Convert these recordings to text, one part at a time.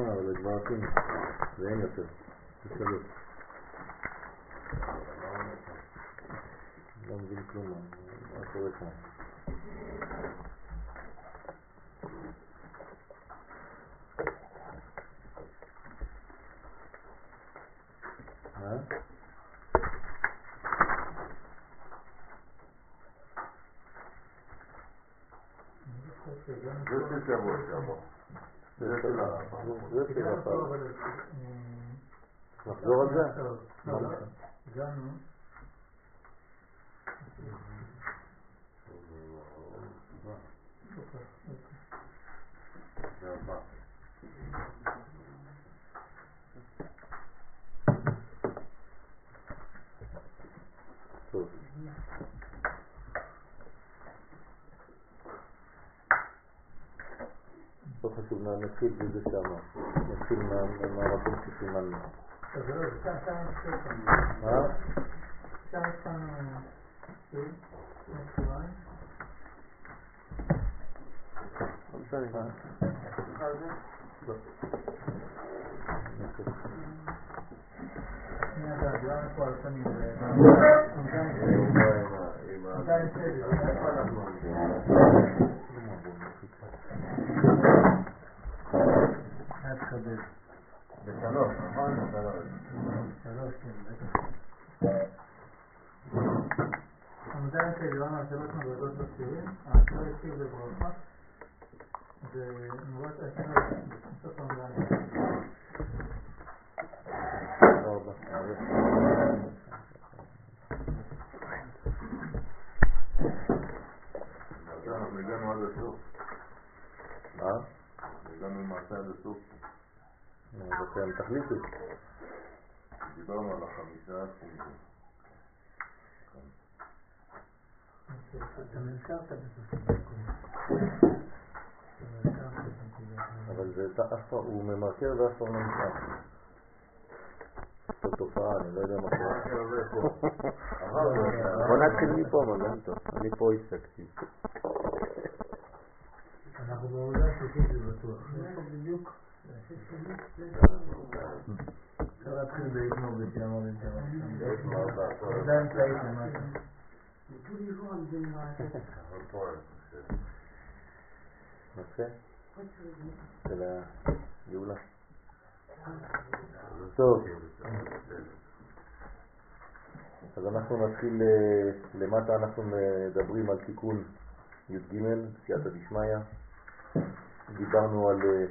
זה נשמע, אבל זה כבר עשינו. ואין יותר. זה שלוש. לא מבין כלום מה קורה כאן. מה? זה של שבוע שעבר. זה של הרב. זה של הפעם. לחזור על זה? מה זה? זה הבא. טוב. לא חשוב, נ- נתחיל בזה שאמר. נתחיל מה- מהמקום שסימנו. מה? לא משנה. לא. עם ה- איפה אנחנו עומדים? בשלוש, נכון? בשלוש. עמודה העליון על שלוש מדרגות בצירים, האחר הציב לברכה, ונורת השם בסוף העמודה העליון. ארבע. עכשיו אנחנו הגענו עד הסוף. מה? הגענו למעשה עד הסוף. אז אתם תחליטו. דיברנו על החמישה פונקטים. אתה נזכרת בסוף. אבל זה אתה אף פעם, הוא ואף פעם לא נשאר. זו תופעה, אני לא יודע מה קורה. בוא נתחיל מפה, מגן טוב. אני פה הפסקתי. אנחנו בעבודה שלישית זה בטוח. בדיוק? אפשר להתחיל באיתנו בשיאמר בן שם. עדיין צעית למטה. יפה. של הגאולה. טוב, אז אנחנו נתחיל אה, למטה, אנחנו מדברים על תיקון י"ג, סייעתא דשמיא. דיברנו על אה,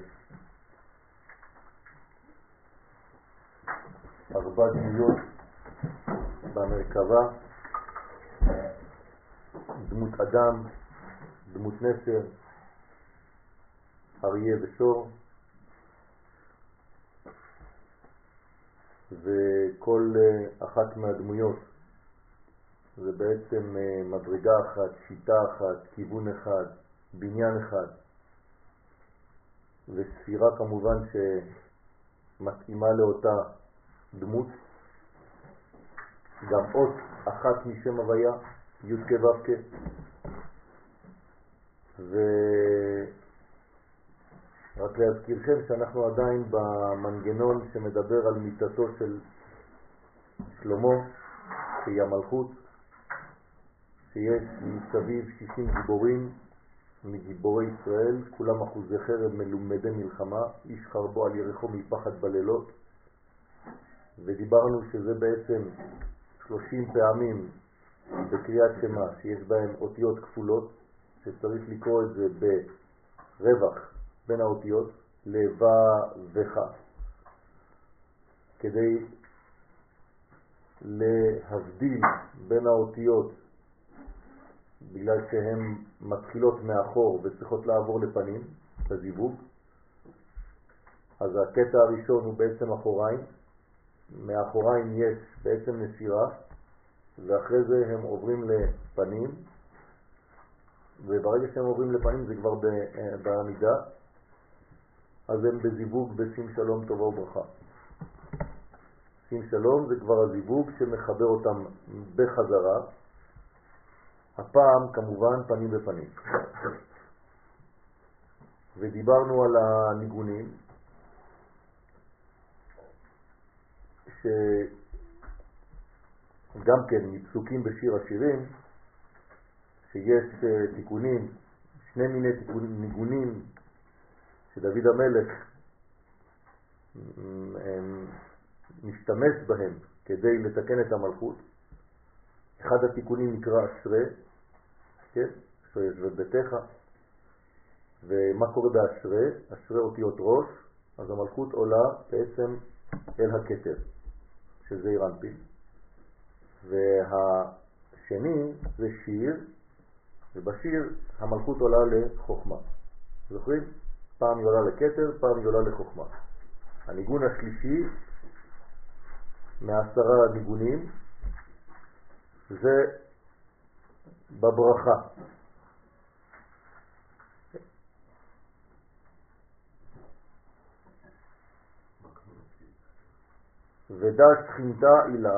ארבע דמויות במרכבה, דמות אדם, דמות נסר, אריה ושור, וכל אה, אחת מהדמויות. זה בעצם אה, מדרגה אחת, שיטה אחת, כיוון אחד, בניין אחד, וספירה כמובן שמתאימה לאותה דמות, גם אות אחת משם הוויה, י' כ' ו' כ', ורק להזכירכם שאנחנו עדיין במנגנון שמדבר על מיטתו של שלמה, שהיא המלכות, שיש מסביב 60 גיבורים מגיבורי ישראל, כולם אחוזי חרב מלומדי מלחמה, איש חרבו על ירחו מפחד בלילות, ודיברנו שזה בעצם 30 פעמים בקריאת שמה שיש בהם אותיות כפולות, שצריך לקרוא את זה ברווח בין האותיות לבך, כדי להבדיל בין האותיות בגלל שהן מתחילות מאחור וצריכות לעבור לפנים, בזיווג, אז הקטע הראשון הוא בעצם אחוריים, מאחוריים יש בעצם נסירה, ואחרי זה הם עוברים לפנים, וברגע שהם עוברים לפנים זה כבר אה, בעמידה, אז הם בזיווג בשים שלום טובה וברכה. שים שלום זה כבר הזיווג שמחבר אותם בחזרה, הפעם כמובן פנים בפנים. ודיברנו על הניגונים, שגם כן מפסוקים בשיר השירים, שיש אה, תיקונים, שני מיני תיקונים, ניגונים שדוד המלך משתמש בהם כדי לתקן את המלכות. אחד התיקונים נקרא אשרה, כן? אשרה ישבת ביתך. ומה קורה באשרה? אשרה אותיות ראש, אז המלכות עולה בעצם אל הכתר, שזה אירנפין. והשני זה שיר, ובשיר המלכות עולה לחוכמה. זוכרים? פעם היא עולה לכתר, פעם היא עולה לחוכמה. הניגון השלישי מעשרה ניגונים זה בברכה. ודש תחינתה אילאה,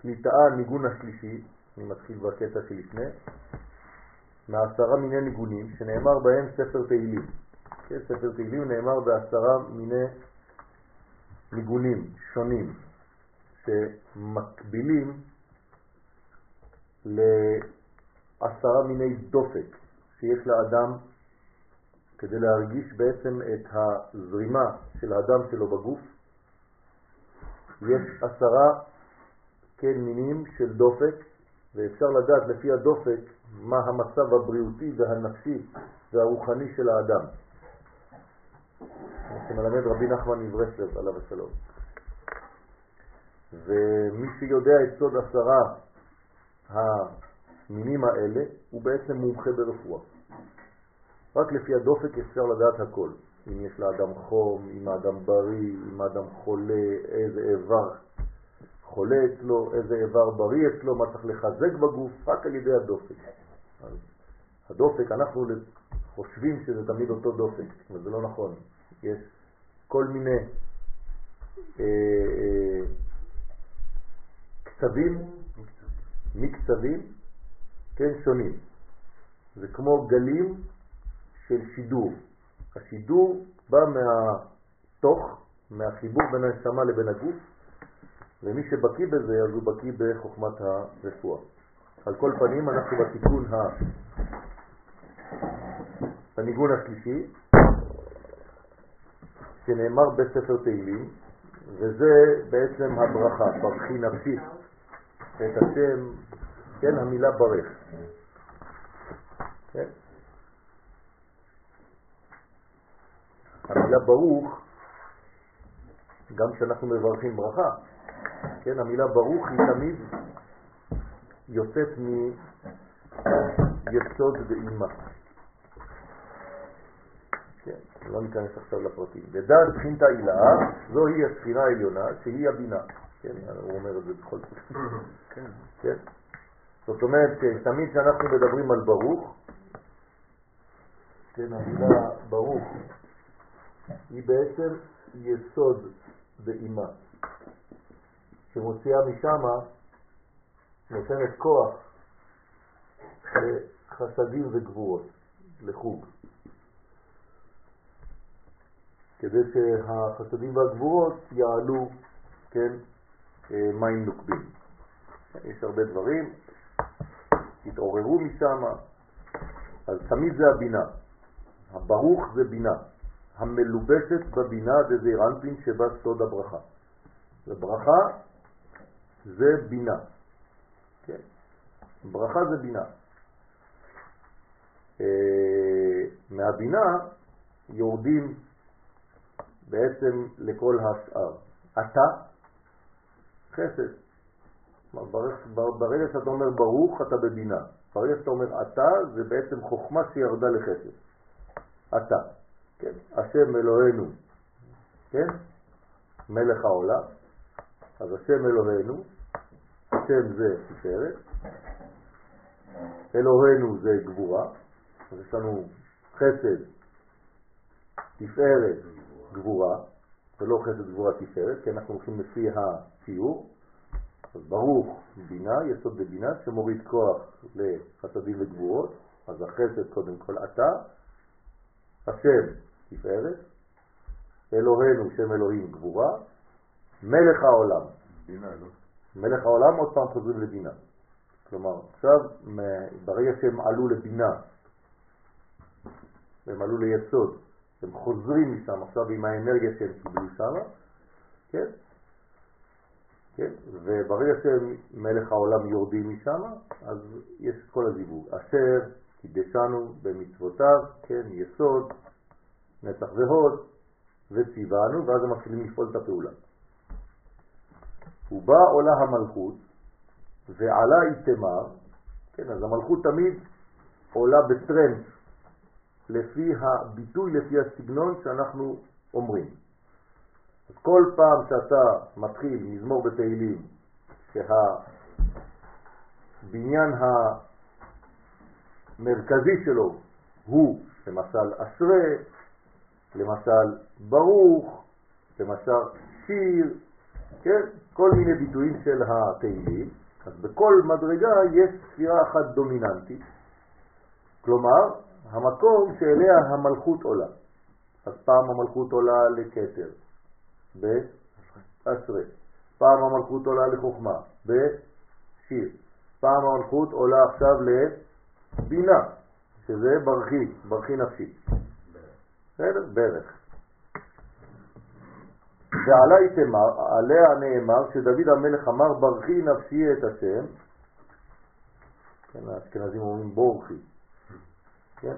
קליטאה ניגון השלישי, אני מתחיל בקטע שלפני, מעשרה מיני ניגונים שנאמר בהם ספר תהילים. כן, ספר תהילים נאמר בעשרה מיני ניגונים שונים שמקבילים לעשרה מיני דופק שיש לאדם כדי להרגיש בעצם את הזרימה של האדם שלו בגוף. יש עשרה כן מינים של דופק, ואפשר לדעת לפי הדופק מה המצב הבריאותי והנפשי והרוחני של האדם. שמלמד רבי נחמן מברסלב עליו השלום. ומי שיודע את סוד עשרה המינים האלה, הוא בעצם מומחה ברפואה. רק לפי הדופק אפשר לדעת הכל. אם יש לאדם חום, אם האדם בריא, אם האדם חולה, איזה איבר חולה אצלו, איזה איבר בריא אצלו, מה צריך לחזק בגוף, רק על ידי הדופק. הדופק, אנחנו חושבים שזה תמיד אותו דופק, אבל זה לא נכון. יש כל מיני אה, אה, קצבים, מקצבים, כן, שונים. זה כמו גלים של שידור. השידור בא מהתוך, מהחיבור בין הנשמה לבין הגוף, ומי שבקיא בזה, אז הוא בקיא בחוכמת הרפואה. על כל פנים, אנחנו בתיקון ה... הניגון השלישי, שנאמר בספר תהילים, וזה בעצם הברכה, ברכי נפשי את השם, כן, המילה ברך. כן? המילה ברוך, גם כשאנחנו מברכים ברכה, כן, המילה ברוך היא תמיד יוצאת מיסוד ואימה. לא ניכנס עכשיו לפרטים. ודעת תחינתא הילאה, זוהי הספינה העליונה, שהיא הבינה. כן, הוא אומר את זה בכל זאת. כן. כן. זאת אומרת, תמיד כשאנחנו מדברים על ברוך, כן, המילה ברוך היא בעצם יסוד באימה, שמוציאה משם, נותנת כוח לחסדים וגבורות, לחוג. כדי שהחסדים והגבורות יעלו, כן, אה, מים נוקבים. יש הרבה דברים, התעוררו משם, אז תמיד זה הבינה. הברוך זה בינה. המלובשת בבינה דזעיר אנפין שבה סוד הברכה. וברכה זה בינה. כן? ברכה זה בינה. אה, מהבינה יורדים בעצם לכל השאר. אתה, חסד. ברגע שאתה אומר ברוך, אתה בבינה. ברגע שאתה אומר אתה, זה בעצם חוכמה שירדה לחסד. אתה. כן, השם אלוהינו כן? מלך העולם. אז השם אלוהינו, השם זה תפארת, אלוהינו זה גבורה, אז יש לנו חסד, תפארת, גבורה, ולא חסד גבורה תפארת, כי אנחנו הולכים לפי הציור. אז ברוך בינה, יסוד בבינה, שמוריד כוח לחסדים וגבורות, אז החסד קודם כל אתה, השם תפארת, אלוהינו שם אלוהים גבורה, מלך העולם. בינה, לא? מלך העולם עוד פעם חוזרים לבינה. כלומר, עכשיו, ברגע שהם עלו לבינה, הם עלו ליסוד, הם חוזרים משם עכשיו עם האנרגיה שהם קיבלו שם, כן? כן? וברגע שמלך העולם יורדים משם, אז יש כל הזיווג. אשר קידשנו במצוותיו, כן, יסוד, נצח והוד, וציוונו, ואז הם מתחילים לפעול את הפעולה. ובא עולה המלכות, ועלה איתמר, כן, אז המלכות תמיד עולה בטרנד, לפי הביטוי, לפי הסגנון שאנחנו אומרים. אז כל פעם שאתה מתחיל מזמור בתהילים, שהבניין המרכזי שלו הוא למשל אשרה, למשל ברוך, למשל שיר, כן? כל מיני ביטויים של התהילים, אז בכל מדרגה יש ספירה אחת דומיננטית, כלומר המקום שאליה המלכות עולה. אז פעם המלכות עולה לכתר, בעשרה. פעם המלכות עולה לחוכמה, בשיר. פעם המלכות עולה עכשיו לבינה, שזה ברכי, ברכי נפשי. בסדר? ברך. ועלי תמר, עליה נאמר שדוד המלך אמר ברכי נפשי את השם, כן, האשכנזים אומרים בורכי, כן?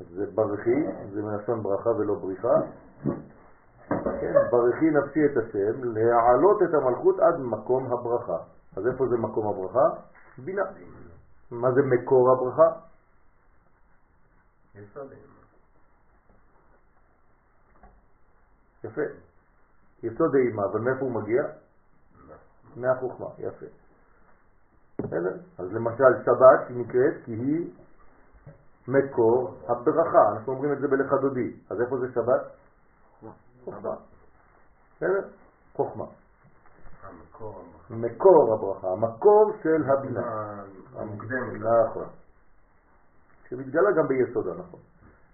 זה ברכי, זה מלשון ברכה ולא בריחה. כן, ברכי נפשי את השם, להעלות את המלכות עד מקום הברכה. אז איפה זה מקום הברכה? בינה. מה זה מקור הברכה? יפה. יסוד האימה, אבל מאיפה הוא מגיע? מהחוכמה, יפה. בסדר? אז למשל שבת היא נקראת כי היא מקור הברכה, אנחנו אומרים את זה בלך דודי. אז איפה זה שבת? חוכמה. בסדר? חוכמה. מקור הברכה, המקור של הבינה. המוקדמת. נכון. שמתגלה גם ביסודה, נכון.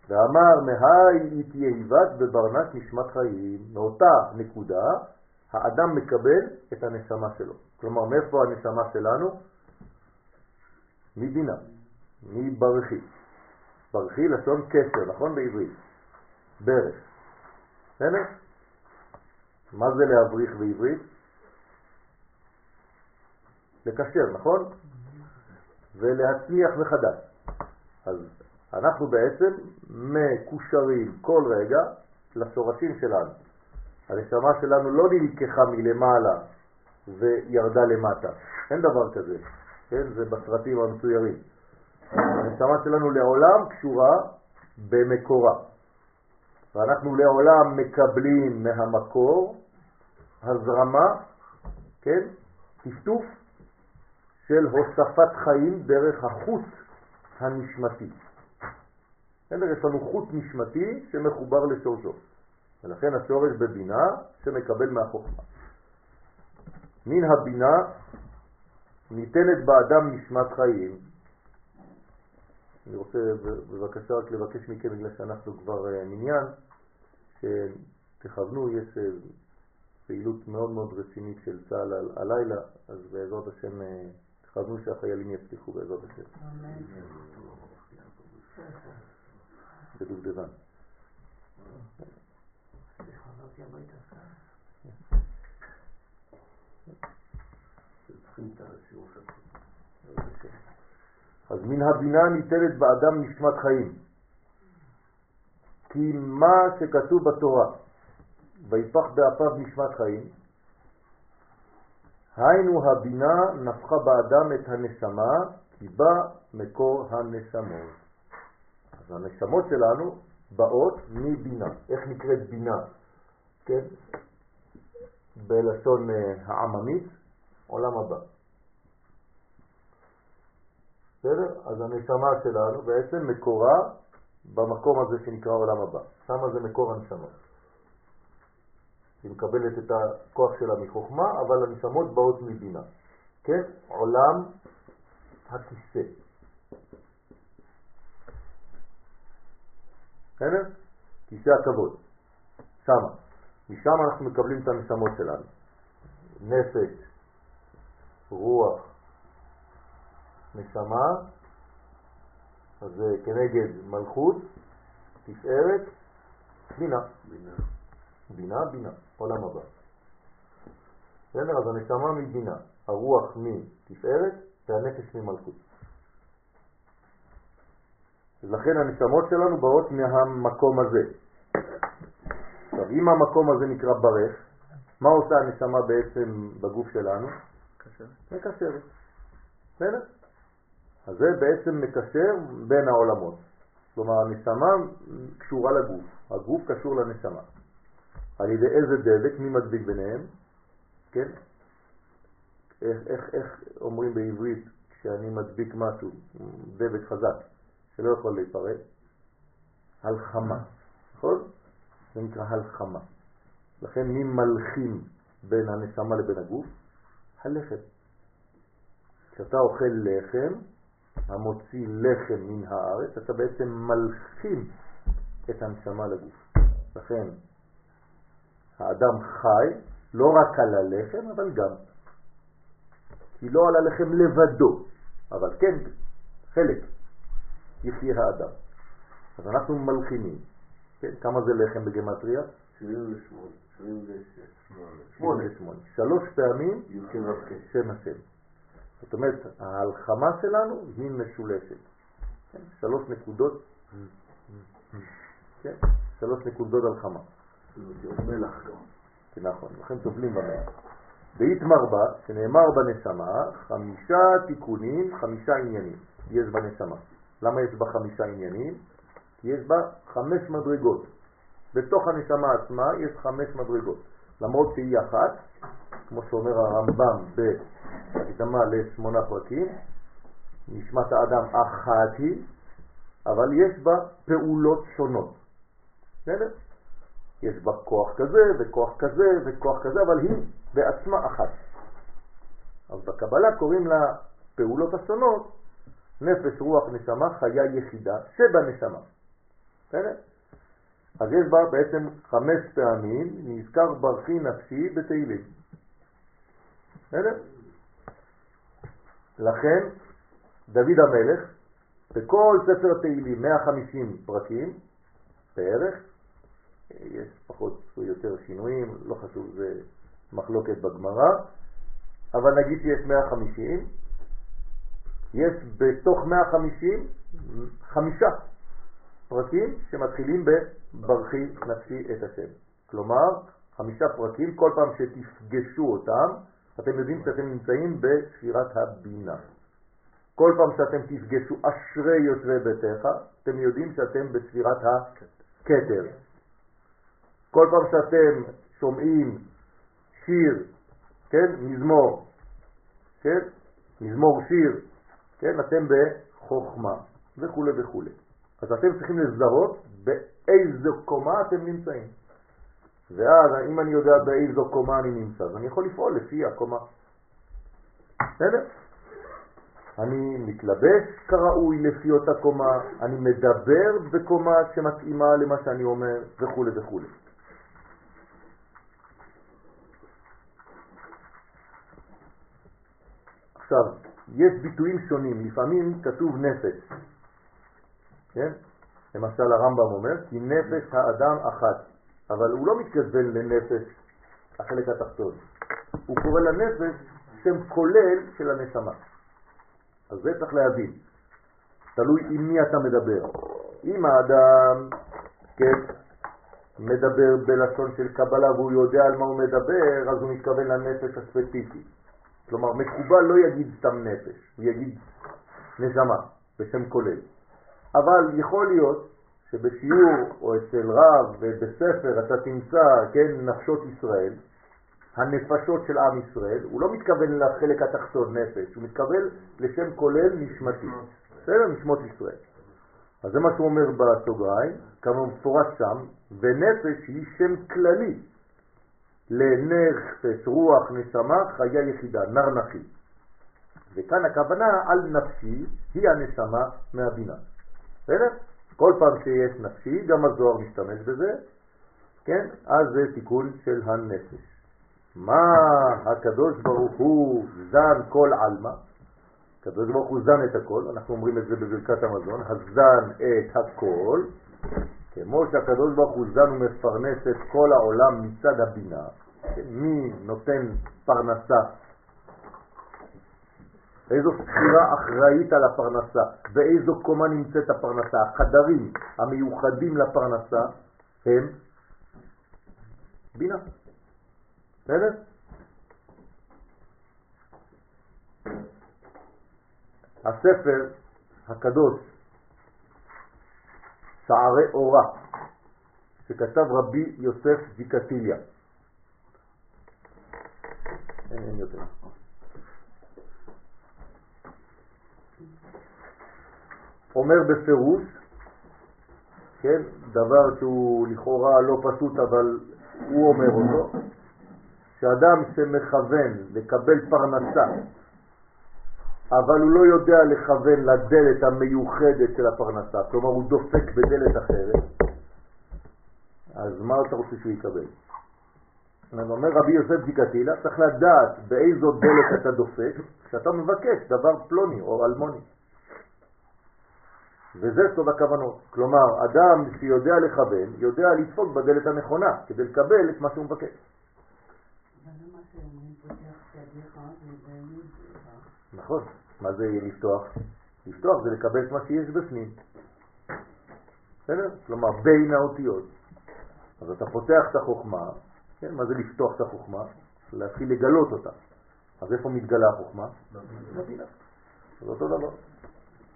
ואמר מהי איתי היבת בברנש נשמת חיים, מאותה נקודה האדם מקבל את הנשמה שלו. כלומר, מאיפה הנשמה שלנו? מבינה, מברכי. ברכי לשון קשר, נכון בעברית? ברך. בסדר? מה זה להבריך בעברית? לקשר, נכון? ולהצמיח מחדש. אז אנחנו בעצם מקושרים כל רגע לשורשים שלנו. הנשמה שלנו לא נלקחה מלמעלה וירדה למטה. אין דבר כזה, כן? זה בסרטים המצוירים. הנשמה שלנו לעולם קשורה במקורה. ואנחנו לעולם מקבלים מהמקור הזרמה, כן? טפטוף של הוספת חיים דרך החוט הנשמתי. בסדר? יש לנו חוט נשמתי שמחובר לשורשו. ולכן השורש בבינה שמקבל מהחוכמה. מן הבינה ניתנת באדם נשמת חיים. אני רוצה בבקשה רק לבקש מכם, בגלל שאנחנו כבר אה, מניין, שתכוונו, יש אה, פעילות מאוד מאוד רצינית של צה"ל על הלילה, אז בעזרת השם אה, תכוונו שהחיילים יצליחו בעזרת השם. בדובדבן. אז מן הבינה ניתנת באדם נשמת חיים. כי מה שכתוב בתורה, ויפח באפיו נשמת חיים, היינו הבינה נפחה באדם את הנשמה, כי בה מקור הנשמות. אז הנשמות שלנו באות מבינה. איך נקראת בינה? כן? בלשון אה, העממית, עולם הבא. בסדר? אז הנשמה שלנו בעצם מקורה במקום הזה שנקרא עולם הבא. שמה זה מקור הנשמה. היא מקבלת את הכוח שלה מחוכמה, אבל הנשמות באות מבינה. כן? עולם הכיסא. בסדר? כיסא הכבוד. שמה. משם אנחנו מקבלים את הנשמות שלנו. נפש, רוח, נשמה, אז זה כנגד מלכות, תפארת, בינה. בינה. בינה, בינה, עולם הבא. בסדר? אז הנשמה מבינה, הרוח מתפארת והנפש ממלכות. לכן הנשמות שלנו באות מהמקום הזה. עכשיו, אם המקום הזה נקרא ברך, מה עושה הנשמה בעצם בגוף שלנו? מקשרת. בסדר? אז זה בעצם מקשר בין העולמות. כלומר, הנשמה קשורה לגוף, הגוף קשור לנשמה. על ידי איזה דבק, מי מדביק ביניהם? כן? איך, איך, איך אומרים בעברית כשאני מדביק משהו, דבק חזק, שלא יכול להיפרד? הלחמה, נכון? זה נקרא הלחמה. לכן מי מלחים בין הנשמה לבין הגוף? הלחם. כשאתה אוכל לחם, המוציא לחם מן הארץ, אתה בעצם מלחים את הנשמה לגוף. לכן האדם חי לא רק על הלחם, אבל גם. כי לא על הלחם לבדו, אבל כן, חלק יחיה האדם. אז אנחנו מלחימים. כן, כמה זה לחם בגמטריה? 78. 88. שלוש פעמים שם השם. זאת אומרת, ההלחמה שלנו היא משולשת. כן? שלוש נקודות, כן? שלוש נקודות הלחמה. מלח גם. כן, נכון, לכן טובלים במלח. באיתמר בה, שנאמר בנשמה, חמישה תיקונים, חמישה עניינים יש בנשמה. למה יש בה חמישה עניינים? כי יש בה חמש מדרגות. בתוך הנשמה עצמה יש חמש מדרגות. למרות שהיא אחת, כמו שאומר הרמב"ם בהקדמה לשמונה פרקים, נשמת האדם אחת היא, אבל יש בה פעולות שונות. בסדר? יש בה כוח כזה וכוח כזה וכוח כזה, אבל היא בעצמה אחת. אז בקבלה קוראים לה פעולות השונות נפש, רוח, נשמה, חיה יחידה שבנשמה. בסדר? אז יש בה בעצם חמש פעמים נזכר ברכי נפשי בתהילים. בסדר? לכן דוד המלך בכל ספר תהילים 150 פרקים בערך יש פחות או יותר שינויים, לא חשוב, זה מחלוקת בגמרא, אבל נגיד שיש 150, יש בתוך 150 חמישה פרקים שמתחילים בברכי נפשי את השם. כלומר, חמישה פרקים, כל פעם שתפגשו אותם, אתם יודעים שאתם נמצאים בספירת הבינה. כל פעם שאתם תפגשו אשרי יושבי ביתך, אתם יודעים שאתם בספירת הכתר. כל פעם שאתם שומעים שיר, כן, מזמור, כן, מזמור שיר, כן, אתם בחוכמה וכו' וכו'. אז אתם צריכים לזהות באיזו קומה אתם נמצאים. ואז אם אני יודע באיזו קומה אני נמצא, אז אני יכול לפעול לפי הקומה. בסדר? אני מתלבש כראוי לפי אותה קומה, אני מדבר בקומה שמתאימה למה שאני אומר וכו' וכו'. עכשיו, יש ביטויים שונים, לפעמים כתוב נפש, כן? למשל הרמב"ם אומר, כי נפש האדם אחת, אבל הוא לא מתכוון לנפש החלק התחתון, הוא קורא לנפש שם כולל של הנשמה. אז זה צריך להבין, תלוי עם מי אתה מדבר. אם האדם, כן, מדבר בלשון של קבלה והוא יודע על מה הוא מדבר, אז הוא מתכוון לנפש הספציפי. כלומר, מקובל לא יגיד סתם נפש, הוא יגיד נשמה בשם כולל. אבל יכול להיות שבשיעור או אצל רב ובספר אתה תמצא, כן, נפשות ישראל, הנפשות של עם ישראל, הוא לא מתכוון לחלק התחתון נפש, הוא מתכוון לשם כולל נשמתי. בסדר? נשמות ישראל. אז זה מה שהוא אומר בסוגריים, כמה מפורש שם, ונפש היא שם כללי לנפש, רוח, נשמה, חיה יחידה, נר נחי. וכאן הכוונה על נפשי היא הנשמה מהבינה. בסדר? כל פעם שיש נפשי, גם הזוהר משתמש בזה, כן? אז זה תיקון של הנפש. מה הקדוש ברוך הוא זן כל עלמא? הקדוש ברוך הוא זן את הכל, אנחנו אומרים את זה בברכת המזון, הזן את הכל, כמו שהקדוש ברוך הוא זן ומפרנס את כל העולם מצד הבינה, מי נותן פרנסה? איזו ספירה אחראית על הפרנסה, באיזו קומה נמצאת הפרנסה. החדרים המיוחדים לפרנסה הם בינה. בסדר? הספר הקדוש, שערי אורה, שכתב רבי יוסף זיקטיליה. אין, אין יותר. אומר בפירוש, כן, דבר שהוא לכאורה לא פשוט אבל הוא אומר אותו, שאדם שמכוון לקבל פרנסה, אבל הוא לא יודע לכוון לדלת המיוחדת של הפרנסה, כלומר הוא דופק בדלת אחרת, אז מה אתה רוצה שהוא יקבל? אומר רבי יוסף זיקתילה, צריך לדעת באיזו דלת אתה דופק כשאתה מבקש דבר פלוני או אלמוני. וזה סוד הכוונות. כלומר, אדם שיודע לכוון, יודע לדפוק בדלת הנכונה כדי לקבל את מה שהוא מבקש. נכון. מה זה לפתוח? לפתוח זה לקבל את מה שיש בפנים. בסדר? כלומר, בין האותיות. אז אתה פותח את החוכמה, כן? מה זה לפתוח את החוכמה? להתחיל לגלות אותה. אז איפה מתגלה החוכמה? בבינה. זה אותו דבר.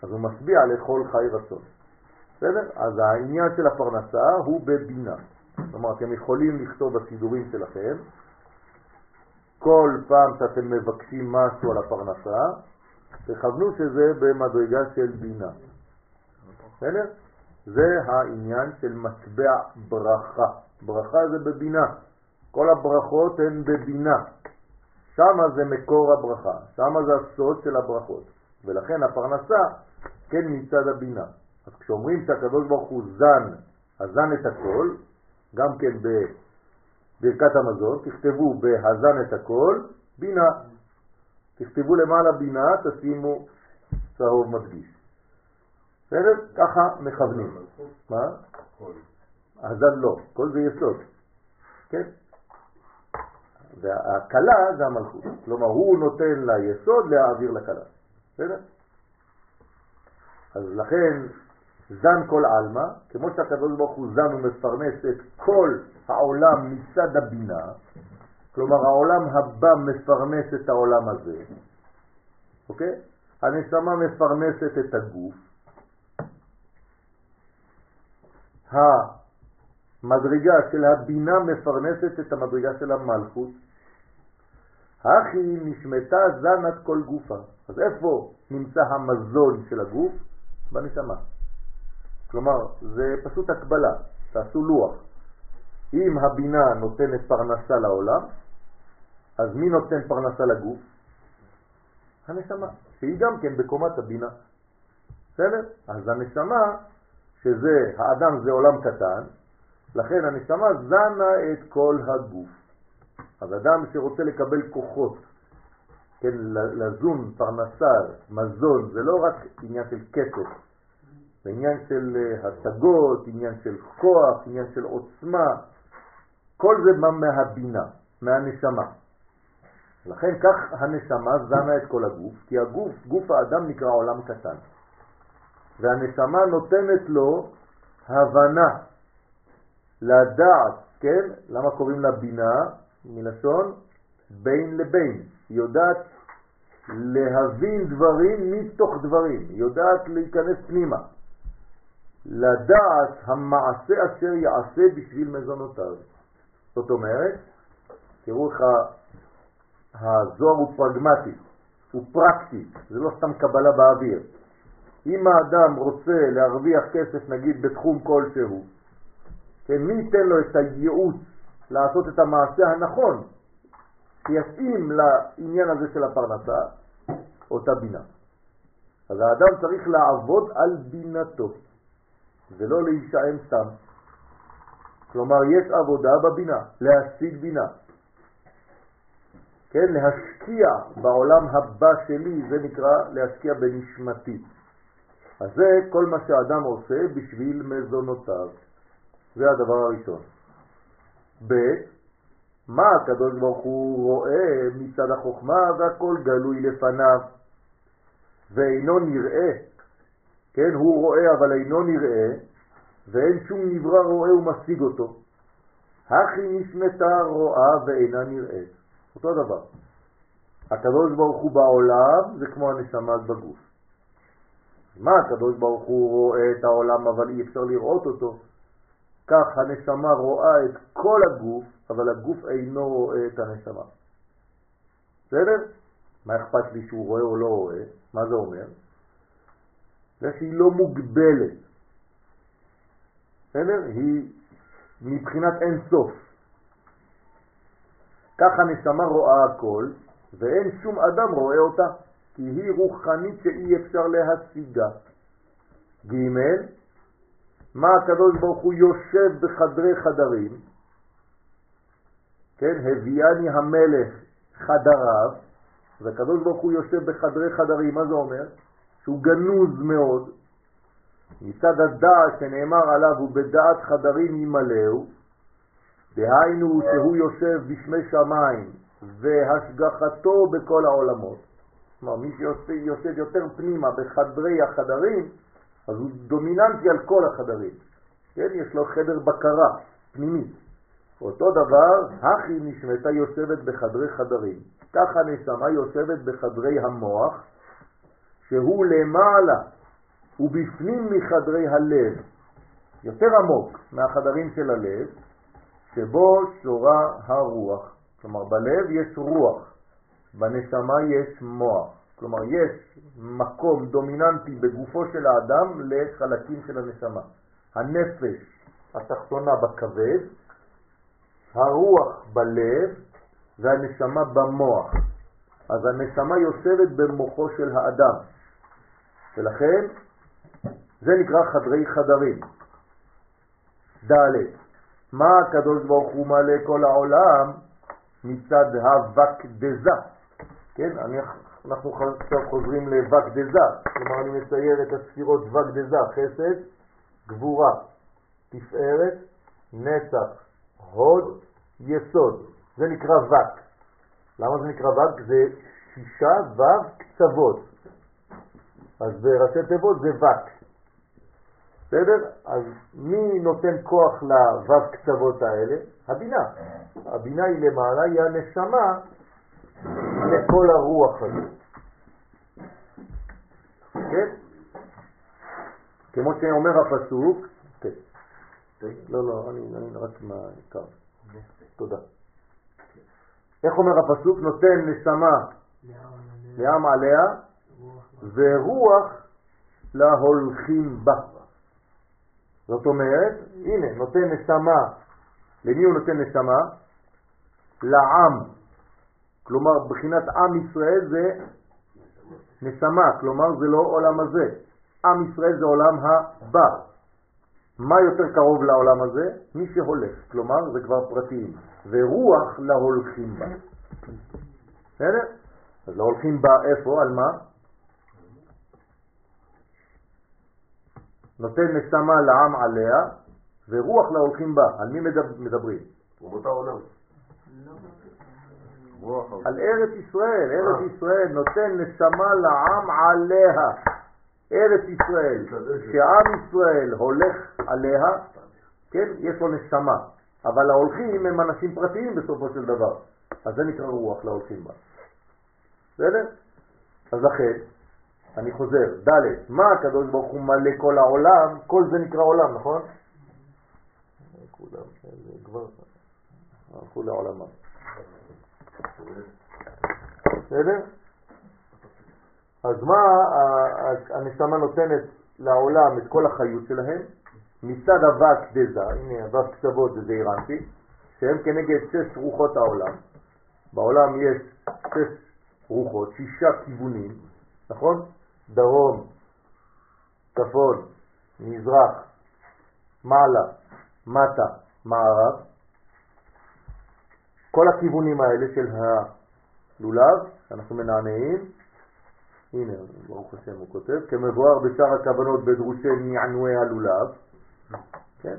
אז הוא משביע לכל חי רצון. בסדר? אז העניין של הפרנסה הוא בבינה. כלומר, אתם יכולים לכתוב בסידורים שלכם, כל פעם שאתם מבקשים משהו על הפרנסה, תכוונו שזה במדרגה של בינה. בסדר? זה העניין של מטבע ברכה. ברכה זה בבינה. כל הברכות הן בבינה. שם זה מקור הברכה, שם זה הסוד של הברכות. ולכן הפרנסה כן מצד הבינה. אז כשאומרים שהקדוש ברוך הוא זן, הזן את הכל, גם כן בברכת המזון, תכתבו בהזן את הכל, בינה. תכתבו למעלה בינה, תשימו צהוב מדגיש. בסדר? ככה מכוונים. מה? הזן לא, כל זה יסוד. כן? והקלה זה המלכות. כלומר, הוא נותן ליסוד להעביר לקלה. בסדר? אז לכן זן כל עלמא, כמו שהקדוש ברוך הוא זן ומפרנס את כל העולם מצד הבינה, כלומר העולם הבא מפרנס את העולם הזה, אוקיי? הנשמה מפרנסת את הגוף, המדרגה של הבינה מפרנסת את המדרגה של המלכות, הכי נשמתה זנת כל גופה. אז איפה נמצא המזון של הגוף? בנשמה. כלומר, זה פשוט הקבלה, תעשו לוח. אם הבינה נותנת פרנסה לעולם, אז מי נותן פרנסה לגוף? הנשמה, שהיא גם כן בקומת הבינה. בסדר? אז הנשמה, שזה, האדם זה עולם קטן, לכן הנשמה זנה את כל הגוף. אז אדם שרוצה לקבל כוחות, כן, לזון, פרנסה, מזון, זה לא רק עניין של כסף, זה עניין של אה, השגות, עניין של כוח, עניין של עוצמה, כל זה בא מהבינה, מהנשמה. לכן כך הנשמה זנה את כל הגוף, כי הגוף, גוף האדם נקרא עולם קטן. והנשמה נותנת לו הבנה, לדעת, כן? למה קוראים לה בינה? מלשון בין לבין. יודעת להבין דברים מתוך דברים, יודעת להיכנס פנימה. לדעת המעשה אשר יעשה בשביל מזונותיו. זאת אומרת, תראו איך הזוהר הוא פרגמטי, הוא פרקטי, זה לא סתם קבלה באוויר. אם האדם רוצה להרוויח כסף נגיד בתחום כלשהו, כן, מי ייתן לו את הייעוץ לעשות את המעשה הנכון, שיתאים לעניין הזה של הפרנסה, אותה בינה. אז האדם צריך לעבוד על בינתו, ולא להישען סתם. כלומר, יש עבודה בבינה, להשיג בינה. כן, להשקיע בעולם הבא שלי, זה נקרא להשקיע בנשמתי. אז זה כל מה שאדם עושה בשביל מזונותיו. זה הדבר הראשון. ב' מה הקדוש ברוך הוא רואה מצד החוכמה והכל גלוי לפניו ואינו נראה, כן, הוא רואה אבל אינו נראה ואין שום נברא רואה ומשיג אותו. הכי נשמתה רואה ואינה נראית. אותו דבר. הקדוש ברוך הוא בעולם זה כמו הנשמה בגוף. מה הקדוש ברוך הוא רואה את העולם אבל אי אפשר לראות אותו? כך הנשמה רואה את כל הגוף, אבל הגוף אינו רואה את הנשמה. בסדר? מה אכפת לי שהוא רואה או לא רואה? מה זה אומר? זה שהיא לא מוגבלת. בסדר? היא מבחינת אין סוף. כך הנשמה רואה הכל, ואין שום אדם רואה אותה, כי היא רוחנית שאי אפשר להשיגה. ג' מה הקדוש ברוך הוא יושב בחדרי חדרים, כן, הביאני המלך חדריו, והקדוש ברוך הוא יושב בחדרי חדרים, מה זה אומר? שהוא גנוז מאוד, מצד הדעת שנאמר עליו הוא בדעת חדרים ימלאו, דהיינו שהוא יושב בשמי שמיים והשגחתו בכל העולמות. כלומר, מי שיושב יותר פנימה בחדרי החדרים, אז הוא דומיננטי על כל החדרים. כן, יש לו חדר בקרה פנימית. אותו דבר, הכי נשמתה יושבת בחדרי חדרים. ככה נשמה יושבת בחדרי המוח, שהוא למעלה, ובפנים מחדרי הלב, יותר עמוק מהחדרים של הלב, שבו שורה הרוח. כלומר, בלב יש רוח, בנשמה יש מוח. כלומר, יש מקום דומיננטי בגופו של האדם לחלקים של הנשמה. הנפש התחתונה בכבד, הרוח בלב והנשמה במוח. אז הנשמה יושבת במוחו של האדם, ולכן זה נקרא חדרי חדרים. ד' מה הקדוש ברוך הוא מלא כל העולם מצד הווקדזה, כן? אני אנחנו עכשיו חוזרים לווקדזה, כלומר אני מצייר את הספירות וקדזה, חסד, גבורה, תפארת, נצח, הוד, יסוד. זה נקרא וק. למה זה נקרא וק? זה שישה ו' קצוות. אז בראשי תיבות זה וק. בסדר? אז מי נותן כוח לו' קצוות האלה? הבינה. הבינה היא למעלה, היא הנשמה לכל הרוח הזאת. כן? כמו שאומר הפסוק, כן. לא, לא, אני, אני רק מהעיקר. תודה. איך אומר הפסוק? נותן נשמה לעם עליה ורוח להולכים בה. זאת אומרת, הנה, נותן נשמה, למי הוא נותן נשמה? לעם. כלומר, בחינת עם ישראל זה נשמה, כלומר זה לא עולם הזה. עם ישראל זה עולם הבא. מה יותר קרוב לעולם הזה? מי שהולך, כלומר זה כבר פרטיים. ורוח להולכים בה. בסדר? אז להולכים בה איפה? על מה? נותן נשמה לעם עליה, ורוח להולכים בה. על מי מדברים? אומות העולם. על ארץ ישראל, ארץ אה. ישראל נותן נשמה לעם עליה. ארץ ישראל, שעם ישראל הולך עליה, כן, יש לו נשמה, אבל ההולכים הם אנשים פרטיים בסופו של דבר, אז זה נקרא רוח להולכים בה. בסדר? אז לכן, אני חוזר, ד', מה הקדוש ברוך הוא מלא כל העולם? כל זה נקרא עולם, נכון? כולם, כבר הלכו לעולמם. בסדר? אז מה הנשמה נותנת לעולם את כל החיות שלהם? מצד אבק דזה, הנה אבק קצוות זה זעירנטי, שהם כנגד שש רוחות העולם. בעולם יש שש רוחות, שישה כיוונים, נכון? דרום, צפון, מזרח, מעלה, מטה, מערב. כל הכיוונים האלה של הלולב, אנחנו מנענעים, הנה, ברוך השם הוא כותב, כמבואר בשאר הכוונות בדרושי נענועי הלולב, כן?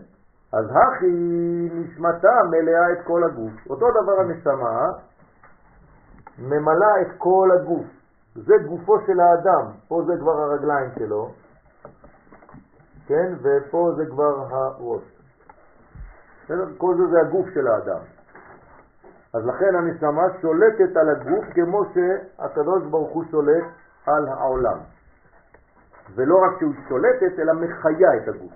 אז הכי נשמתה מלאה את כל הגוף. אותו דבר הנשמה ממלאה את כל הגוף. זה גופו של האדם, פה זה כבר הרגליים שלו, כן? ופה זה כבר הראש. כל זה זה הגוף של האדם. אז לכן הנשמה שולטת על הגוף כמו שהקדוש ברוך הוא שולט על העולם. ולא רק שהוא שולטת, אלא מחיה את הגוף.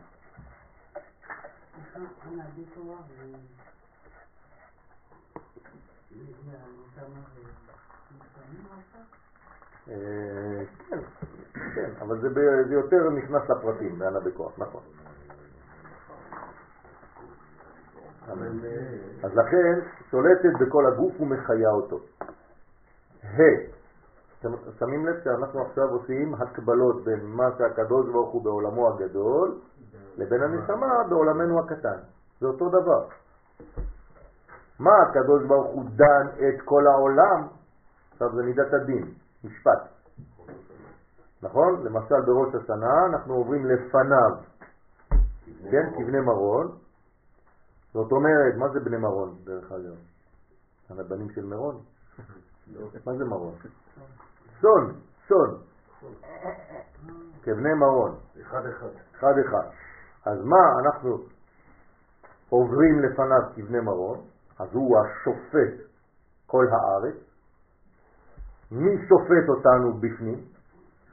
אה, כן, כן, אבל זה יותר נכנס לפרטים, בענה בכוח, נכון. אז לכן שולטת בכל הגוף ומחיה אותו. ה. אתם שמים לב שאנחנו עכשיו עושים הקבלות בין מה שהקדוש ברוך הוא בעולמו הגדול לבין הנשמה בעולמנו הקטן. זה אותו דבר. מה הקדוש ברוך הוא דן את כל העולם? עכשיו זה מידת הדין, משפט. נכון? למשל בראש השנה אנחנו עוברים לפניו, כן? כבני מרון. זאת אומרת, מה זה בני מרון דרך אגב? הבנים של מרון? מה זה מרון? סון, סון. כבני מרון. אחד אחד. אחד אחד. אז מה אנחנו עוברים לפניו כבני מרון? אז הוא השופט כל הארץ. מי שופט אותנו בפנים?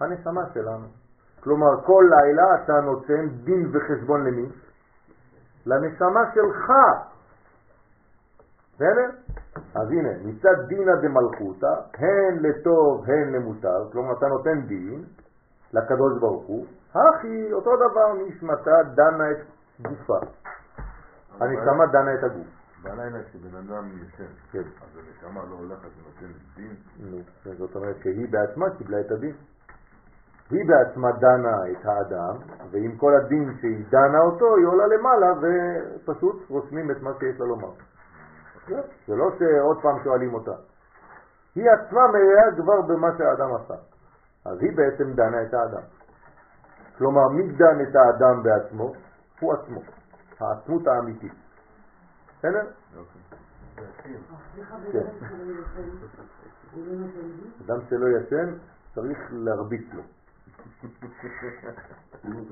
הנשמה שלנו. כלומר, כל לילה אתה נותן דין וחשבון למי? לנשמה שלך. בסדר? אז הנה, מצד דינא דמלכותא, הן לטוב הן למוטב, כלומר אתה נותן דין לקדוש ברוך הוא, הכי אותו דבר נשמתה דנה את גופה. הנשמה דנה את הגוף. בלילה כשבן אדם ישן, כן. אז הנשמה לא הולכת ונותנת דין? נו, זאת אומרת שהיא בעצמה קיבלה את הדין. היא בעצמה דנה את האדם, ועם כל הדין שהיא דנה אותו, היא עולה למעלה ופשוט רושמים את מה שיש לה לומר. זה לא שעוד פעם שואלים אותה. היא עצמה מלאה כבר במה שהאדם עשה. אז היא בעצם דנה את האדם. כלומר, מי דן את האדם בעצמו? הוא עצמו, העצמות האמיתית. בסדר? כן. אדם שלא ישן צריך להרביץ לו.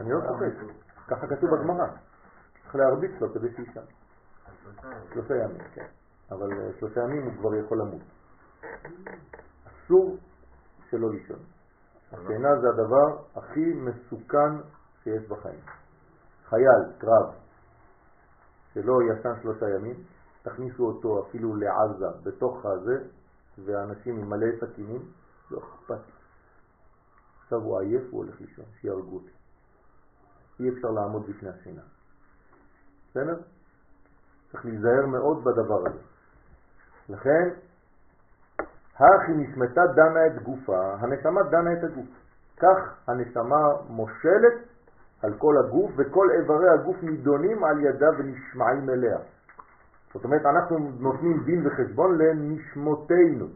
אני לא צוחק, ככה כתוב בגמרא. צריך להרביץ לו כדי שישן. שלושה ימים, כן. אבל אה, שלושה ימים הוא כבר יכול למות. אסור שלא לישון. השינה זה הדבר הכי מסוכן שיש בחיים. חייל, קרב, שלא ישן שלושה ימים, תכניסו אותו אפילו לעזה, בתוך הזה, ואנשים עם מלא סכינים, לא אכפת. עכשיו הוא עייף, הוא הולך לישון, שיהרגו אותי. אי אפשר לעמוד בפני השינה. בסדר? צריך להיזהר מאוד בדבר הזה. לכן, הכי נשמתה דנה את גופה, הנשמה דנה את הגוף. כך הנשמה מושלת על כל הגוף, וכל איברי הגוף נידונים על ידה ונשמעים אליה. זאת אומרת, אנחנו נותנים דין וחשבון לנשמותינו.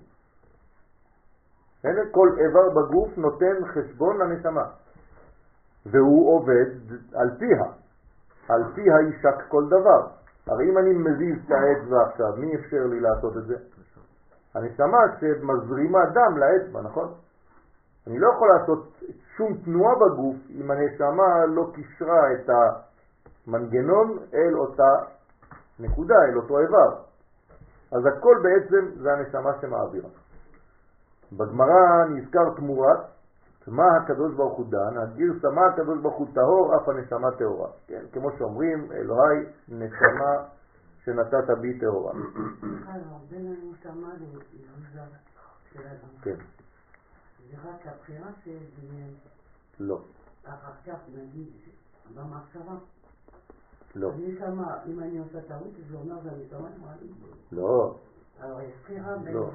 כל איבר בגוף נותן חשבון לנשמה, והוא עובד על פיה. על פיה יישק כל דבר. הרי אם אני מזיז את האצבע עכשיו, מי אפשר לי לעשות את זה? הנשמה שמזרימה דם לאצבע, נכון? אני לא יכול לעשות שום תנועה בגוף אם הנשמה לא קישרה את המנגנון אל אותה נקודה, אל אותו איבר. אז הכל בעצם זה הנשמה שמעבירה. בגמרא נזכר תמורת מה הקדוש ברוך הוא דן, הגרסה מה הקדוש ברוך הוא טהור, אף הנשמה טהורה. כן, כמו שאומרים, אלוהי נשמה שנתת בי טהורה. כן, זה רק הבחירה של דמיין. לא, אחר כך נגיד במחשבה. לא, הנשמה, אם אני עושה טעות, זה אומר אמרה לי. לא, לא.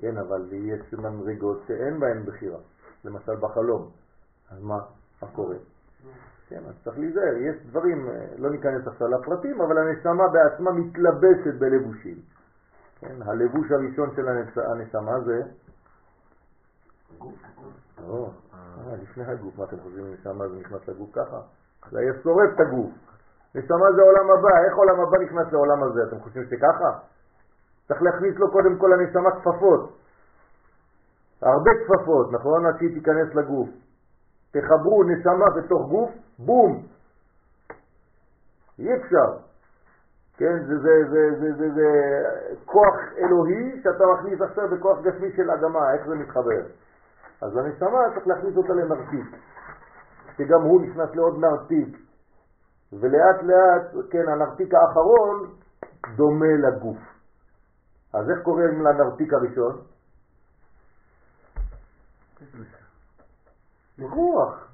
כן, אבל יש מדרגות שאין בהן בחירה, למשל בחלום. אז מה, מה קורה? כן, אז צריך להיזהר, יש דברים, אה, לא ניכנס עכשיו לפרטים, אבל הנשמה בעצמה מתלבשת בלבושים. כן, הלבוש הראשון של הנש- הנשמה זה... לא, אה, לפני הגוף, מה אתם חושבים, נשמה זה נכנס לגוף ככה? זה היה שורף את הגוף. נשמה זה עולם הבא, איך עולם הבא נכנס לעולם הזה? אתם חושבים שככה? צריך להכניס לו קודם כל לנשמה כפפות. הרבה כפפות, נכון? עד שהיא תיכנס לגוף. תחברו נשמה בתוך גוף, בום. אי אפשר. כן, זה, זה, זה, זה, זה, זה כוח אלוהי שאתה מכניס עכשיו בכוח גשמי של אדמה, איך זה מתחבר? אז הנשמה צריך להכניס אותה לנרתיק, שגם הוא נכנס לעוד נרתיק, ולאט לאט, כן, הנרתיק האחרון דומה לגוף. אז איך קוראים לנרתיק הראשון? רוח.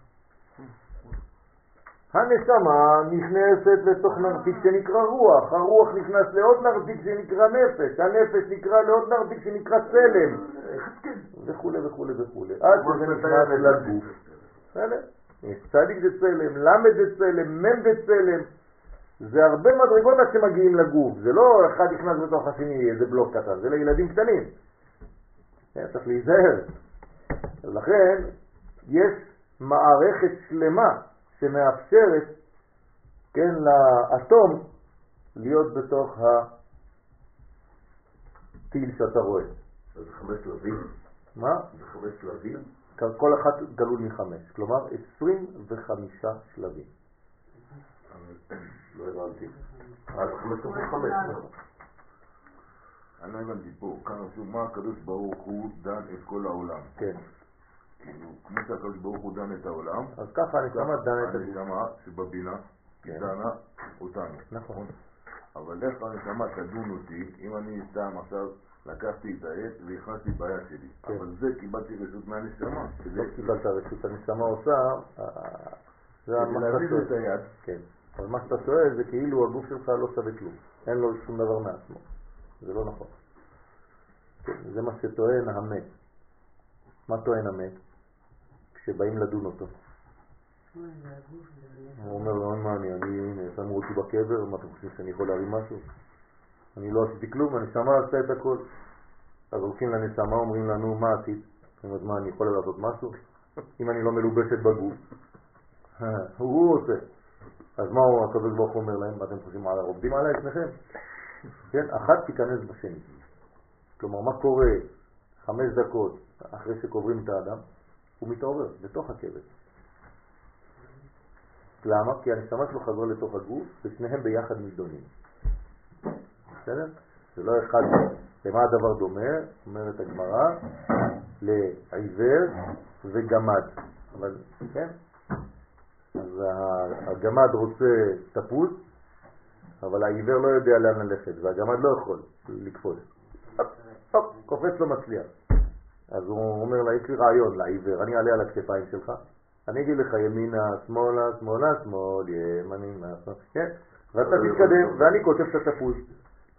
הנשמה נכנסת לתוך נרתיק שנקרא רוח, הרוח נכנס לעוד נרתיק שנקרא נפש, הנפש נקרא לעוד נרתיק שנקרא צלם, וכו' וכו' וכו', עד שזה נכנס לגוף. צדיק זה צלם, למד זה צלם, מם זה צלם, זה הרבה מדרגות עד שמגיעים לגוף, זה לא אחד נכנס בתוך השני, איזה בלוק קטן, זה לילדים קטנים. כן, צריך להיזהר. אז לכן, יש מערכת שלמה שמאפשרת, כן, לאטום להיות בתוך הטיל שאתה רואה. זה חמש שלבים? מה? זה חמש שלבים? כל אחת גלול מחמש, כלומר 25 שלבים. לא הבנתי. אז חמש כפול חמש. אני לא הבנתי פה, כאן רשום מה הקדוש ברוך הוא דן את כל העולם. כן. כאילו, כמו שהקדוש ברוך הוא דן את העולם, אז ככה הנשמה דנה את הגוף. הנשמה שבבינה כן. דנה אותנו. נכון. אבל איך הנשמה תדון אותי אם אני סתם עכשיו לקחתי את העט והכנסתי ביד שלי. כן. אבל זה קיבלתי רשות מהנשמה. לא קיבלת רשות, הנשמה עושה, אה, זה את שואל. היד. כן. אבל מה שאתה שואל זה כאילו הגוף שלך לא שווה כלום. אין לו שום דבר מעצמו. זה לא נכון. זה מה שטוען המת. מה טוען המת? כשבאים לדון אותו. הוא אומר לו, מה אני, אני, שמו אותי בקבר, מה אתם חושבים שאני יכול להרים משהו? אני לא עשיתי כלום, הנשמה עשתה את הכל. אז הולכים לנשמה, אומרים לנו, מה עשית? זאת אומרת, מה, אני יכול לעשות משהו? אם אני לא מלובשת בגוף. הוא עושה. אז מה הוא, הקדוש ברוך אומר להם? מה אתם חושבים, על- עובדים עליי שניכם? כן, אחת תיכנס בשני. כלומר, מה קורה חמש דקות אחרי שקוברים את האדם? הוא מתעורר בתוך הקבר. למה? כי הנשמה שלו חזרה לתוך הגוף ושניהם ביחד נידונים. בסדר? זה לא אחד. למה הדבר דומה? אומרת הגמרא, לעיוור וגמד. אבל, כן? אז הגמד רוצה תפוז, אבל העיוור לא יודע לאן ללכת, והגמד לא יכול לקפוץ. הופ, הופ, קופץ לא מצליח. אז הוא אומר לה, יש לי רעיון לעיוור, אני אעלה על הכתפיים שלך, אני אגיד לך ימינה, שמאלה, שמאלה, שמאל, ימנינה, שמאל, כן? ואתה תתקדם, ואני כותב את התפוז.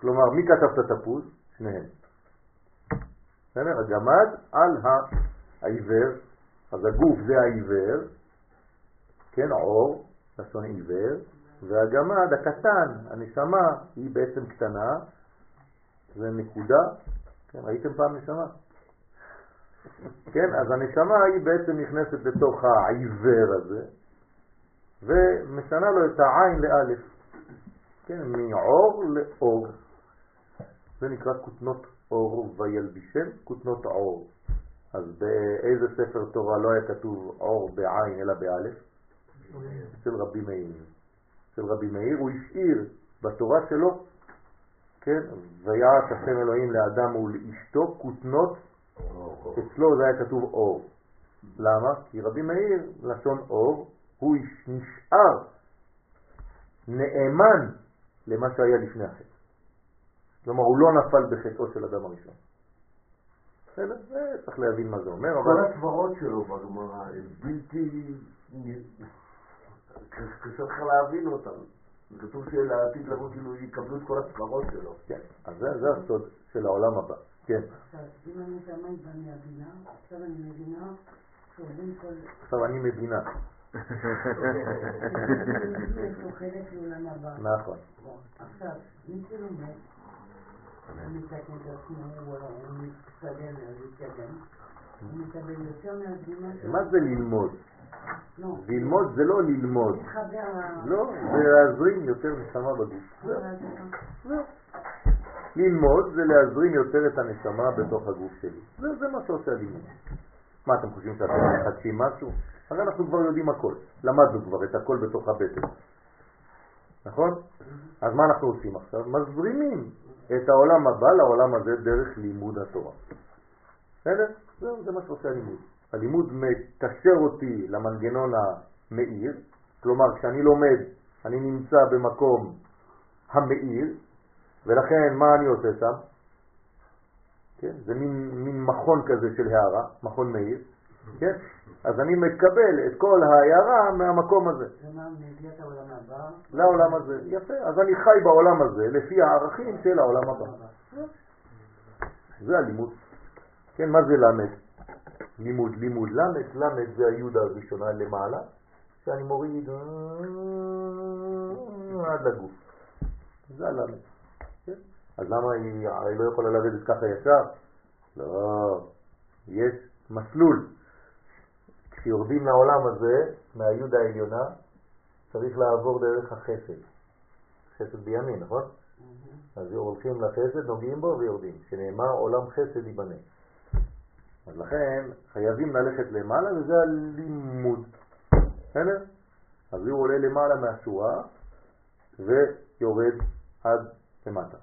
כלומר, מי כתב את התפוז? שניהם. בסדר? הגמד על העיוור, אז הגוף זה העיוור, כן, עור, לשון עיוור, והגמד הקטן, הנשמה, היא בעצם קטנה, זה נקודה, כן, ראיתם פעם נשמה? כן, אז הנשמה היא בעצם נכנסת לתוך העיוור הזה, ומשנה לו את העין לאלף, כן, מעור לאור. זה נקרא כותנות אור וילבישם כותנות עור. אז באיזה ספר תורה לא היה כתוב עור בעין אלא באלף? אצל רבי מאיר. אצל רבי מאיר הוא השאיר בתורה שלו, כן, ויעש השם אלוהים לאדם ולאשתו כותנות, אצלו זה היה כתוב אור. למה? כי רבי מאיר, לשון אור, הוא נשאר נאמן למה שהיה לפני החטא. כלומר, הוא לא נפל בחטאו של אדם הראשון. בסדר? צריך להבין מה זה אומר, כל. הסברות שלו בגמרא הם בלתי... קשה לך להבין אותם. כתוב שלעתיד לבוא כאילו יקבלו את כל הסברות שלו. כן, אז זה, זה הסוד של העולם הבא. כן, עכשיו, אם אני תמיד ואני מבינה, עכשיו אני מבינה שעובדים כל... עכשיו אני מבינה. יש לו חלק לעולם הבא. נכון. עכשיו, מי שלומד, הוא מתקן את עצמו, הוא להתקדם, הוא מקבל יותר מהזרימה שלו. מה זה ללמוד? לא, ללמוד זה לא ללמוד. לא, זה להזרים יותר נשמה בגוף. זהו. ללמוד זה להזרים יותר את הנשמה בתוך הגוף שלי. זה, זה מה שעושה הלימוד. מה, אתם חושבים שאתם מחדשים משהו? הרי אנחנו כבר יודעים הכל. למדנו כבר את הכל בתוך הבטן. נכון? אז מה אנחנו עושים עכשיו? מזרימים את העולם הבא לעולם הזה דרך לימוד התורה. בסדר? זה מה שעושה הלימוד. הלימוד מקשר אותי למנגנון המאיר, כלומר כשאני לומד אני נמצא במקום המאיר, ולכן מה אני עושה שם? כן? זה מין, מין מכון כזה של הערה, מכון מאיר, כן? אז אני מקבל את כל ההערה מהמקום הזה. לעולם הזה. יפה, אז אני חי בעולם הזה לפי הערכים של העולם הבא. זה הלימוד. כן, מה זה למד? לימוד, לימוד, למד, למד זה היוד הראשונה למעלה, שאני מוריד אה, עד לגוף. זה הלמד. כן? אז למה היא, היא לא יכולה לרדת ככה ישר? לא, יש מסלול. כשיורדים לעולם הזה, מהיוד העליונה, צריך לעבור דרך החסד. חסד בימין, נכון? אז הולכים לחסד, נוגעים בו ויורדים, שנאמר עולם חסד ייבנה. אז לכן חייבים ללכת למעלה וזה הלימוד. בסדר? אז הוא עולה למעלה מהשורה ויורד עד למטה.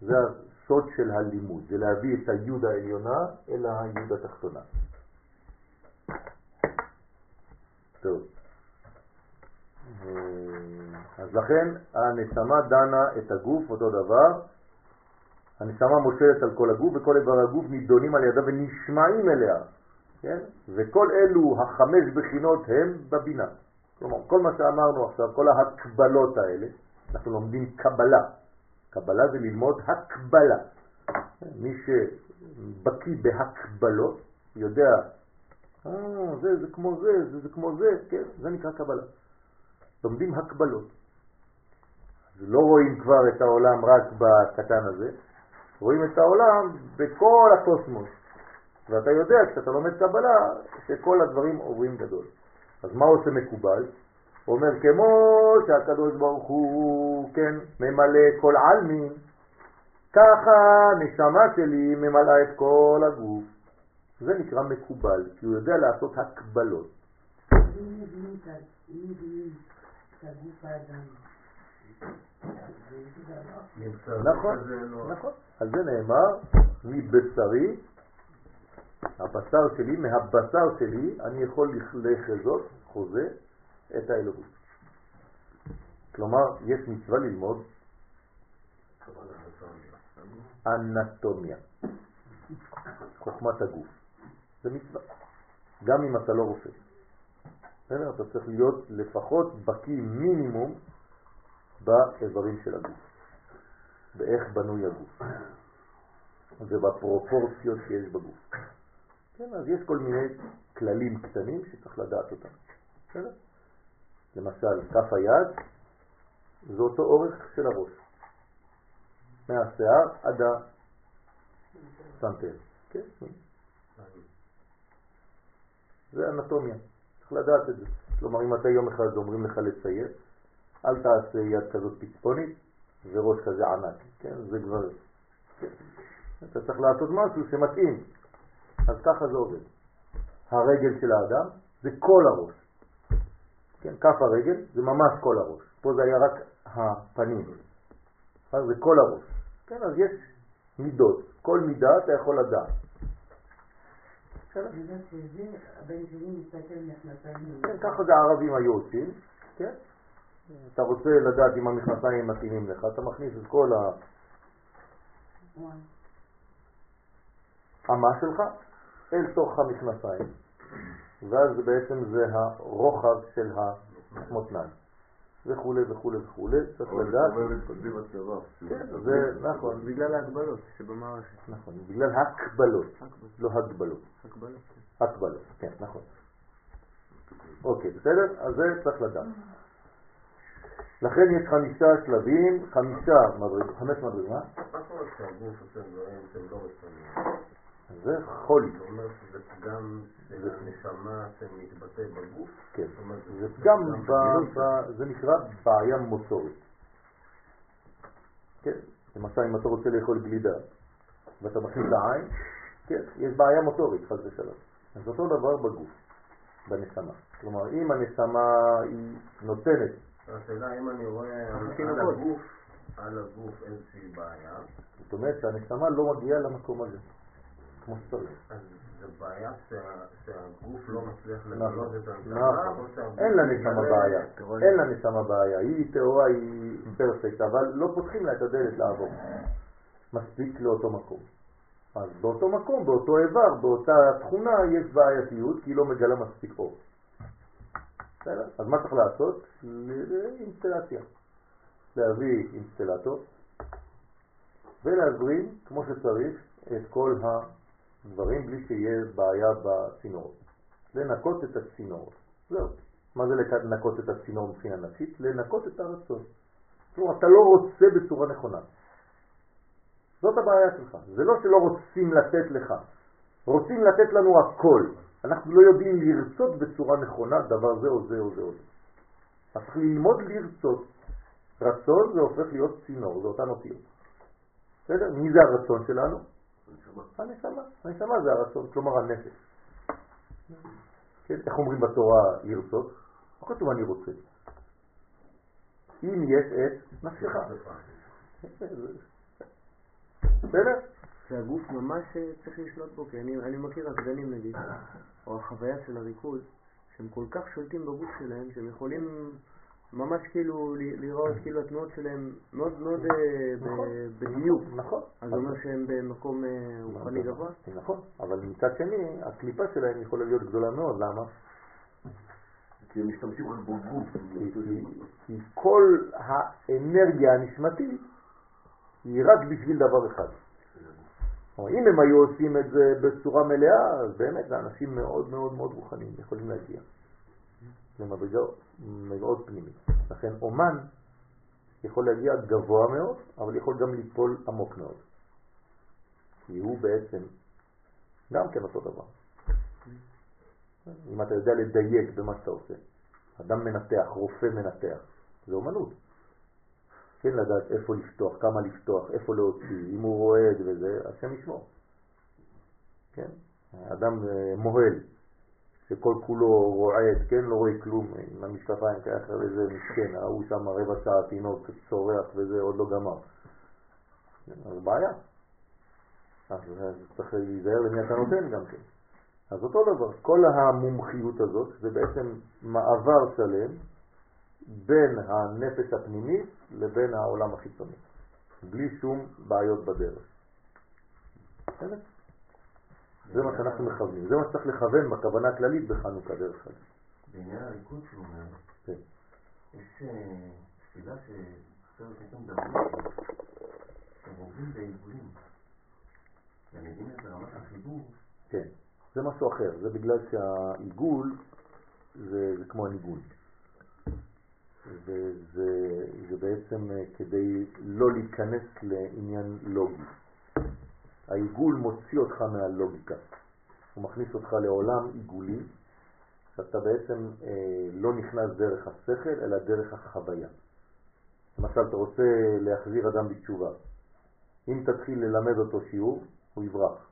זה הסוד של הלימוד, זה להביא את היוד העליונה אל היוד התחתונה. טוב. אה, אז לכן הנשמה דנה את הגוף אותו דבר, הנשמה מושלת על כל הגוף וכל איבר הגוף נידונים על ידה ונשמעים אליה, כן? וכל אלו החמש בחינות הם בבינה. כלומר, כל מה שאמרנו עכשיו, כל ההקבלות האלה, אנחנו לומדים קבלה. קבלה זה ללמוד הקבלה. מי שבקי בהקבלות יודע, אה, זה, זה כמו זה, זה, זה כמו זה, כן, זה נקרא קבלה. לומדים הקבלות. לא רואים כבר את העולם רק בקטן הזה, רואים את העולם בכל הקוסמוס. ואתה יודע, כשאתה לומד קבלה, שכל הדברים עוברים גדול. אז מה עושה מקובל? הוא אומר, כמו שהקדוש ברוך הוא, כן, ממלא כל עלמין, ככה נשמה שלי ממלאה את כל הגוף. זה נקרא מקובל, כי הוא יודע לעשות הקבלות. נכון, נכון. על זה נאמר, מבשרי, הבשר שלי, מהבשר שלי, אני יכול לחזות, חוזה, את האלוהות. כלומר, יש מצווה ללמוד אנטומיה, חוכמת הגוף. זה מצווה, גם אם אתה לא רופא. בסדר? אתה צריך להיות לפחות בקי מינימום באיברים של הגוף, באיך בנוי הגוף ובפרופורציות שיש בגוף. כן, אז יש כל מיני כללים קטנים שצריך לדעת אותם. בסדר? למשל, כף היד זה אותו אורך של הראש, מהשיער עד הסנטר. כן? זה אנטומיה, צריך לדעת את זה. כלומר, אם אתה יום אחד אומרים לך לצייר, אל תעשה יד כזאת פצפונית וראש כזה ענק, כן? זה כבר... כן. אתה צריך לעשות משהו שמתאים. אז ככה זה עובד. הרגל של האדם זה כל הראש. כן, כף הרגל זה ממש כל הראש. פה זה היה רק הפנים. אז זה כל הראש. כן, אז יש מידות. כל מידה אתה יכול לדעת. כן, ככה זה הערבים היו עושים, כן? אתה רוצה לדעת אם המכנסיים מתאימים לך, אתה מכניס את כל וואי. האמה שלך אל תוך המכנסיים, ואז בעצם זה הרוחב של המותניים, וכולי וכולי וכולי, צריך לדעת. כן, זה נכון, בגלל ההגבלות שבמערכת. נכון, בגלל הקבלות. לא הגבלות, הגבלות. הקבלות, כן, נכון. אוקיי, בסדר? אז זה צריך לדעת. לכן יש חמישה שלבים, חמישה מדרגות, חמש מדרגות, מה? שהם לא? זה חולי, זה אומר שזה פגם של הנשמה שמתבטא בגוף? כן. זה פגם, זה נקרא בעיה מוטורית. כן, למשל אם אתה רוצה לאכול גלידה ואתה מכניס לעין, כן, יש בעיה מוטורית, חס ושלום. אז אותו דבר בגוף, בנשמה. כלומר, אם הנשמה היא נותנת, השאלה אם אני רואה על- על תינוקות. הגוף, על הגוף איזושהי בעיה, זאת אומרת שהנשמה לא מגיעה למקום הזה, כמו שצריך. אז זו בעיה שה- שהגוף לא מצליח נכון, לגלות את הנשמה, נכון. אין לנשמה בעיה. אין לנשמה בעיה, היא טהורה, היא פרפקט, אבל לא פותחים לה את הדלת לעבור. מספיק לאותו מקום. אז באותו מקום, באותו איבר, באותה תכונה, יש בעייתיות, כי היא לא מגלה מספיק אור. אז מה צריך לעשות? אינסטלציה. להביא אינסטלטור ולהזרים כמו שצריך את כל הדברים בלי שיהיה בעיה בצינורות. לנקות את הצינורות. זהו. מה זה לנקות את הצינור מבחינה נפשית? לנקות את הרצון. כלומר, אתה לא רוצה בצורה נכונה. זאת הבעיה שלך. זה לא שלא רוצים לתת לך. רוצים לתת לנו הכל. אנחנו לא יודעים לרצות בצורה נכונה דבר זה או זה או זה או זה. אז צריך ללמוד לרצות. רצון זה הופך להיות צינור, זה אותן אותיות. בסדר? מי זה הרצון שלנו? הנשמה. הנשמה זה הרצון, כלומר הנפש. כן? איך אומרים בתורה לרצות? לא כתוב אני רוצה. אם יש את נפשך. בסדר? שהגוף ממש אה, צריך לשלוט בו, כי אני, אני מכיר רקדנים נגיד, או החוויה של הריכוז, שהם כל כך שולטים בגוף שלהם, שהם יכולים ממש כאילו לראות כאילו התנועות שלהם מאוד מאוד אה, נכון, בדיוק. נכון. אז זה אומר שהם במקום אה, רוחני גבוה? נכון, אבל מצד שני, הקליפה שלהם יכולה להיות גדולה מאוד, למה? כי הם משתמשים רק בגוף. כי כל האנרגיה הנשמתית היא רק בשביל דבר אחד. כלומר, אם הם היו עושים את זה בצורה מלאה, אז באמת זה אנשים מאוד מאוד מאוד רוחניים, יכולים להגיע למדרגה מאוד פנימית. לכן אומן יכול להגיע גבוה מאוד, אבל יכול גם ליפול עמוק מאוד. כי הוא בעצם גם כן אותו דבר. אם אתה יודע לדייק במה שאתה עושה. אדם מנתח, רופא מנתח, זה אומנות. כן, לדעת איפה לפתוח, כמה לפתוח, איפה להוציא, אם הוא רועד וזה, השם ישמור. כן? אדם אה, מוהל, שכל כולו רועד, כן, לא רואה כלום, עם המשקפיים ככה, וזה מסכן, ההוא שם רבע שעה תינוק צורח וזה עוד לא גמר. אז בעיה. אז צריך להיזהר למי אתה נותן גם כן. אז אותו דבר, כל המומחיות הזאת זה בעצם מעבר שלם בין הנפש הפנימית לבין העולם החיצוני, בלי שום בעיות בדרך. זה מה שאנחנו מכוונים, זה מה שצריך לכוון בכוונה הכללית בחנוכה דרך אגב. בעניין הליכוד שהוא אומר, כן. יש אה, תפילה שחסר כתוב דברים שהם עובדים בעיגולים. יודעים את רמת החיבור. כן, זה משהו אחר, זה בגלל שהעיגול זה, זה כמו הניגון. וזה זה בעצם אה, כדי לא להיכנס לעניין לוגי. העיגול מוציא אותך מהלוגיקה. הוא מכניס אותך לעולם עיגולי, שאתה בעצם אה, לא נכנס דרך השכל, אלא דרך החוויה. למשל, אתה רוצה להחזיר אדם בתשובה. אם תתחיל ללמד אותו שיעור, הוא יברח.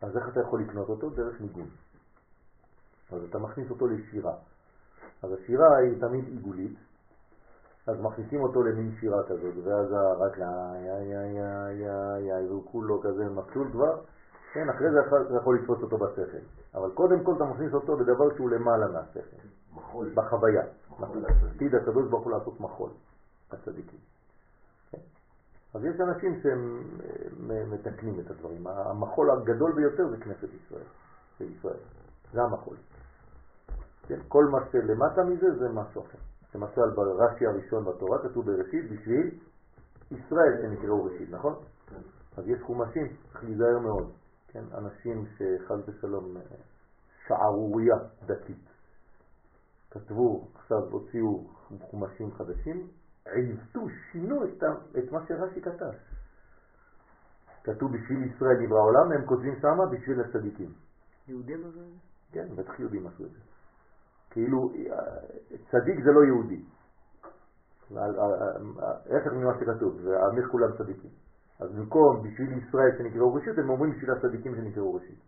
אז איך אתה יכול לקנות אותו? דרך ניגון. אז אתה מכניס אותו לשירה. אז השירה היא תמיד עיגולית, אז מכניסים אותו למין שירה כזאת, ואז רק לה, יא יא יא יא יא, והוא כולו כזה מסלול כבר, כן, אחרי זה אתה יכול לתפוס אותו בשכל. אבל קודם כל אתה מכניס אותו בדבר שהוא למעלה מהשכל, מחול. בחוויה. מחול עתיד הקדוש ברוך הוא לעשות מחול, הצדיקים. כן? אז יש אנשים שהם אה, מתקנים את הדברים. המחול הגדול ביותר זה כנסת ישראל, זה ישראל. זה המחול. כן? כל מה שלמטה מזה זה משהו אחר. למשל ברש"י הראשון בתורה כתוב בראשית בשביל ישראל שנקראו ראשית, נכון? אז יש חומשים, צריך להיזהר מאוד. כן? אנשים שחל ושלום אה, שערוריה דתית. כתבו, עכשיו הוציאו חומשים חדשים, עיוותו, שינו את, את מה שרש"י כתב. כתוב בשביל ישראל נברא העולם, הם כותבים שמה בשביל הצדיקים. יהודים אבל? כן, בטח יהודים עשו את זה. כאילו, צדיק זה לא יהודי. ההפך ממה שכתוב, ועמך כולם צדיקים. אז במקום בשביל ישראל שנקראו ראשית, הם אומרים בשביל הצדיקים שנקראו ראשית.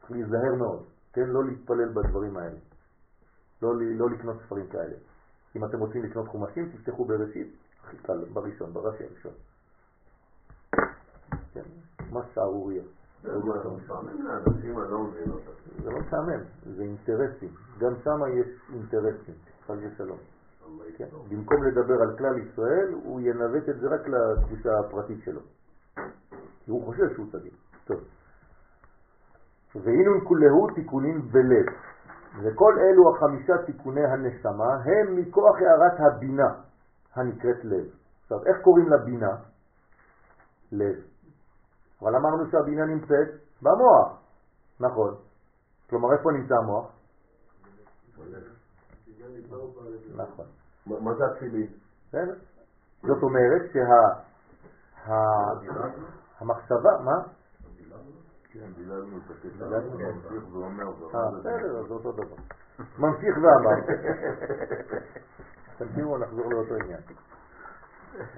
צריך להיזהר מאוד, כן? לא להתפלל בדברים האלה. לא, לא לקנות ספרים כאלה. אם אתם רוצים לקנות חומשים, תפתחו בראשית, הכי קל, בראשון, בראשי הראשון. כן, מה שערוריה. זה משעמם לאנשים, אני לא. זה לא משעמם, זה אינטרסים. גם שם יש אינטרסים, חס ושלום. כן. במקום לדבר על כלל ישראל, הוא ינווט את זה רק לתחושה הפרטית שלו. כי הוא חושב שהוא צדיק. טוב. ואינון כולהו תיקונים בלב. וכל אלו החמישה תיקוני הנשמה הם מכוח הערת הבינה הנקראת לב. עכשיו, איך קוראים לבינה? לב. אבל אמרנו שהבינה נמצאת במוח, נכון. כלומר, איפה נמצא המוח? נכון. מה זה התפילין? זאת אומרת שהמחשבה, מה? כן, אה, בסדר, זה אותו דבר. ממשיך ואמר. תמשיכו, נחזור לאותו עניין.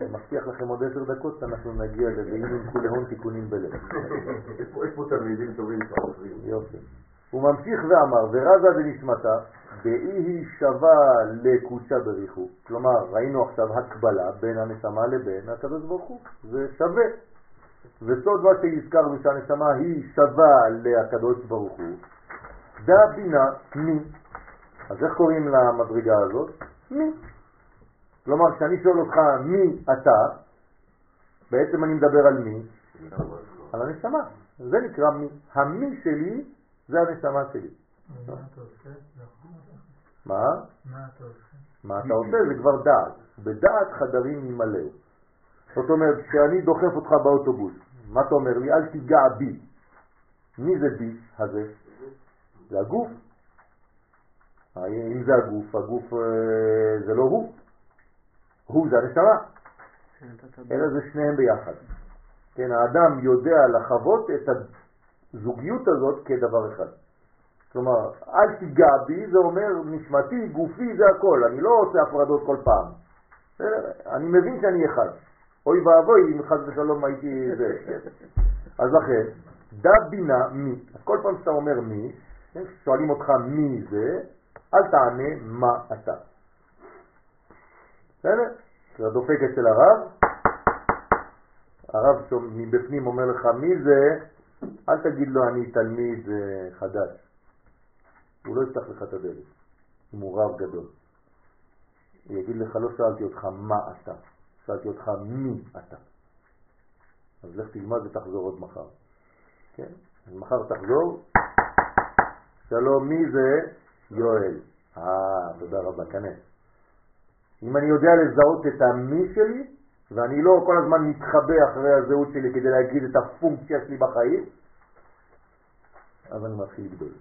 אני מבטיח לכם עוד עשר דקות, אנחנו נגיע ל"ואינון כולהון תיקונים בלב". יש פה תלמידים טובים שעוזרים. יופי. הוא ממשיך ואמר, ורזה דנשמתה, באי היא שווה לקודשה בריחו. כלומר, ראינו עכשיו הקבלה בין הנשמה לבין הקדוש ברוך הוא. זה שווה. וסוד מה שהזכרנו שהנשמה היא שווה לקדוש ברוך הוא, דה בינה מי. אז איך קוראים למדרגה הזאת? מי. כלומר, כשאני שואל אותך מי אתה, בעצם אני מדבר על מי? על הנשמה. זה נקרא מי. המי שלי זה הנשמה שלי. מה? מה אתה עושה? זה כבר דעת. בדעת חדרים ימלאו. זאת אומרת, כשאני דוחף אותך באוטובוס, מה אתה אומר לי? אל תיגע בי. מי זה בי הזה? זה הגוף. אם זה הגוף, הגוף אה, זה לא הוא. הוא זה הנשמה. אלא זה שניהם ביחד. כן, האדם יודע לחוות את הזוגיות הזאת כדבר אחד. כלומר, אל תיגע בי, זה אומר נשמתי, גופי, זה הכל. אני לא עושה הפרדות כל פעם. אני מבין שאני אחד. אוי ואבוי אם חס ושלום הייתי זה. אז לכן, דה בינה מי. אז כל פעם שאתה אומר מי, כן, שואלים אותך מי זה, אל תענה מה אתה. בסדר? זה הדופק אצל הרב, הרב מבפנים אומר לך מי זה, אל תגיד לו אני תלמיד אה, חדש. הוא לא יפתח לך את הדלת, אם הוא רב גדול. הוא יגיד לך, לא שאלתי אותך מה אתה, שאלתי אותך מי אתה. אז לך תלמד ותחזור עוד מחר. כן? אז מחר תחזור, שלום, מי זה? יואל. אה, תודה רבה, כנס. אם אני יודע לזהות את המי שלי, ואני לא כל הזמן מתחבא אחרי הזהות שלי כדי להגיד את הפונקציה שלי בחיים, אז אני מתחיל לגדול.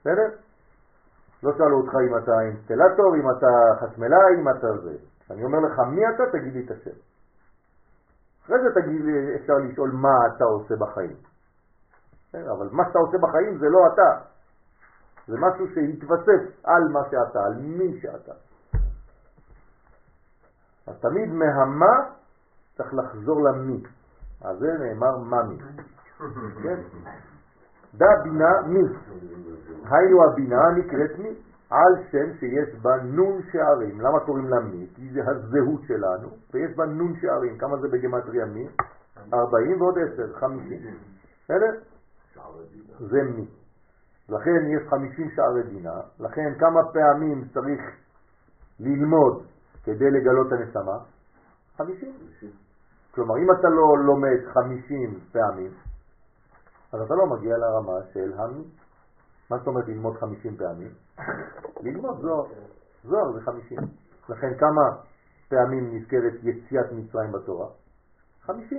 בסדר? לא שאלו אותך אם אתה אינסטלטור, אם אתה חשמלאי, אם אתה זה. אני אומר לך מי אתה, תגיד לי את השם. אחרי זה תגיד לי, אפשר לשאול מה אתה עושה בחיים. אבל מה שאתה עושה בחיים זה לא אתה. זה משהו שהתווסף על מה שאתה, על מי שאתה. אז תמיד מהמה צריך לחזור למי. אז זה נאמר ממי. כן? דה בינה מי. היינו הבינה נקראת מי. על שם שיש בה נון שערים. למה קוראים לה מי? כי זה הזהות שלנו, ויש בה נון שערים. כמה זה בגמטריה מי? 40 ועוד 10, 50. בסדר? זה מי. לכן יש 50 שערי דינה, לכן כמה פעמים צריך ללמוד כדי לגלות הנשמה? 50. כלומר, אם אתה לא לומד 50 פעמים, אז אתה לא מגיע לרמה של המי. מה זאת אומרת ללמוד 50 פעמים? ללמוד זוהר. זוהר זה 50. לכן כמה פעמים נזכרת יציאת מצרים בתורה? 50.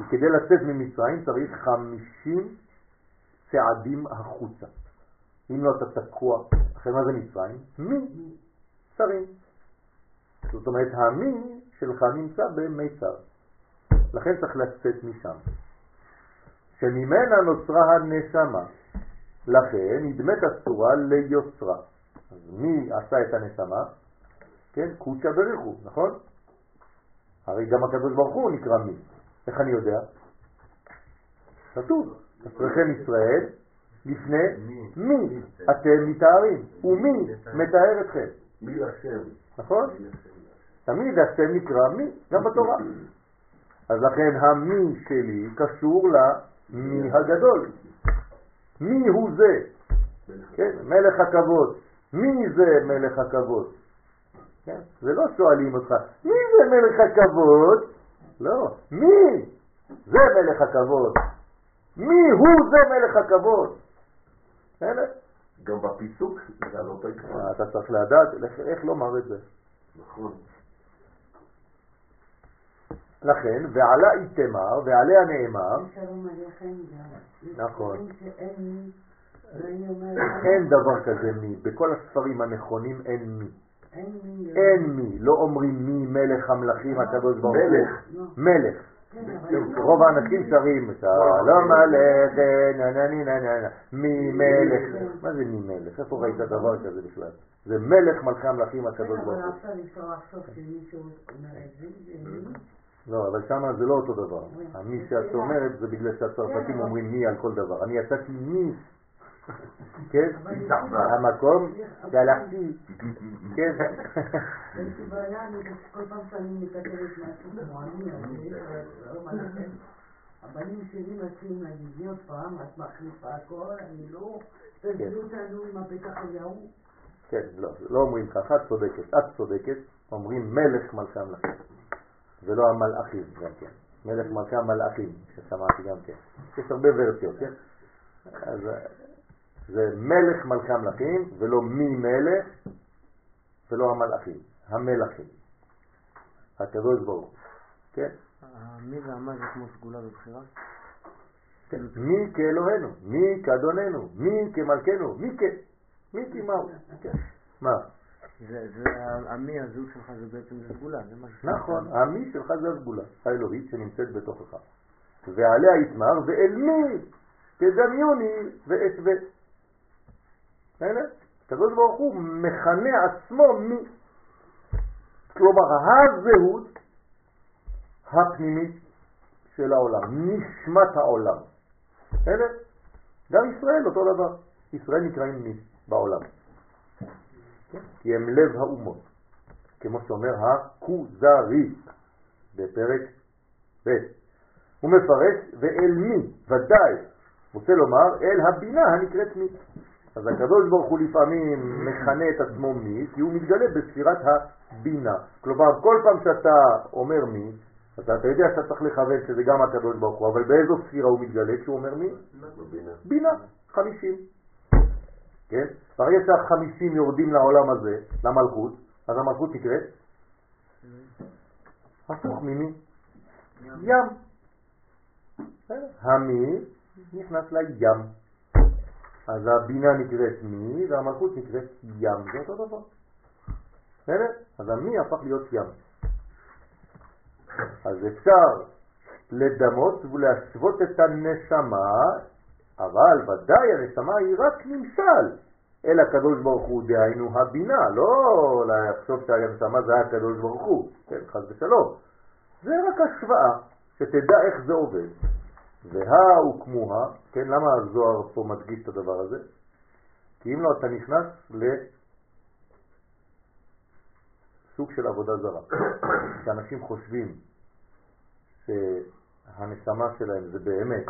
וכדי לצאת ממצרים צריך 50 צעדים החוצה. אם לא אתה תקוע, אחרי מה זה מצרים? מי? שרים. זאת אומרת, המי שלך נמצא במיצר. לכן צריך לצאת משם. שממנה נוצרה הנשמה. לכן נדמת הצורה ליוצרה. אז מי עשה את הנשמה? כן, קודשא בריחו, נכון? הרי גם הקדוש ברוך הוא נקרא מי. איך אני יודע? כתוב, אצלכם ישראל לפני מי אתם מתארים, ומי מתאר אתכם, מי השם? נכון? תמיד השם נקרא מי, גם בתורה. אז לכן המי שלי קשור למי הגדול. מי הוא זה? כן, מלך הכבוד. מי זה מלך הכבוד? כן? זה לא שואלים אותך, מי זה מלך הכבוד? לא, מי? זה מלך הכבוד. מי הוא זה מלך הכבוד? בסדר? גם בפיסוק זה לא תקווה. אתה צריך לדעת איך לומר את זה. נכון. לכן, ועלה איתמר, ועליה נאמר, נכון. אין דבר כזה מי. בכל הספרים הנכונים אין מי. אין מי. לא אומרים מי מלך המלכים הקדוש ברוך הוא. מלך. לא. מלך. כן, אבל רוב האנשים שרים, שלום עליך, נה נה נה נה נה נה, מי מלך. מה זה מי מלך? איפה ראית דבר כזה בכלל? זה מלך מלכי המלכים הקדוש כן, ברוך הוא. מי. לא, אבל שמה זה לא אותו דבר. המי שאת אומרת זה בגלל שהצרפתים אומרים מי על כל דבר. אני יצאתי מי, כן? המקום שהלכתי, כן? עליכם. הבנים שלי מציעים להגיד לי עוד פעם, את מחליפה הכל, אני לא... תביאו אותנו עם הפתח אליהו. כן, לא, לא אומרים ככה, את צודקת. את צודקת, אומרים מלך מלכי המלכים. ולא המלאכים גם כן. מלך מלכי המלאכים, ששמעתי גם כן. יש הרבה ורסיות, כן? אז אה, זה מלך מלכי המלכים, ולא מי מלך, ולא המלאכים, המלכים. הקדוש ברוך כן? מי והמה זה כמו סגולה בבחירה? כן. מי כאלוהינו, מי כאדוננו, מי כמלכנו, מי כ... מי כמהו, כן. מה? זה, הזוג שלך זה בעצם סגולה, זה מה ש... נכון, המי שלך זה הסגולה האלוהית שנמצאת בתוכך. ועליה יתמר, ואל מי תדמיוני ואשווה. הקדוש ברוך הוא מכנה עצמו מי. כלומר, הזהות הפנימית של העולם, נשמת העולם. בסדר? גם ישראל אותו דבר. ישראל נקראים מי בעולם. כן? כי הם לב האומות. כמו שאומר הכוזרי בפרק ב'. הוא מפרש ואל מי, ודאי, רוצה לומר אל הבינה הנקראת מי. אז הקדוש ברוך הוא לפעמים מכנה את עצמו מי, כי הוא מתגלה בספירת הבינה. כלומר, כל פעם שאתה אומר מי, אז אתה יודע שאתה צריך לכוון שזה גם הקדוש ברוך הוא, אבל באיזו ספירה הוא מתגלה כשהוא אומר מי? בבינה. בינה, חמישים. כן? ברגע שהחמישים יורדים לעולם הזה, למלכות, אז המלכות נקראת הפוך ממי? ים. המי נכנס לים. אז הבינה נקראת מי והמלכות נקראת ים, זה אותו דבר. בסדר? אז המי הפך להיות ים. אז אפשר לדמות ולהשוות את הנשמה, אבל ודאי הנשמה היא רק נמשל אל הקדוש ברוך הוא, דהיינו הבינה, לא לחשוב שהנשמה זה הקדוש ברוך הוא, כן, חס ושלום. זה רק השוואה, שתדע איך זה עובד. והא וכמוה, כן, למה הזוהר פה מדגיש את הדבר הזה? כי אם לא, אתה נכנס לסוג של עבודה זרה. שאנשים חושבים שהנשמה שלהם זה באמת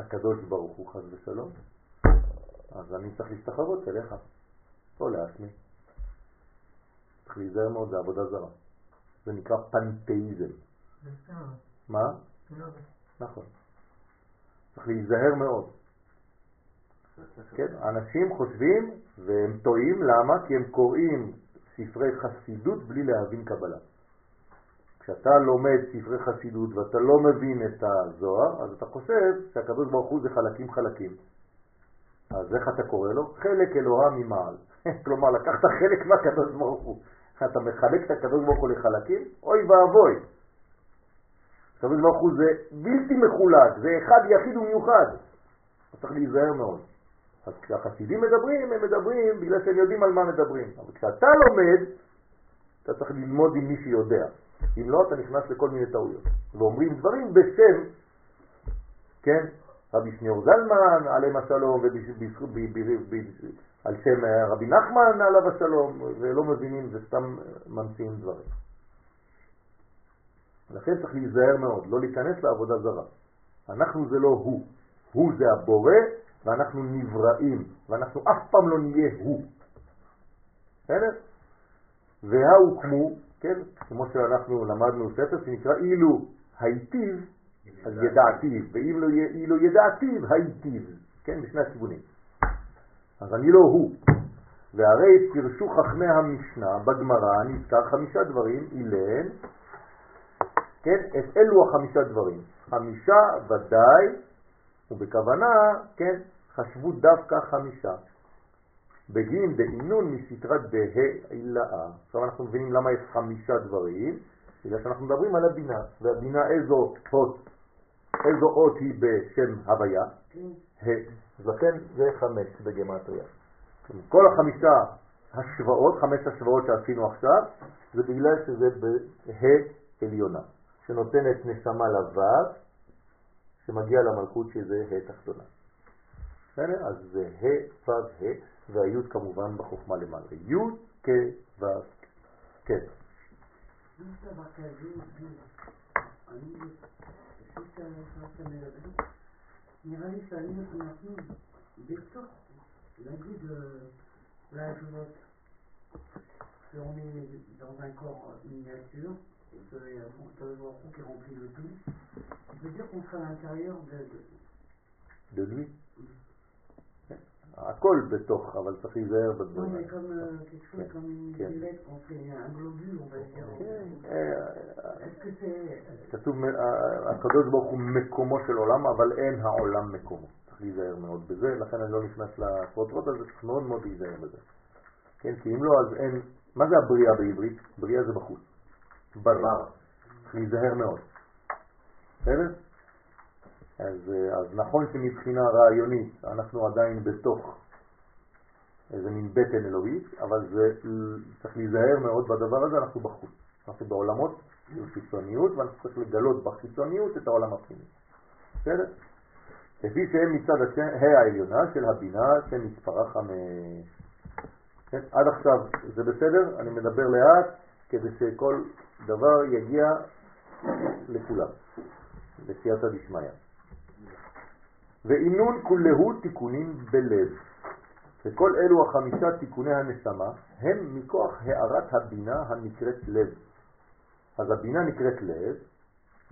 הקדוש ברוך הוא חס ושלום, אז אני צריך להשתחוות אליך, או לעצמי. צריך להיזהר מאוד, זה עבודה זרה. זה נקרא פנתאיזם. מה? נכון. צריך להיזהר מאוד. כן, אנשים חושבים והם טועים, למה? כי הם קוראים ספרי חסידות בלי להבין קבלה. כשאתה לומד ספרי חסידות ואתה לא מבין את הזוהר, אז אתה חושב שהקדוש ברוך הוא זה חלקים חלקים. אז איך אתה קורא לו? חלק אלוהה ממעל. כלומר, לקחת חלק מהקדוש ברוך הוא. אתה מחלק את הקדוש ברוך הוא לחלקים? אוי ואבוי. הקדוש ברוך הוא זה בלתי מחולק, זה אחד יחיד ומיוחד. אז צריך להיזהר מאוד. אז כשהחסידים מדברים, הם מדברים בגלל שהם יודעים על מה מדברים. אבל כשאתה לומד, אתה צריך ללמוד עם מי שיודע. אם לא, אתה נכנס לכל מיני טעויות. ואומרים דברים בשם, כן, רבי שניאור זלמן, עליהם השלום, על שם רבי נחמן, עליו השלום, ולא מבינים, וסתם ממציאים דברים. לכן צריך להיזהר מאוד, לא להיכנס לעבודה זרה. אנחנו זה לא הוא, הוא זה הבורא, ואנחנו נבראים, ואנחנו אף פעם לא נהיה הוא. בסדר? וההוקמו, כן, כמו שאנחנו למדנו ספר שנקרא אילו הייטיב, אז ידעתיו, ואם לא אילו ידעתיו, הייטיב, כן, בשני הכיוונים. אז אני לא הוא. והרי פירשו חכמי המשנה בגמרא נזכר חמישה דברים, אילן, כן, את אלו החמישה דברים. חמישה ודאי, ובכוונה, כן, חשבו דווקא חמישה. בגין דאינון מסתרת בהילאה. עכשיו אנחנו מבינים למה יש חמישה דברים, בגלל שאנחנו מדברים על הבינה, והבינה איזו אות, איזו אות היא בשם הוויה? ה'. אז לכן זה חמש בגמטריה. כל החמישה השוואות, חמש השוואות שעשינו עכשיו, זה בגלל שזה בה' עליונה, שנותנת נשמה לו', שמגיע למלכות שזה ה' תחתונה. בסדר? אז זה ה', ו', ה', והי' כמובן בחוכמה למעלה. י' כ' ו' כ'. נראה לי שאנחנו בתוך, להגיד la joute, qu'on est dans un corps miniature, et que bon, le bordeaux qui remplit le tout, on peut dire qu'on sera à l'intérieur de, de lui. הכל בתוך, אבל צריך להיזהר בדברים. Que c'est... כתוב, הקדוש ברוך הוא מקומו של עולם, אבל אין העולם מקומו. צריך להיזהר מאוד בזה, לכן אני לא נכנס לפרוטרוט הזה, צריך מאוד מאוד להיזהר בזה. כן, כי אם לא, אז אין... מה זה הבריאה בעברית? בריאה זה בחוץ. בר. צריך להיזהר מאוד. בסדר? אז, אז נכון שמבחינה רעיונית אנחנו עדיין בתוך איזה מין בטן אלוהית, אבל זה, צריך להיזהר מאוד בדבר הזה, אנחנו בחוץ. אנחנו בעולמות של חיצוניות, ואנחנו צריך לגלות בחיצוניות את העולם הפנימי. בסדר? לפי שהם מצד ה' העליונה של הבינה שמספרה חמש. כן? עד עכשיו זה בסדר? אני מדבר לאט כדי שכל דבר יגיע לכולם, בסייעתא דשמיא. ואינון כולהו תיקונים בלב. וכל אלו החמישה תיקוני הנשמה הם מכוח הערת הבינה הנקראת לב. אז הבינה נקראת לב,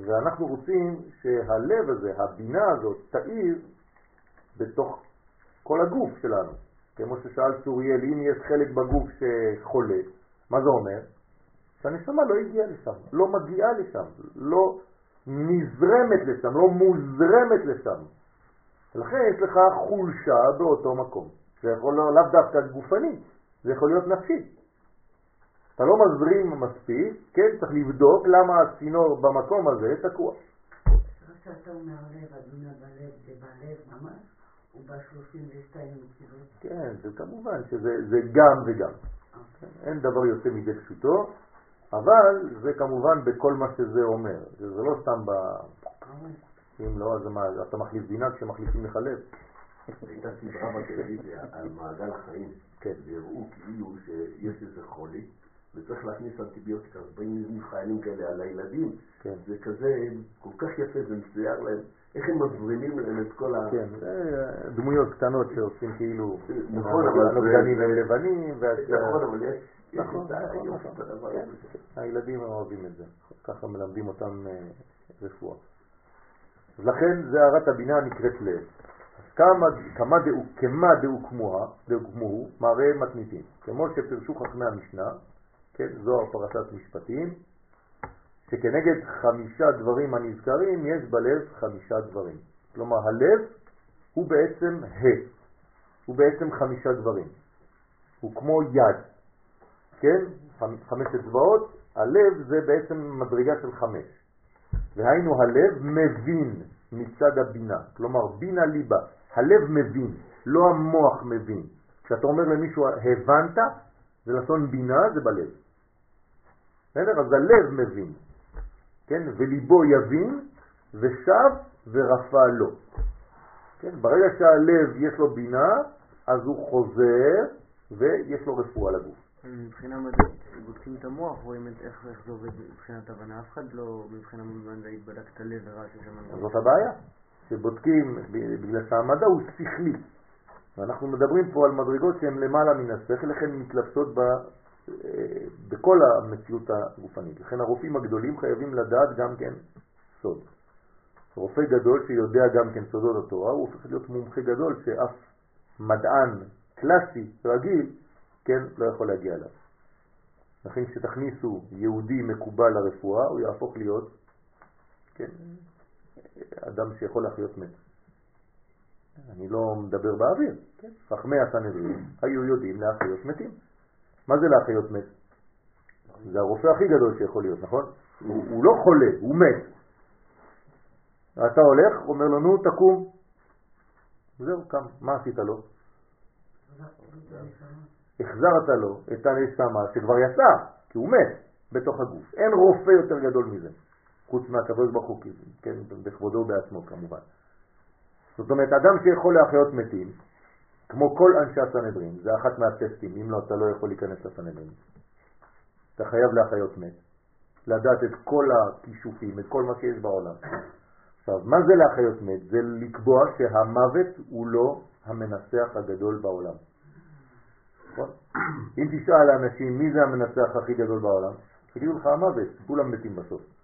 ואנחנו רוצים שהלב הזה, הבינה הזאת, תאיר בתוך כל הגוף שלנו. כמו ששאל צוריאל, אם יש חלק בגוף שחולה, מה זה אומר? שהנשמה לא הגיעה לשם, לא מגיעה לשם, לא נזרמת לשם, לא מוזרמת לשם. ולכן יש לך חולשה באותו מקום. זה יכול להיות לאו דווקא גופני, זה יכול להיות נפשי. אתה לא מזרים מספיק, כן, צריך לבדוק למה הצינור במקום הזה תקוע. שאתה אומר לב, אדוני בלב, זה בלב ממש, הוא ב-32 נקודות. כן, זה כמובן שזה גם וגם. אוקיי. אין דבר יוצא מידי פשוטו, אבל זה כמובן בכל מה שזה אומר. זה לא סתם ב... אוקיי. אם לא, אז מה, אתה מחליף בינה כשמחליפים לך לב. הייתה סדרה בטלוויזיה על מעגל החיים, כן. והראו כאילו שיש איזה חולי, וצריך להכניס אנטיביוטיקה, אז באים חיילים כאלה על הילדים, כן. זה כזה כל כך יפה, זה מצויר להם, איך הם מזרימים להם את כל ה... כן, דמויות קטנות שעושים כאילו... נכון, אבל... הנוגדנים הם לבנים, נכון, אבל יש... נכון, נכון, נכון. כן, הילדים אוהבים את זה, ככה מלמדים אותם אה, רפואה. לכן זה הערת הבינה נקראת לב. כמה דאוקמוהו מראה מתניתים. כמו שפרשו חכמי המשנה, כן, זוהר פרשת משפטים, שכנגד חמישה דברים הנזכרים יש בלב חמישה דברים. כלומר הלב הוא בעצם ה, הוא בעצם חמישה דברים. הוא כמו יד, כן? חמשת אצבעות, הלב זה בעצם מדרגה של חמש. והיינו הלב מבין מצד הבינה, כלומר בינה ליבה, הלב מבין, לא המוח מבין. כשאתה אומר למישהו הבנת, זה לשון בינה, זה בלב. בסדר? אז הלב מבין, כן? וליבו יבין ושב ורפא לו. כן? ברגע שהלב יש לו בינה, אז הוא חוזר ויש לו רפואה לגוף. מבחינה מדעית, בודקים את המוח, רואים את איך, זה עובד מבחינת הבנה. אף אחד לא מבחינה מדעית בדק את הלב וראה מנגנון. זאת הבעיה, שבודקים בגלל שהמדע הוא שכלי. ואנחנו מדברים פה על מדרגות שהן למעלה מן השכל, לכן מתלבשות ב, אה, בכל המציאות הגופנית. לכן הרופאים הגדולים חייבים לדעת גם כן סוד. רופא גדול שיודע גם כן סודות התורה, הוא הופך להיות מומחה גדול שאף מדען קלאסי, רגיל, כן, לא יכול להגיע אליו. לכן כשתכניסו יהודי מקובל לרפואה, הוא יהפוך להיות, כן, אדם שיכול להחיות מת. אני לא מדבר באוויר, כן? חכמי הסנהדרין היו יודעים להחיות מתים. מה זה להחיות מת? זה הרופא הכי גדול שיכול להיות, נכון? הוא, הוא לא חולה, הוא מת. אתה הולך, אומר לנו, תקום. זהו, קם. מה עשית לו? החזרת לו את הנשמה שכבר יצא, כי הוא מת בתוך הגוף. אין רופא יותר גדול מזה, חוץ מהקדוש ברוך הוא, כן, בכבודו בעצמו כמובן. זאת אומרת, אדם שיכול להחיות מתים, כמו כל אנשי הסנהדרין, זה אחת מהטסטים, אם לא, אתה לא יכול להיכנס לסנהדרין. אתה חייב להחיות מת, לדעת את כל הכישופים, את כל מה שיש בעולם. עכשיו, מה זה להחיות מת? זה לקבוע שהמוות הוא לא המנצח הגדול בעולם. נכון? אם תשאל לאנשים מי זה המנצח הכי גדול בעולם, תגידו לך המוות, כולם מתים בסוף.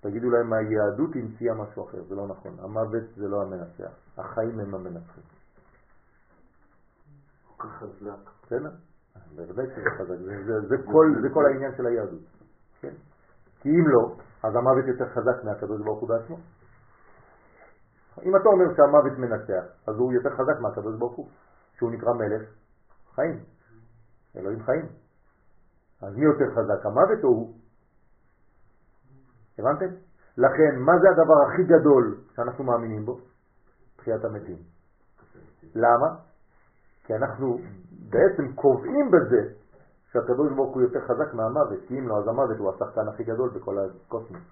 תגידו להם היהדות המציאה משהו אחר, זה לא נכון. המוות זה לא המנצח, החיים הם המנצחים. כל כך חזק. בסדר? בוודאי שזה חזק, זה כל העניין של היהדות. כן? כי אם לא, אז המוות יותר חזק מהקדוש ברוך הוא בעצמו. אם אתה אומר שהמוות מנצח, אז הוא יותר חזק מהקדוש ברוך הוא, שהוא נקרא מלך חיים. אלוהים חיים. אז מי יותר חזק, המוות או הוא? הבנתם? לכן, מה זה הדבר הכי גדול שאנחנו מאמינים בו? תחיית המתים. למה? כי אנחנו בעצם קובעים בזה שהקדוש ברוך הוא יותר חזק מהמוות, כי אם לא, אז המוות הוא השחקן הכי גדול בכל הקוסמוס.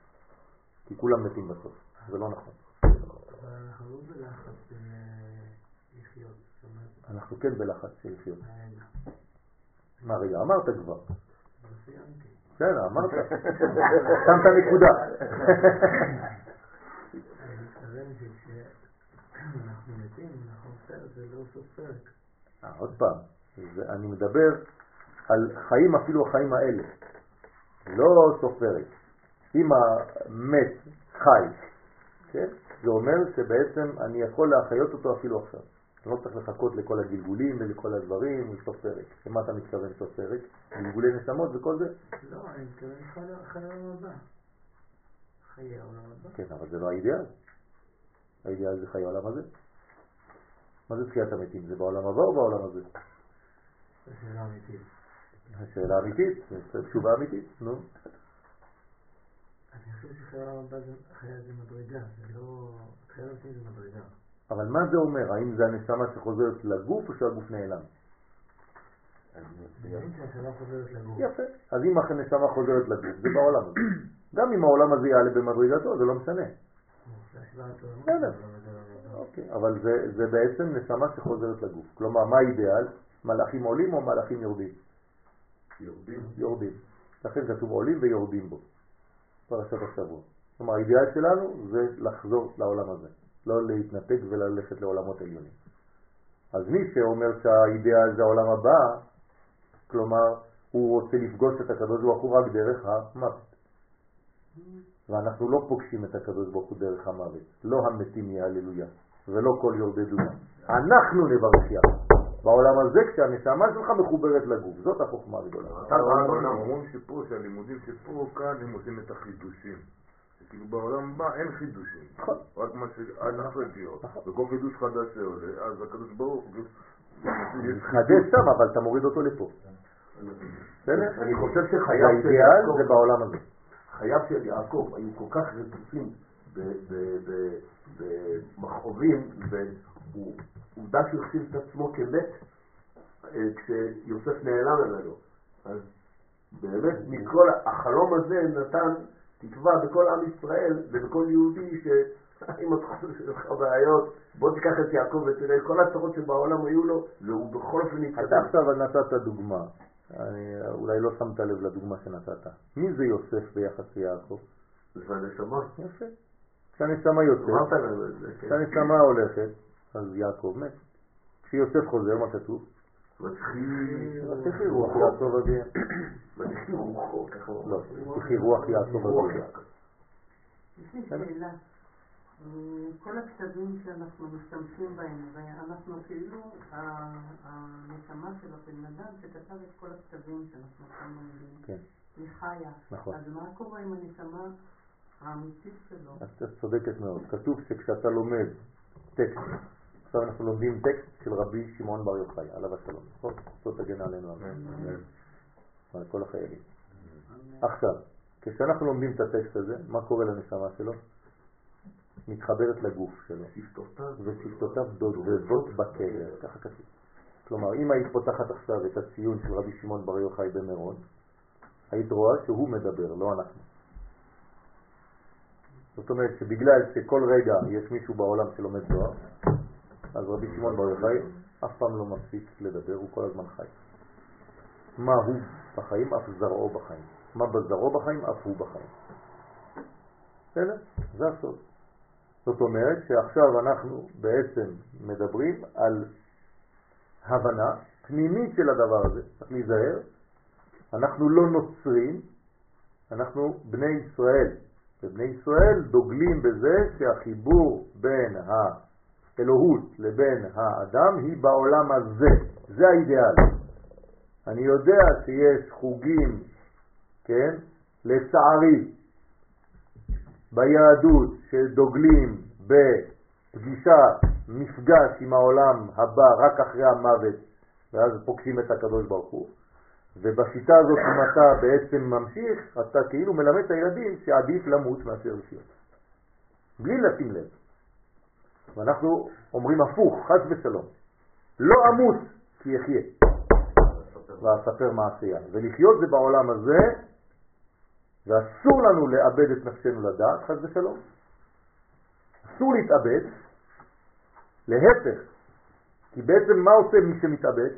כי כולם מתים בסוף, זה לא נכון. אנחנו בלחץ אה, לחיות. אנחנו כן בלחץ של לחיות. מה רגע, אמרת כבר. בסדר, אמרת. שמת נקודה. אה, עוד פעם, אני מדבר על חיים, אפילו החיים האלה. לא סוף פרק. אם המת חי, כן? זה אומר שבעצם אני יכול להחיות אותו אפילו עכשיו. אתה לא צריך לחכות לכל הגלגולים ולכל הדברים, לסוף פרק. למה אתה מתכוון לסוף פרק? גלגולי נשמות וכל זה? לא, אני מתכוון חיי העולם הבא. חיי העולם הבא. כן, אבל זה לא האידאל. האידאל זה חיי העולם הזה. מה זה תחיית המתים? זה בעולם הבא או בעולם הזה? זו שאלה אמיתית. השאלה אמיתית, תשובה אמיתית, נו. אני חושב שחיי העולם הבא זה מדרגה, זה לא... תחיית המתים זה מדרגה. אבל מה זה אומר? האם זה הנשמה שחוזרת לגוף או שהגוף נעלם? יפה. אז אם הנשמה חוזרת לגוף, זה בעולם הזה. גם אם העולם הזה יעלה במדרגתו, זה לא משנה. אוקיי, אבל זה בעצם נשמה שחוזרת לגוף. כלומר, מה האידאל? מלאכים עולים או מלאכים יורדים? יורדים. יורדים. לכן כתוב עולים ויורדים בו. פרשת השבוע. כלומר, האידאל שלנו זה לחזור לעולם הזה, לא להתנתק וללכת לעולמות עליונים. אז מי שאומר שהאידאל זה העולם הבא, כלומר, הוא רוצה לפגוש את הקדוש ברוך הוא רק דרך המוות. ואנחנו לא פוגשים את הקדוש ברוך הוא דרך המוות, לא המתים יהללויה, ולא כל יורדי דומה. אנחנו נברך יחד. בעולם הזה כשהנשמה שלך מחוברת לגוף, זאת החוכמה הגדולה. אומרים שפה, שהלימודים שפה, כאן הם עושים את החידושים. כאילו בעולם הבא אין חידושים, נכון. רק מה שאנחנו הגיעות, וכל חידוש חדש שעולה, אז הקדוש ברוך הוא מתחדש שם, אבל אתה מוריד אותו לפה. בסדר? אני חושב שחייו של יעקב, זה בעולם הזה. חייו של יעקב היו כל כך רצופים במכאובים, ועובדה שהוא החשיב את עצמו כמת אה, כשיוסף נעלם ממנו. אז באמת מכל החלום הזה נתן תקווה בכל עם ישראל ובכל יהודי שאם אתה חושב שיש לך בעיות, בוא תיקח את יעקב ותראה, כל הצרות שבעולם היו לו, והוא בכל אופן אתה התקדם. עכשיו נתת דוגמה, אני, אולי לא שמת לב לדוגמה שנתת. מי זה יוסף ביחס ליעקב? זה הנשמה. יפה. כשהנשמה יוצאת, כן. כשהנשמה הולכת, אז יעקב מת. כשיוסף חוזר, מה כתוב? מתחיל רוח יעקב אביה. מתחיל רוחו, ככה הוא. לא, תחי רוח רוח אביה. יש לי שאלה. אה, כל הכתבים שאנחנו משתמשים בהם, ואנחנו כאילו, הנשמה של הבן אדם שכתב את כל הכתבים שאנחנו עכשיו לומדים, כן, היא חיה. נכון. אז מה קורה עם הנשמה האמיתית שלו? את צודקת מאוד. כתוב שכשאתה לומד טקסט, עכשיו אנחנו לומדים טקסט של רבי שמעון בר יוחאי, עליו השלום, נכון? זאת תגן עלינו. על כל החיילים. עכשיו, כשאנחנו לומדים את הטקסט הזה, מה קורה לנשמה שלו? מתחברת לגוף שלו, שפתותיו. ושפתותיו דודבות בקבר, ככה כתוב. כלומר, אם היית פותחת עכשיו את הציון של רבי שמעון בר יוחאי במירון, היית רואה שהוא מדבר, לא אנחנו. זאת אומרת שבגלל שכל רגע יש מישהו בעולם שלומד תואר, אז רבי שמעון בר יוחאי אף פעם לא מפסיק לדבר, הוא כל הזמן חי. מה הוא בחיים, אף זרעו בחיים. מה בזרעו בחיים, אף הוא בחיים. בסדר? זה הסוד. זאת אומרת שעכשיו אנחנו בעצם מדברים על הבנה פנימית של הדבר הזה, צריך להיזהר, אנחנו לא נוצרים, אנחנו בני ישראל, ובני ישראל דוגלים בזה שהחיבור בין האלוהות לבין האדם היא בעולם הזה, זה האידאל. אני יודע שיש חוגים, כן, לצערי, ביהדות שדוגלים בפגישה, מפגש עם העולם הבא רק אחרי המוות, ואז פוגשים את הקדוש ברוך הוא. ובשיטה הזאת, אם אתה בעצם ממשיך, אתה כאילו מלמד את הילדים שעדיף למות מאשר לחיות. בלי לשים לב. ואנחנו אומרים הפוך, חס ושלום. לא אמות כי אחיה, ואספר מעשייה. ולחיות זה בעולם הזה, ואסור לנו לאבד את נפשנו לדעת, חס ושלום. אסור להתאבד, להפך. כי בעצם מה עושה מי שמתאבד?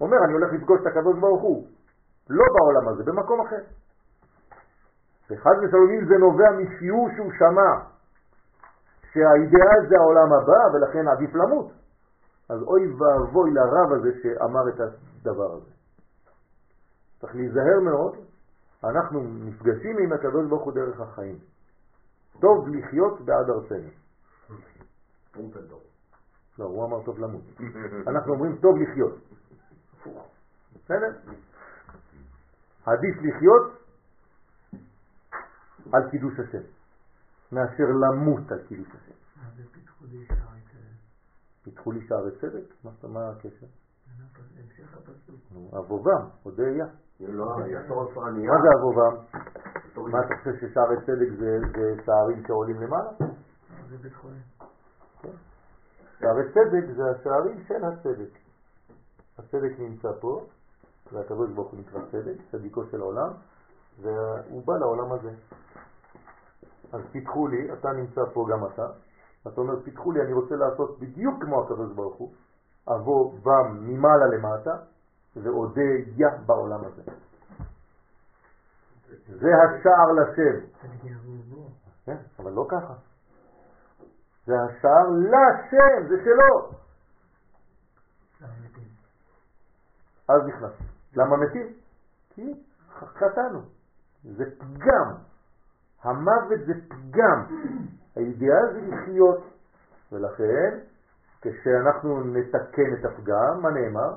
אומר, אני הולך לפגוש את הקדוש ברוך הוא. לא בעולם הזה, במקום אחר. וחד ושלום אם זה נובע משיעור שהוא שמע שהאידאל זה העולם הבא ולכן עדיף למות, אז אוי ואבוי לרב הזה שאמר את הדבר הזה. צריך להיזהר מאוד, אנחנו נפגשים עם הקדוש ברוך הוא דרך החיים. טוב לחיות בעד ארצנו. לא, הוא אמר טוב למות. אנחנו אומרים טוב לחיות. בסדר? עדיף לחיות על קידוש השם, מאשר למות על קידוש השם. מה זה פיתחו לי שערי צדק? פיתחו לי שערי צדק? מה זאת- מה הקשר? המשך הפסוק. אבובם, הודיה. לא. מה זה אבובם? מה אתה חושב ששערי צדק זה זה שערים שעולים למעלה? זה בית חולים. שערי צדק זה השערים של הצדק. הצדק נמצא פה, והקדוש ברוך הוא נקרא צדק, צדיקו של העולם, והוא בא לעולם הזה. אז פיתחו לי, אתה נמצא פה גם אתה, אתה אומר פיתחו לי, אני רוצה לעשות בדיוק כמו הקדוש ברוך הוא, אבוא בם ממעלה למטה, ועודיה בעולם הזה. זה השער לשם. כן, אבל לא ככה. זה השער לשם, זה שלו. אז נכנס. למה מתים? כי חטאנו. זה פגם. המוות זה פגם. האידיאל זה לחיות. ולכן, כשאנחנו נתקן את הפגם, מה נאמר?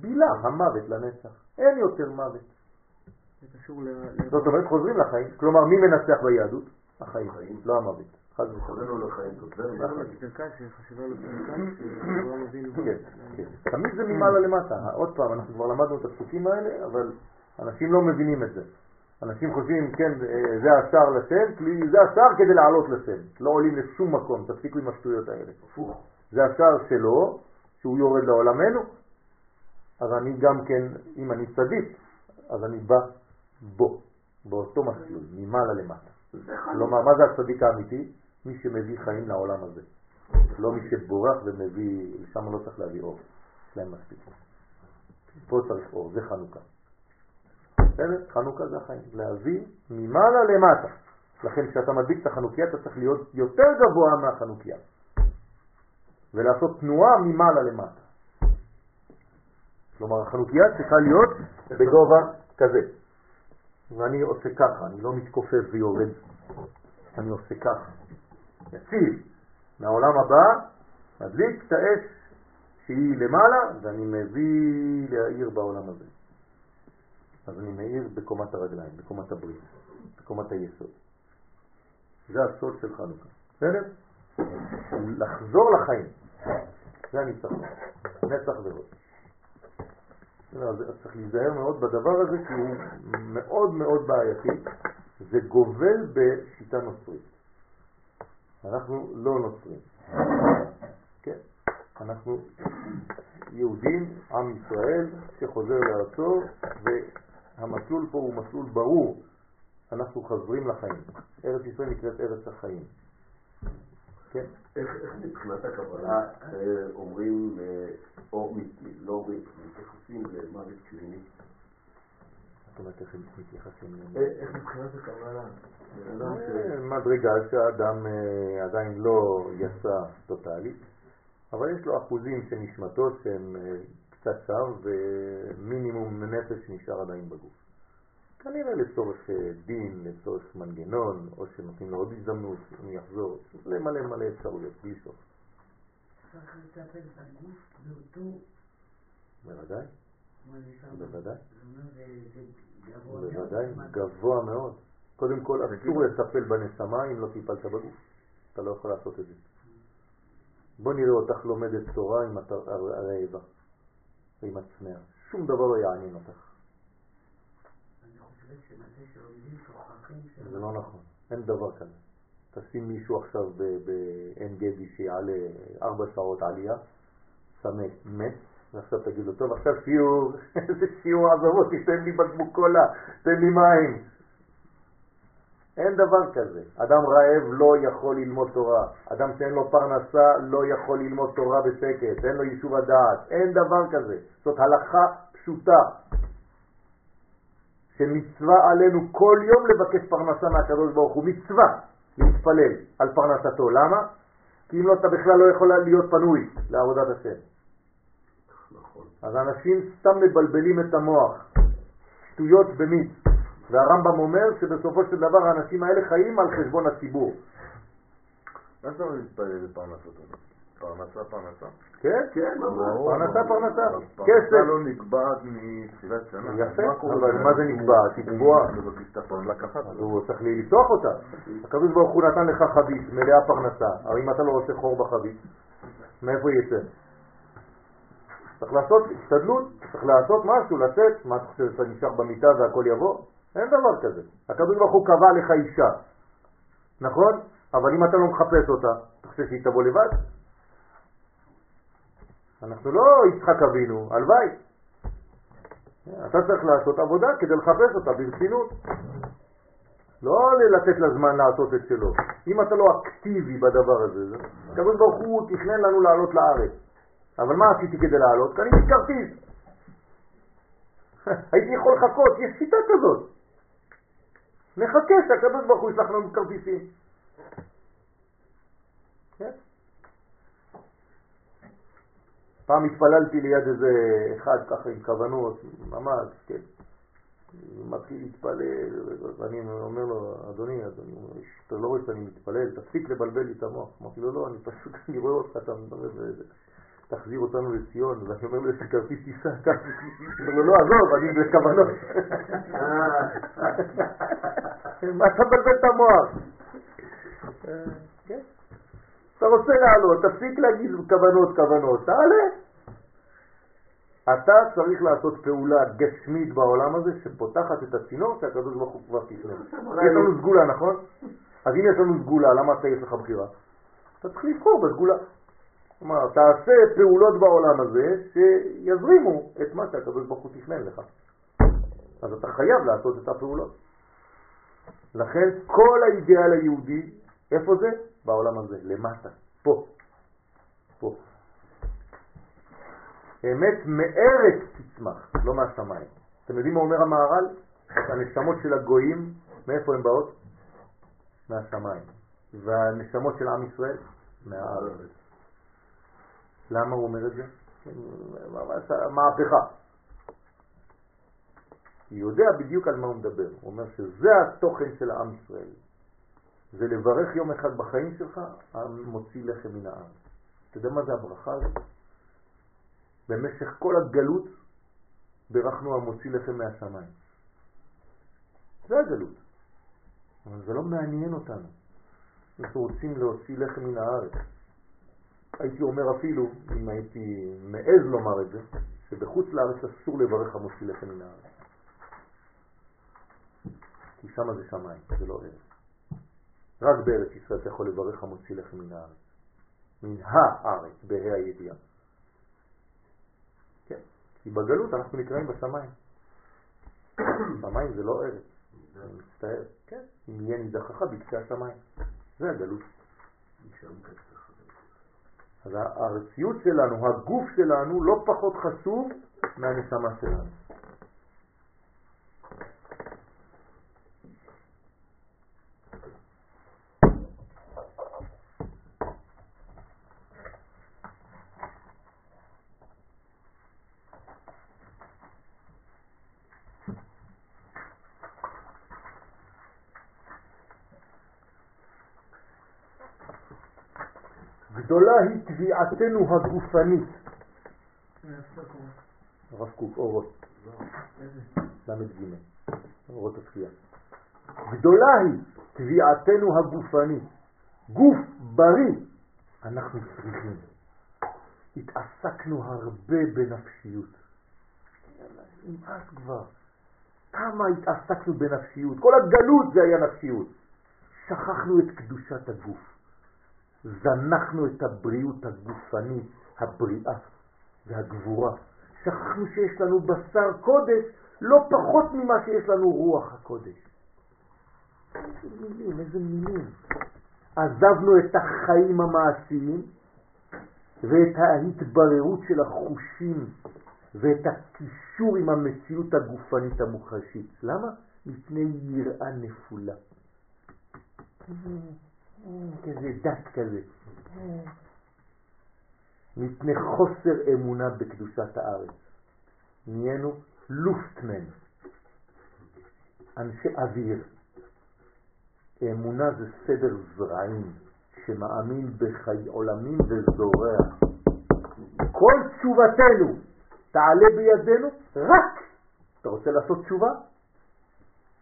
בילה, המוות לנצח. אין יותר מוות. זאת אומרת, חוזרים לחיים. כלומר, מי מנצח ביהדות? החיים, לא המוות. חד אבינו... כן, כן. תמיד זה ממעלה למטה. עוד פעם, אנחנו כבר למדנו את הפסוקים האלה, אבל אנשים לא מבינים את זה. אנשים חושבים, כן, זה השער לשם, זה השער כדי לעלות לשם. לא עולים לשום מקום, תפסיקו עם השטויות האלה. זה השער שלו, שהוא יורד לעולמנו, אז אני גם כן, אם אני צדיק, אז אני בא בו, באותו מסלול, ממעלה למטה. כלומר, מה זה הצדיק האמיתי? מי שמביא חיים לעולם הזה. לא מי שבורח ומביא, שם לא צריך להביא אור, יש להם מספיק. פה צריך אור, זה חנוכה. בסדר? חנוכה זה החיים, להביא ממעלה למטה. לכן כשאתה מדביק את החנוכיה אתה צריך להיות יותר גבוה מהחנוכיה. ולעשות תנועה ממעלה למטה. כלומר החנוכיה צריכה להיות בגובה כזה. ואני עושה ככה, אני לא מתכופף ויורד, אני עושה ככה. יציב. מהעולם הבא, מדליק את האש שהיא למעלה, ואני מביא להאיר בעולם הזה. אז אני מאיר בקומת הרגליים, בקומת הברית, בקומת היסוד. זה הסוד של חנוכה. בסדר? לחזור לחיים. זה הניצחון. נצח ועוד. אז צריך להיזהר מאוד בדבר הזה כי הוא מאוד מאוד בעייתי. זה גובל בשיטה נוצרית. אנחנו לא נוצרים. כן, אנחנו יהודים, עם ישראל, שחוזר לארצו, והמסלול פה הוא מסלול ברור. אנחנו חוזרים לחיים. ארץ ישראל נקראת ארץ החיים. כן? איך איך מבחינת הקבלה אה, אומרים אה, אור מיתמי, לא מתייחסים למוות קליני? זאת אומרת, איך הם מתייחסים אה, איך מבחינת הקבלה? אה, מדרגה שהאדם אה, עדיין לא יצא טוטאלית, אבל יש לו אחוזים של נשמתו שהם אה, שם ומינימום נפש נשאר עדיין בגוף. כנראה לצורך אה, דין, לצורך מנגנון, או שנותנים לו עוד הזדמנות, הוא יחזור, למלא מלא אפשרויות, בלי סוף. צריך לטפל בגוף באותו... בוודאי? בוודאי, מאוד. בוודאי, גבוה מאוד. קודם כל, אסור לטפל בנשמה אם לא טיפלת בגוף. אתה לא יכול לעשות את זה. בוא נראה אותך לומדת תורה אם את את צמאה. שום דבר לא יעניין אותך. זה לא נכון, אין דבר כזה. תשים מישהו עכשיו בעין גדי שיעלה ארבע שעות עלייה, צמא, מת, ועכשיו תגיד לו, טוב, עכשיו שיעור, איזה שיעור עזוב אותי, תן לי בקבוק קולה, תן לי מים. אין דבר כזה. אדם רעב לא יכול ללמוד תורה. אדם שאין לו פרנסה לא יכול ללמוד תורה בשקט, אין לו יישוב הדעת. אין דבר כזה. זאת הלכה פשוטה. שמצווה עלינו כל יום לבקש פרנסה מהקדוש ברוך הוא. מצווה להתפלל על פרנסתו. למה? כי אם לא, אתה בכלל לא יכול להיות פנוי לעבודת השם. נכון. אז אנשים סתם מבלבלים את המוח. שטויות במיץ. והרמב"ם אומר שבסופו של דבר האנשים האלה חיים על חשבון הציבור. מה זאת אומרת להתפלל לפרנסתו? פרנסה, פרנסה. כן? כן. פרנסה, פרנסה. כסף. פרנסה לא נקבעת מתחילת שנה. יפה, אבל מה זה נקבע? תקבוע. הוא צריך לפתוח אותה. הקדוש ברוך הוא נתן לך חבית מלאה פרנסה, אבל אם אתה לא רוצה חור בחבית, מאיפה יצא? צריך לעשות השתדלות, צריך לעשות משהו, לצאת, מה אתה חושב שאתה נשאר במיטה והכל יבוא? אין דבר כזה. הקדוש ברוך הוא קבע לך אישה, נכון? אבל אם אתה לא מחפש אותה, אתה חושב שהיא תבוא לבד? אנחנו לא יצחק אבינו, הלוואי. אתה צריך לעשות עבודה כדי לחפש אותה ברצינות. לא לתת לה זמן לעשות את שלו. אם אתה לא אקטיבי בדבר הזה, זה- הקדוש ברוך הוא תכנן לנו לעלות לארץ. אבל מה עשיתי כדי לעלות? קניתי כרטיס. הייתי יכול לחכות, יש שיטה כזאת. נחכה שהקדוש ברוך הוא ישלח לנו כרטיסים. כן? פעם התפללתי ליד איזה אחד ככה עם כוונות, ממש, כן. מתחיל להתפלל, ואני אומר לו, אדוני, אדוני, אתה לא רואה שאני מתפלל, תפסיק לבלבל לי את המוח. אמרתי לו, לא, אני פשוט, אני רואה אותך, אתה מדבר וזה. תחזיר אותנו לציון, ואני אומר לו, יש לי כרטיס טיסה אומר לו, לא, עזוב, אני בכוונות. מה אתה מבלבל את המוח? כן. אתה רוצה לעלות, תפסיק להגיד כוונות, כוונות, תעלה. אתה צריך לעשות פעולה גשמית בעולם הזה שפותחת את הצינור שהקדוש ברוך הוא כבר תכנן. יש לנו סגולה, נכון? אז אם יש לנו סגולה, למה אתה יש לך בחירה? אתה צריך לבחור בסגולה. כלומר, תעשה פעולות בעולם הזה שיזרימו את מה שהקדוש ברוך הוא תכנן לך. אז אתה חייב לעשות את הפעולות. לכן כל האידאל היהודי, איפה זה? בעולם הזה, למטה, פה. פה. אמת מארץ תצמח, לא מהשמיים. אתם יודעים מה אומר המהר"ל? הנשמות של הגויים, מאיפה הן באות? מהשמיים. והנשמות של עם ישראל? מהארץ. למה הוא אומר את זה? מהפכה. הוא יודע בדיוק על מה הוא מדבר. הוא אומר שזה התוכן של העם ישראל. זה לברך יום אחד בחיים שלך, המוציא לחם מן העם. אתה יודע מה זה הברכה הזאת? במשך כל הגלות ברכנו המוציא לחם מהשמיים. זה הגלות. אבל זה לא מעניין אותנו. אנחנו רוצים להוציא לחם מן הארץ. הייתי אומר אפילו, אם הייתי מעז לומר את זה, שבחוץ לארץ אסור לברך המוציא לחם מן הארץ. כי שם זה שמיים, זה לא ארץ. רק בארץ ישראל אתה יכול לברך המוציא לחם מן הארץ. מן הארץ, בה"א הידיעה. כן, כי בגלות אנחנו נקראים בשמיים. שמיים זה לא ארץ. אני מצטער, כן, אם יהיה נידחך בקצה השמיים. זה הגלות. אז הארציות שלנו, הגוף שלנו, לא פחות חשוב מהנשמה שלנו. גדולה היא תביעתנו הגופנית. הרב קוק, אורות. ל"ג, אורות התחייה. גדולה היא תביעתנו הגופנית. גוף בריא אנחנו צריכים. התעסקנו הרבה בנפשיות. נמאס כבר. כמה התעסקנו בנפשיות. כל הגלות זה היה נפשיות. שכחנו את קדושת הגוף. זנחנו את הבריאות הגופנית, הבריאה והגבורה. שכחנו שיש לנו בשר קודש לא פחות ממה שיש לנו רוח הקודש. איזה מילים, איזה מילים. עזבנו את החיים המעשיים ואת ההתבררות של החושים ואת הקישור עם המציאות הגופנית המוחשית. למה? מפני יראה נפולה. כזה דת כזה. מפני חוסר אמונה בקדושת הארץ. נהיינו לופטמן, אנשי אוויר. אמונה זה סדר זרעים שמאמין בחיי עולמים וזורע. כל תשובתנו תעלה בידינו רק. אתה רוצה לעשות תשובה?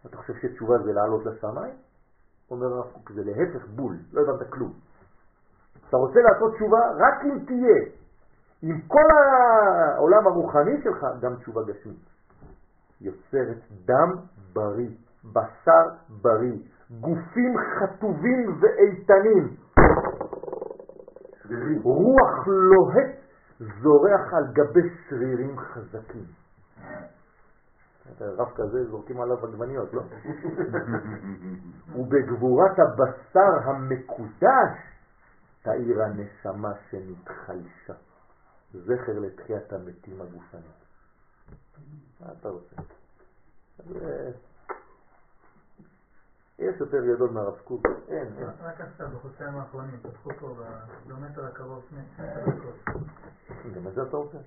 אתה חושב שתשובה זה לעלות לשמיים? אומר הרב קוק, זה להפך בול, לא הבנת כלום. אתה רוצה לעשות תשובה רק אם תהיה עם כל העולם הרוחני שלך גם תשובה גשמית. יוצרת דם בריא, בשר בריא, גופים חטובים ואיתנים, רוח לוהט זורח על גבי שרירים חזקים. רב כזה זורקים עליו עגבניות, לא? ובגבורת הבשר המקודש תאיר הנשמה שנתחלשה. זכר לתחיית המתים הגופנית. מה אתה רוצה? יש יותר גדול מהרב קוק? אין, אין. רק עכשיו, בחודשיים האחרונים, פתחו פה בקילומטר הקרוב שני דקות. גם את זה אתה רוצה?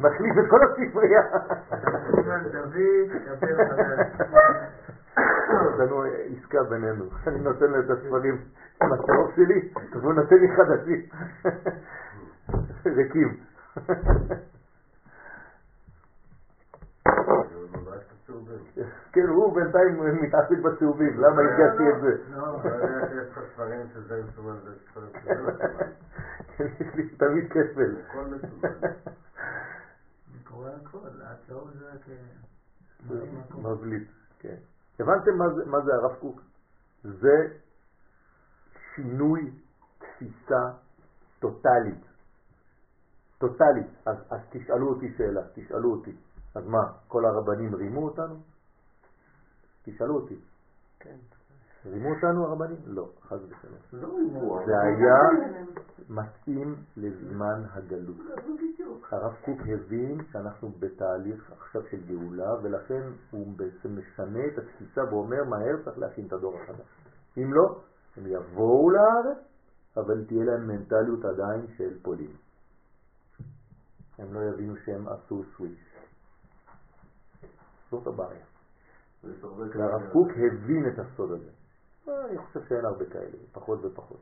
מחליף את כל הספרייה. יש לנו עסקה בינינו, אני נותן לו את הספרים הצהוב שלי, והוא נותן לי חדשים. ריקים. כן, הוא בינתיים מתעסק בצהובים, למה הגעתי את זה? לא, יש לך ספרים שזה מסומן וספרים שזה לא מסומן. כן, יש לי תמיד כפל. הכל מסומן. אני קורא הכל, הצהוב זה כ... מבליט, כן. הבנתם מה זה, הרב קוק? זה שינוי תפיסה. טוטלית. אז, אז תשאלו אותי שאלה, תשאלו אותי. אז מה, כל הרבנים רימו אותנו? תשאלו אותי. כן. רימו אותנו הרבנים? לא, חס ושלום. לא רימו, זה היה מתאים לזמן הגלות. הרב קוק הבין שאנחנו בתהליך עכשיו של גאולה, ולכן הוא בעצם משנה את התפיסה ואומר מהר צריך להכין את הדור החדש. אם לא, הם יבואו לארץ, אבל תהיה להם מנטליות עדיין של פולין. הם לא יבינו שהם עשו סוויץ'. זאת הבעיה. והרב קוק הבין את הסוד הזה. אה, אני חושב שאין הרבה כאלה, פחות ופחות.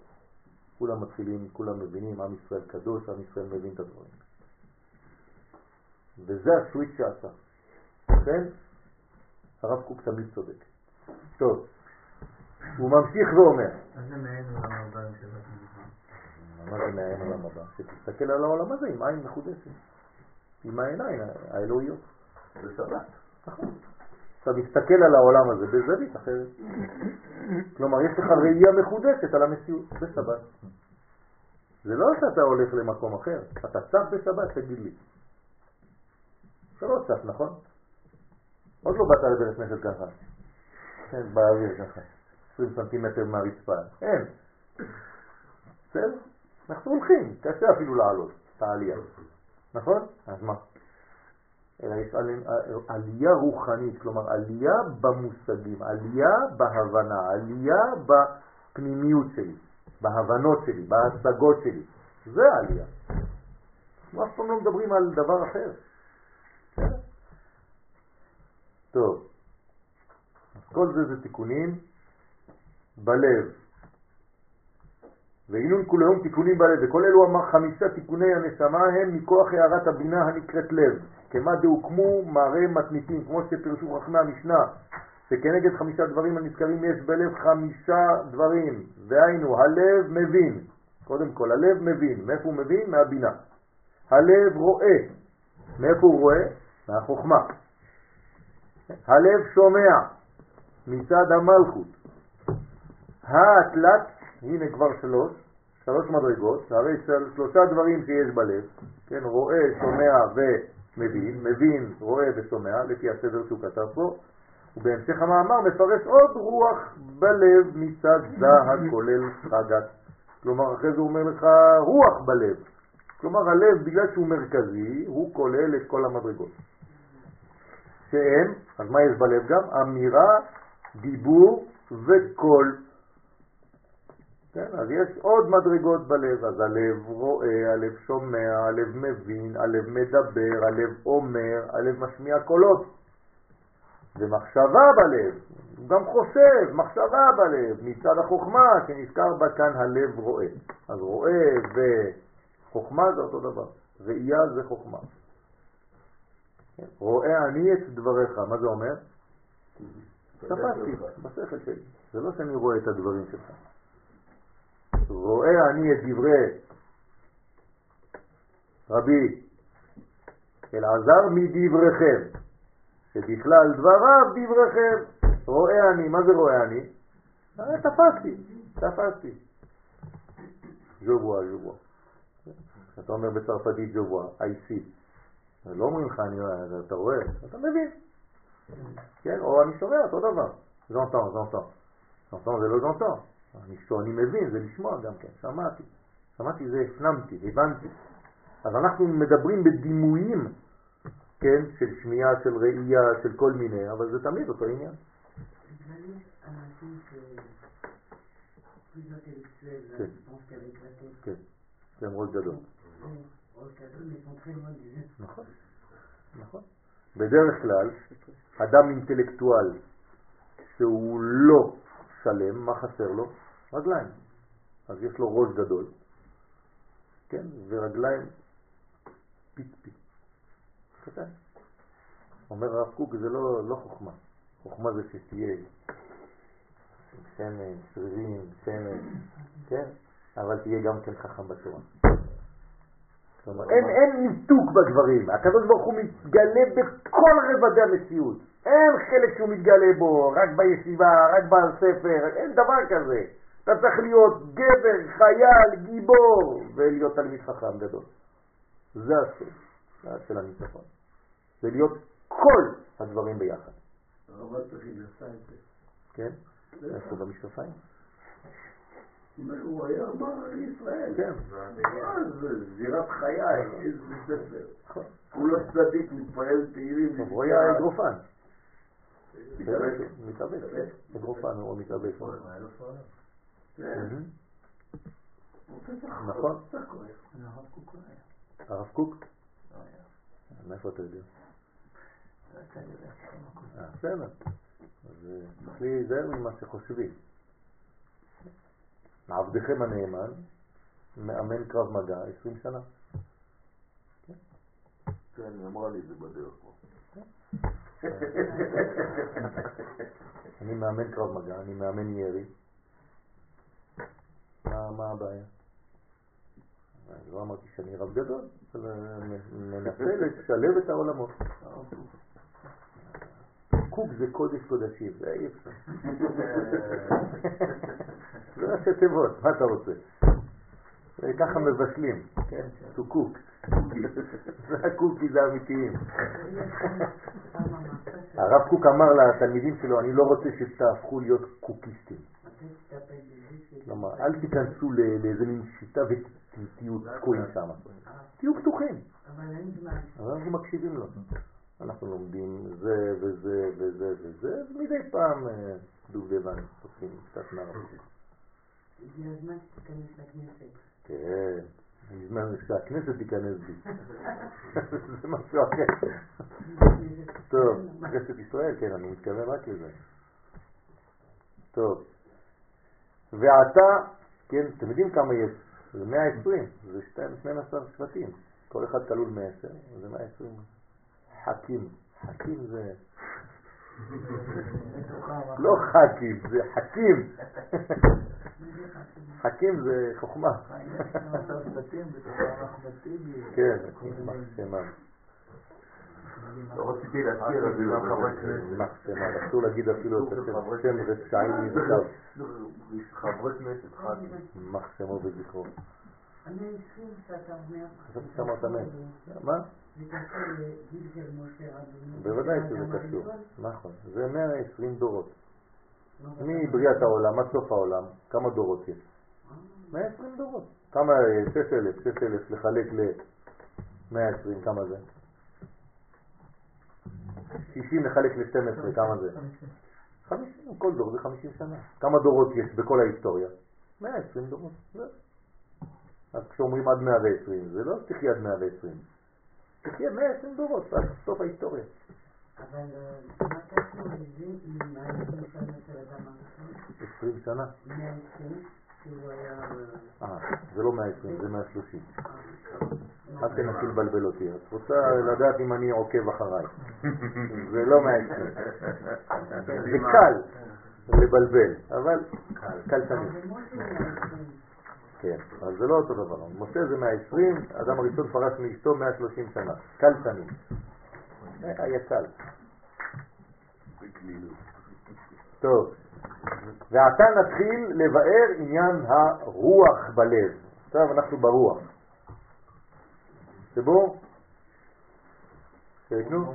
כולם מתחילים, כולם מבינים, עם ישראל קדוש, עם ישראל מבין את הדברים. וזה הסוויץ' שעשה. לכן, הרב קוק תמיד צודק. טוב, הוא ממשיך ואומר, אז זה מעין עולם הבא שבת. מה זה מעין עולם הבא? שתסתכל על העולם הזה עם עין מחודשת, עם העיניים האלוהיות. בשבת. נכון. אתה מסתכל על העולם הזה בזווית אחרת. כלומר, יש לך ראייה מחודשת על המציאות בשבת. זה לא שאתה הולך למקום אחר, אתה צף בשבת, תגיד לי. אתה לא צף, נכון? עוד לא באת לבית כנסת ככה. כן, באוויר ככה. 20 סנטימטר מהרצפה. אין. בסדר? אנחנו הולכים, קשה אפילו לעלות את. נכון? אז מה? אלא יש עלי- עלייה רוחנית, כלומר עלייה במושגים, עלייה בהבנה, עלייה בפנימיות שלי, בהבנות שלי, בהשגות שלי. זה העלייה. אנחנו אף פעם לא מדברים על דבר אחר. בסדר? טוב, אז כל זה זה תיקונים בלב. והינון כולהם תיקונים בלב, וכל אלו אמר חמישה תיקוני הנשמה הם מכוח הערת הבינה הנקראת לב, כמה דהוקמו מראה מתניתים, כמו שפרשו חכמי המשנה, שכנגד חמישה דברים הנזכרים יש בלב חמישה דברים, והיינו, הלב מבין, קודם כל הלב מבין, מאיפה הוא מבין? מהבינה. הלב רואה, מאיפה הוא רואה? מהחוכמה. הלב שומע, מצד המלכות. התלת, הנה כבר שלוש, שלוש מדרגות, הרי של שלושה דברים שיש בלב, כן, רואה, שומע ומבין, מבין, רואה ושומע, לפי הסדר שהוא כתב פה, ובהמשך המאמר מפרש עוד רוח בלב מצד זה הכולל חגת. כלומר, אחרי זה הוא אומר לך רוח בלב. כלומר, הלב, בגלל שהוא מרכזי, הוא כולל את כל המדרגות. שהם, אז מה יש בלב גם? אמירה, דיבור וקול. כן, אז יש עוד מדרגות בלב, אז הלב רואה, הלב שומע, הלב מבין, הלב מדבר, הלב אומר, הלב משמיע קולות. ומחשבה בלב, הוא גם חושב, מחשבה בלב, מצד החוכמה שנזכר בה כאן הלב רואה. אז רואה וחוכמה זה אותו דבר, ראייה זה חוכמה. כן? רואה אני את דבריך, מה זה אומר? תפסתי, בשכל שלי. זה לא שאני רואה את הדברים שלך. רואה אני את דברי רבי אלעזר מדבריכם, שבכלל דבריו דבריכם. רואה אני, מה זה רואה אני? אה, תפסתי, תפסתי. ז'ובואה, ז'ובואה. אתה אומר בצרפתית ז'ובואה, I see. לא אומרים לך, אתה רואה, אתה מבין. כן, או אני שומע, אותו דבר. ז'נטון, ז'נטון. ז'נטון זה לא ז'נטון. אני, אני מבין, זה לשמוע גם כן, שמעתי. שמעתי זה הפנמתי, הבנתי. אז אנחנו מדברים בדימויים כן, של שמיעה, של ראייה, של כל מיני, אבל זה תמיד אותו עניין. כן, זה ראש גדול. נכון, נכון. בדרך כלל, אדם אינטלקטואל שהוא לא שלם, מה חסר לו? רגליים. אז יש לו ראש גדול, כן, ורגליים פיט-פיט. קטן. אומר הרב קוק, זה לא, לא חוכמה. חוכמה זה שתהיה שמן, שרירים, שמן, כן? אבל תהיה גם כן חכם בתורה. אין, אין ניתוק בדברים, הקדוש ברוך הוא מתגלה בכל רבדי המציאות, אין חלק שהוא מתגלה בו, רק בישיבה, רק בספר, אין דבר כזה. אתה צריך להיות גבר, חייל, גיבור, ולהיות תלמיד חכם גדול. זה הסוד זה של הניצחון. זה להיות כל הדברים ביחד, הרב צריכים עשה את זה. כן? איפה במשקפיים? הוא היה אמר ישראל. כן. זה זירת חיי, איזה ספר. נכון. הוא לא צדיק, מתפעל תהילים. הוא היה אגרופן. מתאבק. מתאבק, כן. אגרופן הוא מתאבק. כן. פתח- נכון. הרב קוק? לא היה. מאיפה אתה יודע? אה, בסדר. אז אה, צריך להיזהר ממה שחושבים. עבדכם הנאמן מאמן קרב מגע 20 שנה. כן, היא אמרה לי את זה בדרך פה. אני מאמן קרב מגע, אני מאמן ירי. מה, הבעיה? אני לא אמרתי שאני רב גדול, מנסה לשלב את העולמות. קוק זה קודש קודשים, זה אי אפשר. זה ראשי תיבות, מה אתה רוצה? ככה מבשלים, כן? זה הקוקי, זה האמיתיים. אמרת הרב קוק אמר לתלמידים שלו, אני לא רוצה שתהפכו להיות קוקיסטים. כלומר, אל תיכנסו ל- לאיזה מין שיטה ותהיו תקועים שם. תהיו פתוחים. אבל אנחנו מקשיבים לו. אנחנו לומדים זה וזה וזה וזה, ומדי פעם אה, דובדבן, עושים קצת מהרב קוק. הגיע הזמן שתיכנס לכנסת. כן, הזמן שהכנסת תיכנס בי. זה משהו אחר. טוב, כנסת ישראל, כן, אני מתכוון רק לזה. טוב. ועתה, כן, אתם יודעים כמה יש? זה 120, זה 12 שבטים. כל אחד כלול מ-10, זה 120. חכים. חכים זה... לא חכים, זה חכים. חכים זה חוכמה. כן, מחשמה. לא רציתי להזכיר, אז גם חברי כנסת. מחשמה, אסור להגיד אפילו את השם, שם רשעים נבדל. חברי כנסת, ח"כים. מחשמו וזכרו. המאה עשרים שאתה אומר, חשבתי שאמרת מאה. מה? זה קשור לגיל של משה רבנו. בוודאי שזה קשור. נכון. זה 120 דורות. לא מבריאת העולם עד סוף העולם, כמה דורות יש? 120 דורות. כמה? 6,000, 6,000 לחלק ל-120, כמה זה? 60 לחלק ל-12, כמה זה? 50, כל דור זה 50 שנה. כמה דורות יש בכל ההיסטוריה? 120 דורות. זהו. אז כשאומרים עד 120, זה לא תחיה עד 120. תחיה 120 דורות, עד סוף ההיסטוריה. אבל אה, מה קשור לזה עם העשרים שנה של אדם הראשון? 20 שנה. מאה עשרים, שהוא היה... אה, אה, זה לא 120, זה 130. אה, אל תנסי לבלבל אותי. את רוצה לדעת אם אני עוקב אחריי. זה לא 120. זה קל לבלבל, אבל קל תמיד. מאה עשרים. כן, אז זה לא אותו דבר. משה זה 120, האדם הראשון פרש מאשתו 130 שנה. קל תמיד. קל. טוב, ועתה נתחיל לבאר עניין הרוח בלב. עכשיו אנחנו ברוח. שבו? שייתנו?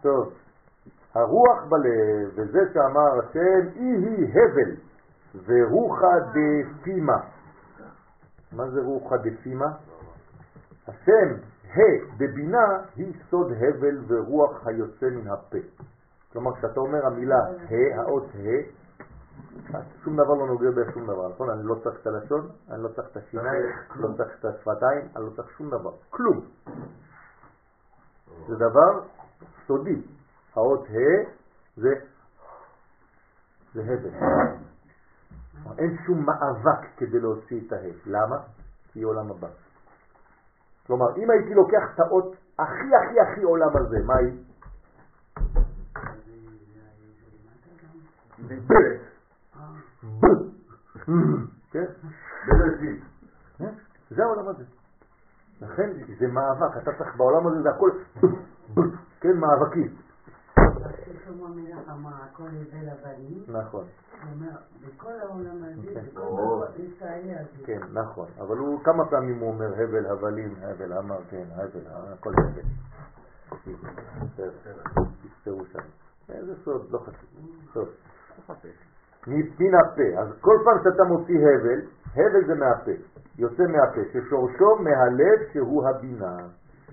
טוב, הרוח בלב, וזה שאמר השם, אי היא הבל, ורוחא דפימה. מה זה רוחא דפימה? השם ה' בבינה היא סוד הבל ורוח היוצא מן הפה. כלומר, כשאתה אומר המילה ה', האות ה', שום דבר לא נוגע בשום דבר, נכון? אני לא צריך את הלשון, אני לא צריך את השיניים, לא צריך את השפתיים, אני לא צריך שום דבר, כלום. זה דבר סודי. האות ה' זה, זה הבל. אין שום מאבק כדי להוציא את ה'. למה? כי עולם הבא. כלומר, אם הייתי לוקח את האות הכי הכי הכי עולם הזה, מה היא? כן? זה העולם הזה. לכן זה מאבק, אתה צריך בעולם הזה, זה הכל, כן, מאבקים. שלמה המלך אמר, הכל הבל הבנים, נכון, הוא אומר, בכל העולם הזה, כן. בכל ישראל הזה. כן, נכון. אבל הוא, כמה פעמים הוא אומר הבל הבלים, הבל אמר, כן, הבל, הכל הבל. תפתרו שם. איזה סוד, לא חשוב. סוד. מן הפה. אז כל פעם שאתה מוציא הבל, הבל זה מהפה. יוצא מהפה, ששורשו מהלב שהוא הבינה.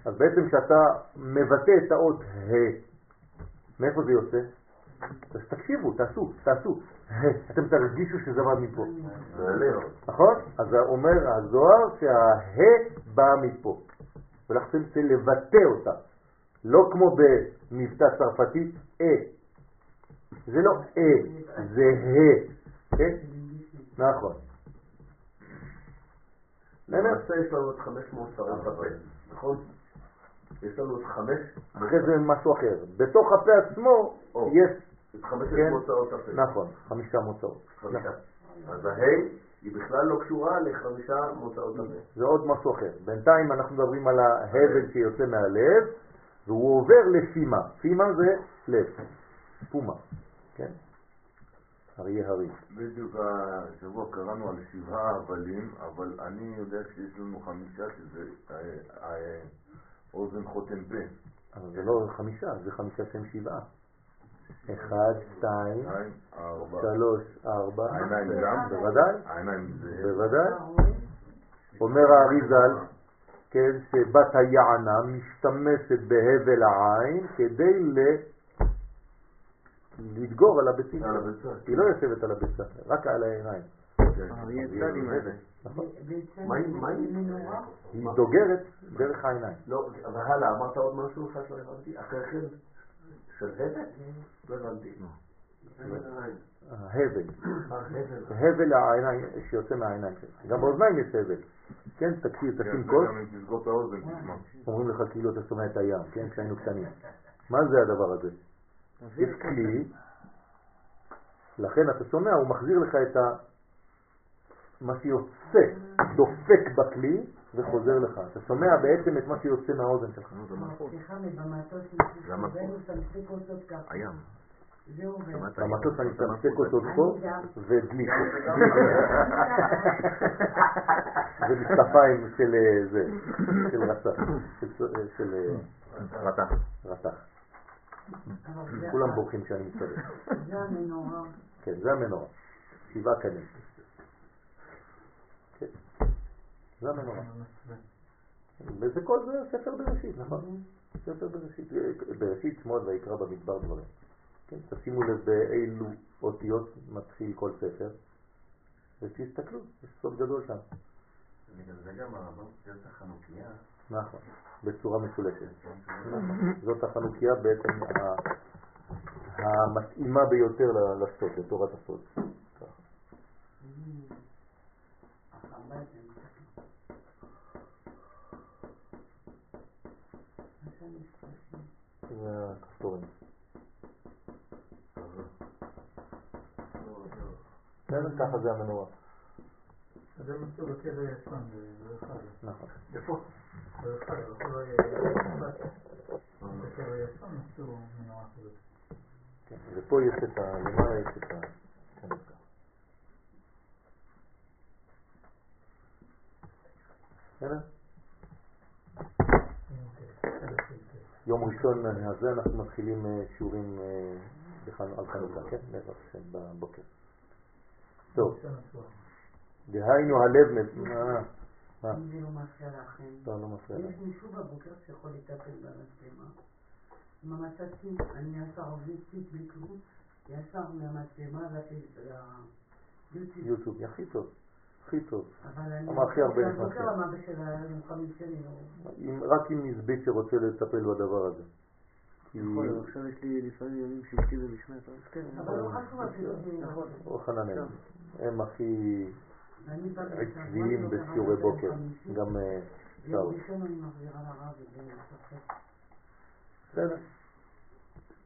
אז בעצם כשאתה מבטא את האות ה', מאיפה זה יוצא? אז תקשיבו, תעשו, תעשו. אתם תרגישו שזה בא מפה. נכון? אז אומר הזוהר שה-ה בא מפה. ולכן צריך לבטא אותה. לא כמו במבטא צרפתי, אה. זה לא אה, זה ה. כן? נכון. למעשה יש לנו את 500 שרות בפה, נכון? יש לנו את חמש, אחרי זה משהו אחר. בתוך הפה עצמו. יש, את חמשת כן. מוצאות הפה. נכון, חמישה מוצאות. חמישה. נכון. אז ההי היא בכלל לא קשורה לחמישה מוצאות הפה. זה עוד משהו אחר. בינתיים אנחנו מדברים על ההבל שיוצא מהלב, והוא עובר לפימה. פימה זה לב, פומה, כן? אריה הרי. בדיוק השבוע קראנו על שבעה הבלים, אבל אני יודע שיש לנו חמישה שזה אה, אה, אוזן חותם פה. אבל זה לא חמישה, זה חמישה שהם שבעה. אחד, שתיים. שלוש, ארבע. העיניים גם? בוודאי, העיניים זה... בוודאי. אומר האריזל, כן, שבת היענה משתמשת בהבל העין כדי ל... לדגור על הביצים. על הביצה. היא לא יושבת על הביצה, רק על העיניים. האלה. נכון. היא- דוגרת דרך העיניים. לא, אבל הלאה, אמרת עוד משהו אחד שלא הבנתי? אחרי כן? של הבל? לא הבנתי. ההבל, אה, הבל. הבל העיניים שיוצא מהעיניים שלך. גם באוזניים יש הבל. כן, תקשיב, כן, תשים קול. אומרים לך כאילו אתה שומע את הים, כן, כשהיינו קטנים. מה זה הדבר הזה? יש כלי, לכן אתה שומע, הוא מחזיר לך את ה... מה שיוצא, דופק בכלי וחוזר לך. אתה שומע בעצם את מה שיוצא מהאוזן שלך. סליחה, במטוס למה מסתובב ושמסק אותו ככה. הים. זה עובר. במטוס אני מתמסק אותו פה ודלי. ומשקפיים של אה, זה, של רצח, של אה, של אה, רתח. זה- כולם בורחים כשאני מסתובב. זה המנורה. כן, זה המנורה. שבעה קנים. כן. זה המנורה. וזה כל זה ספר בראשית, נכון? ספר בראשית. בראשית שמות ויקרא במדבר דברים. כן, תשימו לב באילו אותיות מתחיל כל ספר, ותסתכלו, יש סוד גדול שם. בגלל זה גם הרמב"ם את החנוכיה, נכון, בצורה משולשת. נכון. זאת החנוכיה בעצם ה- המתאימה ביותר לסוד, לתורת הסוד. ככה. החב"ד הם ככה. מה שאני חושבת. זה הכפתורים. בסדר, ככה זה המנורה. זה מצאו בקבר ישן, באחד. נכון. איפה? באחד, אבל לא יהיה... בקבר ישן מצאו מנורה כזאת. כן, ופה יש את ה... למעלה יש את ה... כן, ככה. בסדר? יום ראשון הזה אנחנו מתחילים אה, שיעורים אה, על חנוכה, כן? בעזרת השם בבוקר. טוב, דהיינו הלב, מ- אה, מה? אם זה לא מפריע לכם. לא, לא לך. יש מישהו בבוקר שיכול לטפל במצלמה. עם המצצים, אני עובד ציט בלי כלום, ישר מהמצלמה ליוטיוב. יוטיוב, הכי טוב. הכי טוב. אבל הכי הרבה נכנס. אם- רק עם נזבית שרוצה לטפל בדבר הזה. להיות, עכשיו יש לי לפעמים ימים שבטי ומשמעת, אז כן. אבל לא חשוב אפילו זה... או חננאל. הם הכי עקביים לשבוע, בשיעורי לא בוקר. גם אה, שאול. בסדר.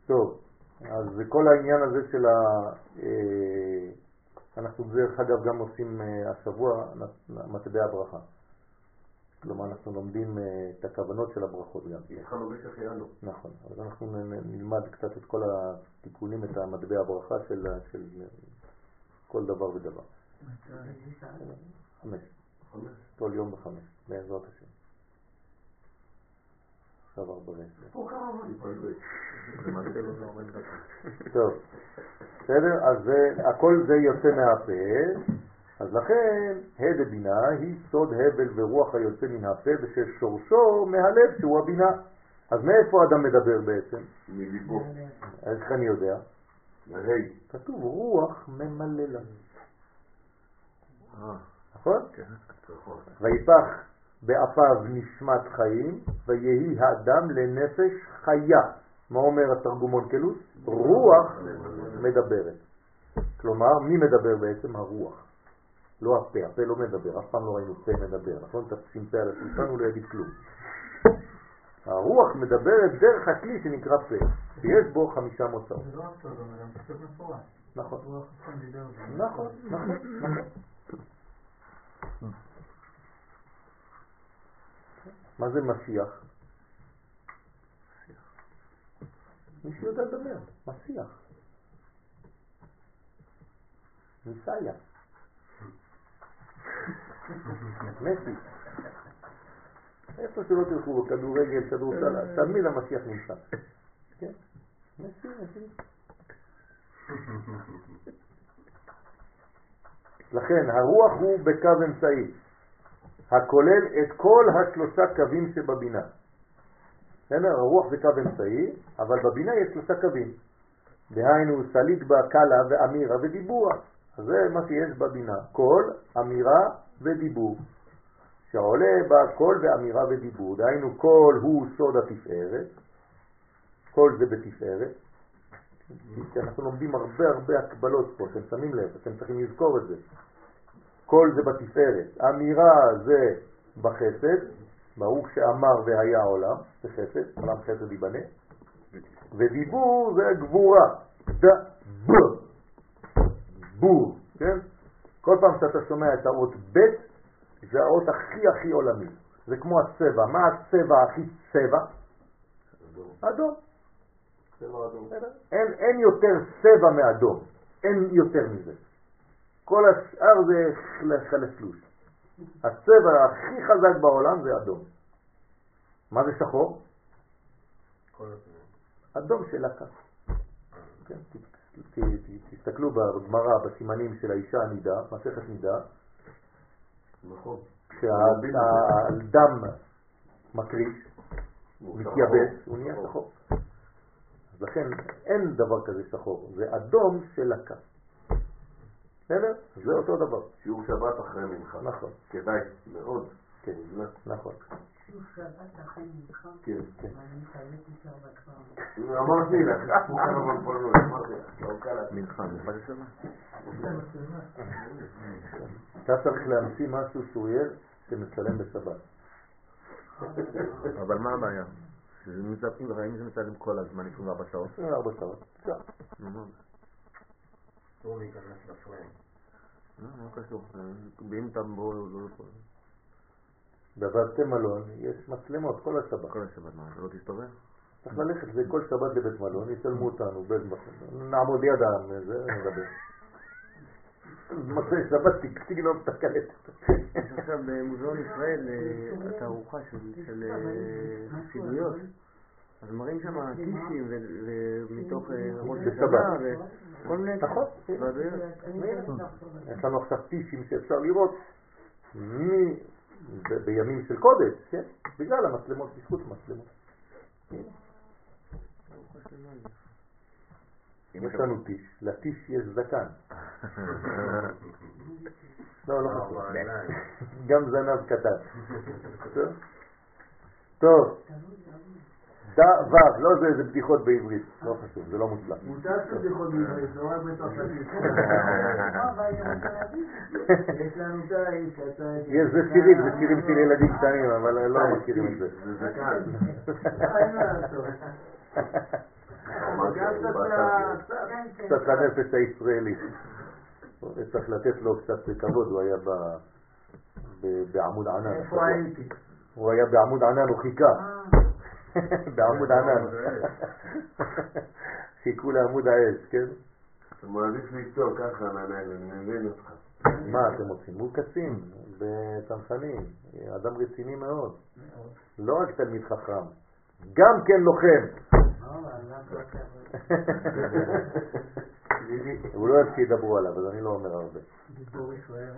טוב, אז כל העניין הזה של ה... אה, אנחנו דרך אגב גם עושים אה, השבוע מטבע הברכה. כלומר אנחנו לומדים אה, את הכוונות של הברכות גם. התחלנו בשחיינו. נכון, אז אנחנו נלמד קצת את כל התיקונים, את המטבע הברכה של, של כל דבר ודבר. חמש, כל יום בחמש, בעזרת השם. עכשיו ארבע ועשר. טוב, בסדר? אז הכל זה יוצא מהפה, אז לכן ה' דבינה היא סוד הבל ורוח היוצא מן הפה וששורשו מהלב שהוא הבינה. אז מאיפה אדם מדבר בעצם? מליבו. איך אני יודע? והי. כתוב רוח ממלא לנו. אה, נכון? כן, נכון. ויפח באפיו נשמת חיים, ויהי האדם לנפש חיה. מה אומר התרגום אונקלוס? רוח מדברת. כלומר, מי מדבר בעצם? הרוח. לא הפה, הפה לא מדבר, אף פעם לא ראינו פה מדבר, נכון? תשים פה על השולחן הוא לא יגיד כלום. הרוח מדברת דרך הכלי שנקרא פה, שיש בו חמישה מוצאות. זה לא רק טוב, אבל גם כתוב מפורש. נכון. נכון, נכון, נכון. מה זה משיח? מי שיודע לדבר, משיח. מסייע. מסי. איפה שלא תלכו, כדורגל, כדורסל, תמיד המשיח נמצא. כן? מסי, מסי. לכן הרוח הוא בקו אמצעי, הכולל את כל השלושה קווים שבבינה. בסדר? הרוח זה קו אמצעי, אבל בבינה יש שלושה קווים. דהיינו סליק בה קלה ואמירה ודיבור. אז זה מה שיש בבינה, קול, אמירה ודיבור. שעולה בה קול ואמירה ודיבור. דהיינו קול הוא סוד התפארת, קול זה בתפארת. אנחנו לומדים הרבה הרבה הקבלות פה, אתם שמים לב, אתם צריכים לזכור את זה. קול זה בתפארת, אמירה זה בחסד, ברוך שאמר והיה עולם, זה חסד, עולם חסד ייבנה, ודיבור זה גבורה, ד, ב, בור, כן? כל פעם שאתה שומע את האות ב' זה האות הכי הכי עולמי, זה כמו הצבע, מה הצבע הכי צבע? אדום. צבע אדום. אין, אין יותר צבע מאדום, אין יותר מזה. כל השאר זה חל- חלפלוש. הצבע הכי חזק בעולם זה אדום. מה זה שחור? אדום של לקה. כן, תסתכלו בגמרא, בסימנים של האישה הנידה, מסכת נידה, נכון. כשהדם מקריש, מתייבש. הוא נהיה שחור. אז לכן אין דבר כזה שחור, זה אדום של לקה. בסדר? זה אותו דבר. שיעור שבת אחרי מנחה. נכון, כדאי מאוד. כן, נכון. שיעור שבת אחרי מנחה, כן. אבל אני חייבת להישאר בכפר. אמרתי לך, אף מוכר אבל פה לא, אמרתי לך, לא. מנחה, מנחה זה שמה? אתה צריך להמציא משהו שהוא יהיה שמצלם בשבת. אבל מה הבעיה? שזה מצלמים, אם זה מצלם כל הזמן 24 שעות? 24 שעות. אפשר. אסור להיכנס לפריים. לא, מה קשור? ואם אתה בו, לא יכול. בבתי מלון יש מצלמות כל השבת. כל השבת, מה, אתה לא תסתובב? צריך ללכת זה כל שבת לבית מלון, יצלמו אותנו. נעמוד ליד העם, זה נדבר. מוצאי שבת תגנוב את הקלטת. יש עכשיו במוזיאון ישראל אה, התערוכה של- אה, חסידויות. אז מראים שם טישים ומתוך אה, ראש. השנה וכל מיני... נכון. יש לנו עכשיו טישים שאפשר לראות מי בימים של קודש, כן? בגלל המצלמות, בזכות המצלמות. עליך. יש לנו טיש, לטיש יש זקן. לא, לא חשוב. גם זנב קטן. טוב? טוב. דע ו', לא זה, זה בדיחות בעברית, לא חשוב, זה לא מוצלח. מותר שבדיחות בעברית, לא רק בצרפתית. יש לנו אתה... יש, זה שירים, זה שירים של ילדים קטנים, אבל לא מכירים את זה. זה זקן. לעשות. קצת כן, כן. לנפש הישראלית. צריך לתת לו קצת כבוד, הוא היה בעמוד ענן. איפה הייתי? הוא היה בעמוד ענן, הוא חיכה. בעמוד ענן. חיכו לעמוד האש, כן? אתה מעדיף לצעוק ככה אני מבין אותך. מה אתם עושים? הוא קצין בצנחנים, אדם רציני מאוד. לא רק תלמיד חכם, גם כן לוחם. הוא לא אוהב שידברו עליו, אז אני לא אומר הרבה. דיבור ישראל.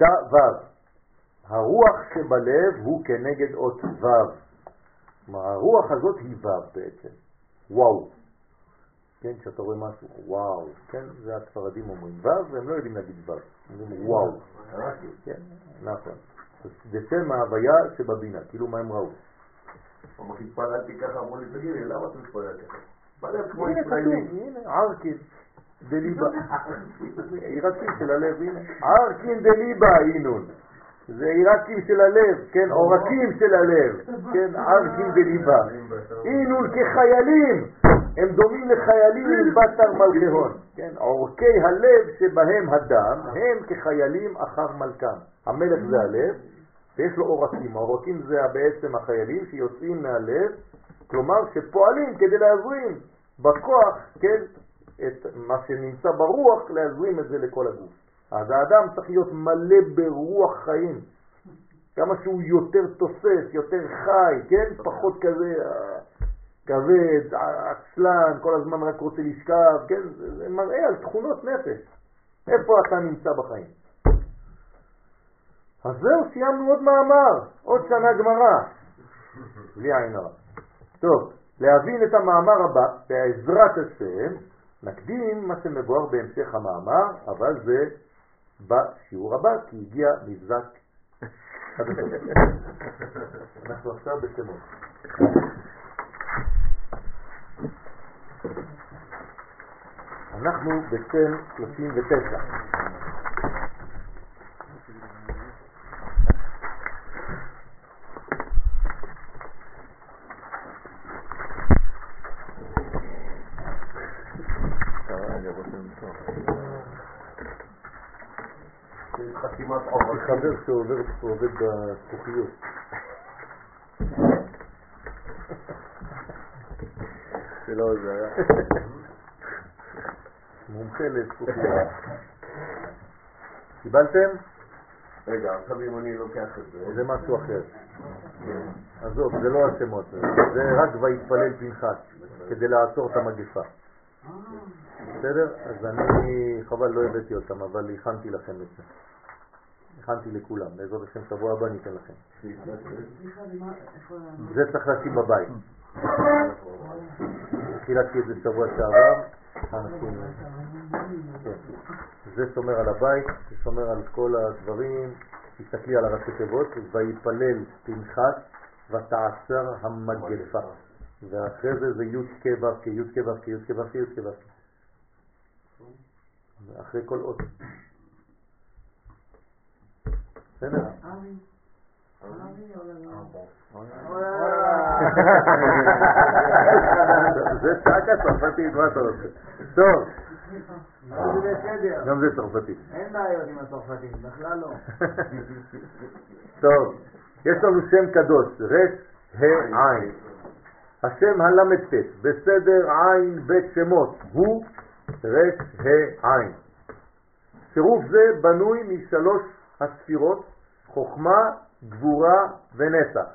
כן. דע ו' הרוח שבלב הוא כנגד אות ו'. כלומר, הרוח הזאת היא ו' בעצם. וואו. כן, כשאתה רואה משהו, וואו. כן, זה הספרדים אומרים ו', והם לא יודעים להגיד ו'. אומרים וואו. כן, נכון. זה שם ההוויה שבבינה, כאילו מה הם ראו. אחי התפללתי ככה, אמרו לי, תגיד לי, למה אתה מתפלל ככה? מתפלל כמו ישראלי. הנה, ערקין דליבה. עירקים של הלב, הנה. ערקין דליבה, אינון. זה עירקים של הלב, כן, עורקים של הלב, כן, ערקין דליבה. אינון כחיילים, הם דומים לחיילים בתר מלכהון, כן, עורקי הלב שבהם הדם, הם כחיילים אחר מלכם. המלך זה הלב, ויש לו עורקים, העורקים זה בעצם החיילים שיוצאים מהלב, כלומר שפועלים כדי להזרים בכוח, כן, את מה שנמצא ברוח, להזרים את זה לכל הגוף. אז האדם צריך להיות מלא ברוח חיים. כמה שהוא יותר תוסס, יותר חי, כן? פחות כזה כבד, עצלן, כל הזמן רק רוצה לשכב, כן? זה מראה על תכונות נפש. איפה אתה נמצא בחיים? אז זהו, סיימנו עוד מאמר, עוד שנה גמרא. בלי עין הרע. טוב, להבין את המאמר הבא, בעזרת השם, נקדים מה שמבואר בהמשך המאמר, אבל זה בשיעור הבא, כי הגיע מבזק. אנחנו עכשיו בשמות. אנחנו בשם 39. יש חתימת יש. חבר שעובד בזכוכיות. זה היה. מומחה לזכוכיות. קיבלתם? רגע, עכשיו אם אני לוקח את זה, זה משהו אחר. עזוב, זה לא השמות, זה רק ויתפלל פנחס, כדי לעצור את המגפה. בסדר? אז אני, חבל לא הבאתי אותם, אבל הכנתי לכם את זה. הכנתי לכולם, בעזרת השם שבוע הבא ניתן לכם. זה צריך לשים בבית. חילקתי את זה שבוע שעבר, אנשים... כן. זה שומר על הבית, זה שומר על כל הדברים, תסתכלי על הראשי תיבות, ויפלל פנחס ותעצר המגפה. ואחרי זה זה י' כ' ו' כ' י' כ' ו' כ' י' כ' ו' כ' י' כ' ו' כ'. אחרי כל אות. בסדר? אבי עולה זה צעקה צרפתית, מה אתה רוצה? טוב. גם זה צרפתית. אין בעיות עם הצרפתים, בכלל לא. טוב, יש לנו שם קדוש, רש ה' עין. השם הל"ט, בסדר עין בית שמות, הוא רש ה' עין. צירוף זה בנוי משלוש הספירות, חוכמה, גבורה ונצח.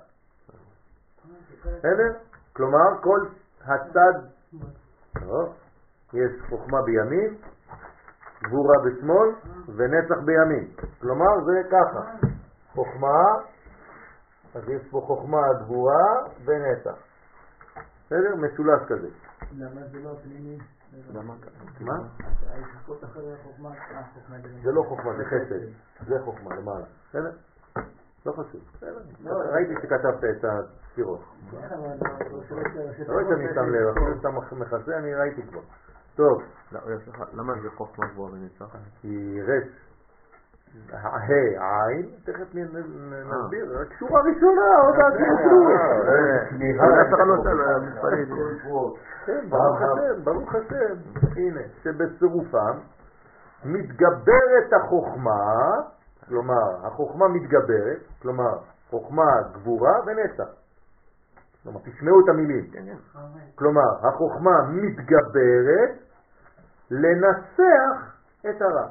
בסדר? כלומר, כל הצד, לא, יש חוכמה בימין, גבורה בשמאל ונצח בימין. כלומר זה ככה, חוכמה, אז יש פה חוכמה, גבורה ונצח. בסדר? משולש כזה. למה זה לא פנימי? מה? אה, זה לא חוכמה, זה חסד. זה חוכמה, למעלה. בסדר? לא חשוב. בסדר. ראיתי שכתבת את הספירות. כן, לא לא ראיתי שאני שם לב, אחרי שאתה מכסה אני ראיתי כבר. טוב, לא, למה זה חוכמה גבוהה ונצח? כי רש, ה' עין, תכף נסביר, רק שורה ראשונה, עוד אה, הקלקול. אף אחד לא עושה לה מספרית. כן, ברוך השם, ברוך השם. הנה, שבצירופם מתגברת החוכמה, כלומר, החוכמה מתגברת, כלומר, חוכמה, גבורה ונצח. כלומר, תשמעו את המילים. כלומר, החוכמה מתגברת לנסח את הרע.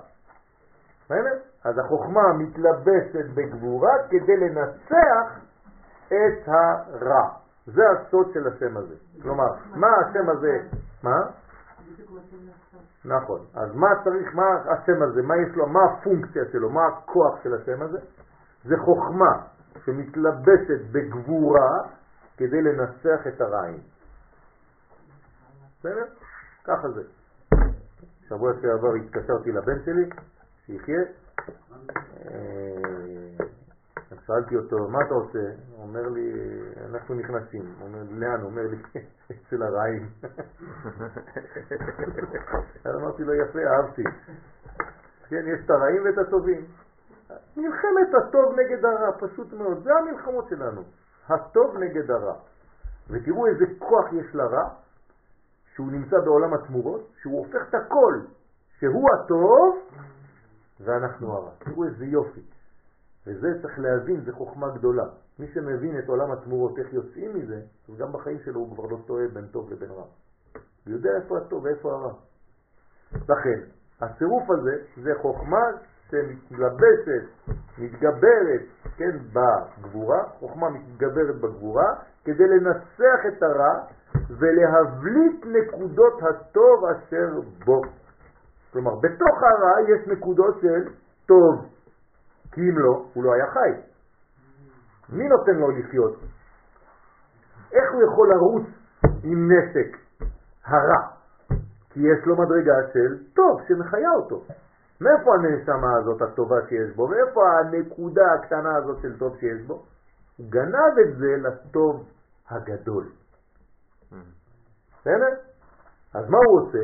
בסדר? אז החוכמה מתלבשת בגבורה כדי לנסח את הרע. זה הסוד של השם הזה. כלומר, מה השם הזה? מה? נכון. אז מה צריך, מה השם הזה? מה יש לו? מה הפונקציה שלו? מה הכוח של השם הזה? זה חוכמה שמתלבשת בגבורה כדי לנסח את הרעים. בסדר? ככה זה. שבוע שעבר התקשרתי לבן שלי, שיחיה. שאלתי אותו, מה אתה עושה? הוא אומר לי, אנחנו נכנסים. הוא אומר לאן? הוא אומר לי, אצל הרעים. אז אמרתי לו, יפה, אהבתי. כן, יש את הרעים ואת הטובים. מלחמת הטוב נגד הרע, פשוט מאוד. זה המלחמות שלנו. הטוב נגד הרע. ותראו איזה כוח יש לרע, שהוא נמצא בעולם התמורות, שהוא הופך את הכל, שהוא הטוב ואנחנו הרע. תראו איזה יופי. וזה צריך להבין, זה חוכמה גדולה. מי שמבין את עולם התמורות, איך יוצאים מזה, אז גם בחיים שלו הוא כבר לא טועה בין טוב לבין רע. הוא יודע איפה הטוב ואיפה הרע. לכן, הצירוף הזה זה חוכמה שמתלבשת, מתגברת, כן, בגבורה, חוכמה מתגברת בגבורה, כדי לנסח את הרע ולהבליט נקודות הטוב אשר בו. כלומר, בתוך הרע יש נקודות של טוב, כי אם לא, הוא לא היה חי. מי נותן לו לחיות? איך הוא יכול לרוץ עם נשק הרע? כי יש לו מדרגה של טוב שמחיה אותו. מאיפה הנשמה הזאת הטובה שיש בו? מאיפה הנקודה הקטנה הזאת של טוב שיש בו? הוא גנב את זה לטוב הגדול. בסדר? אז מה הוא עושה?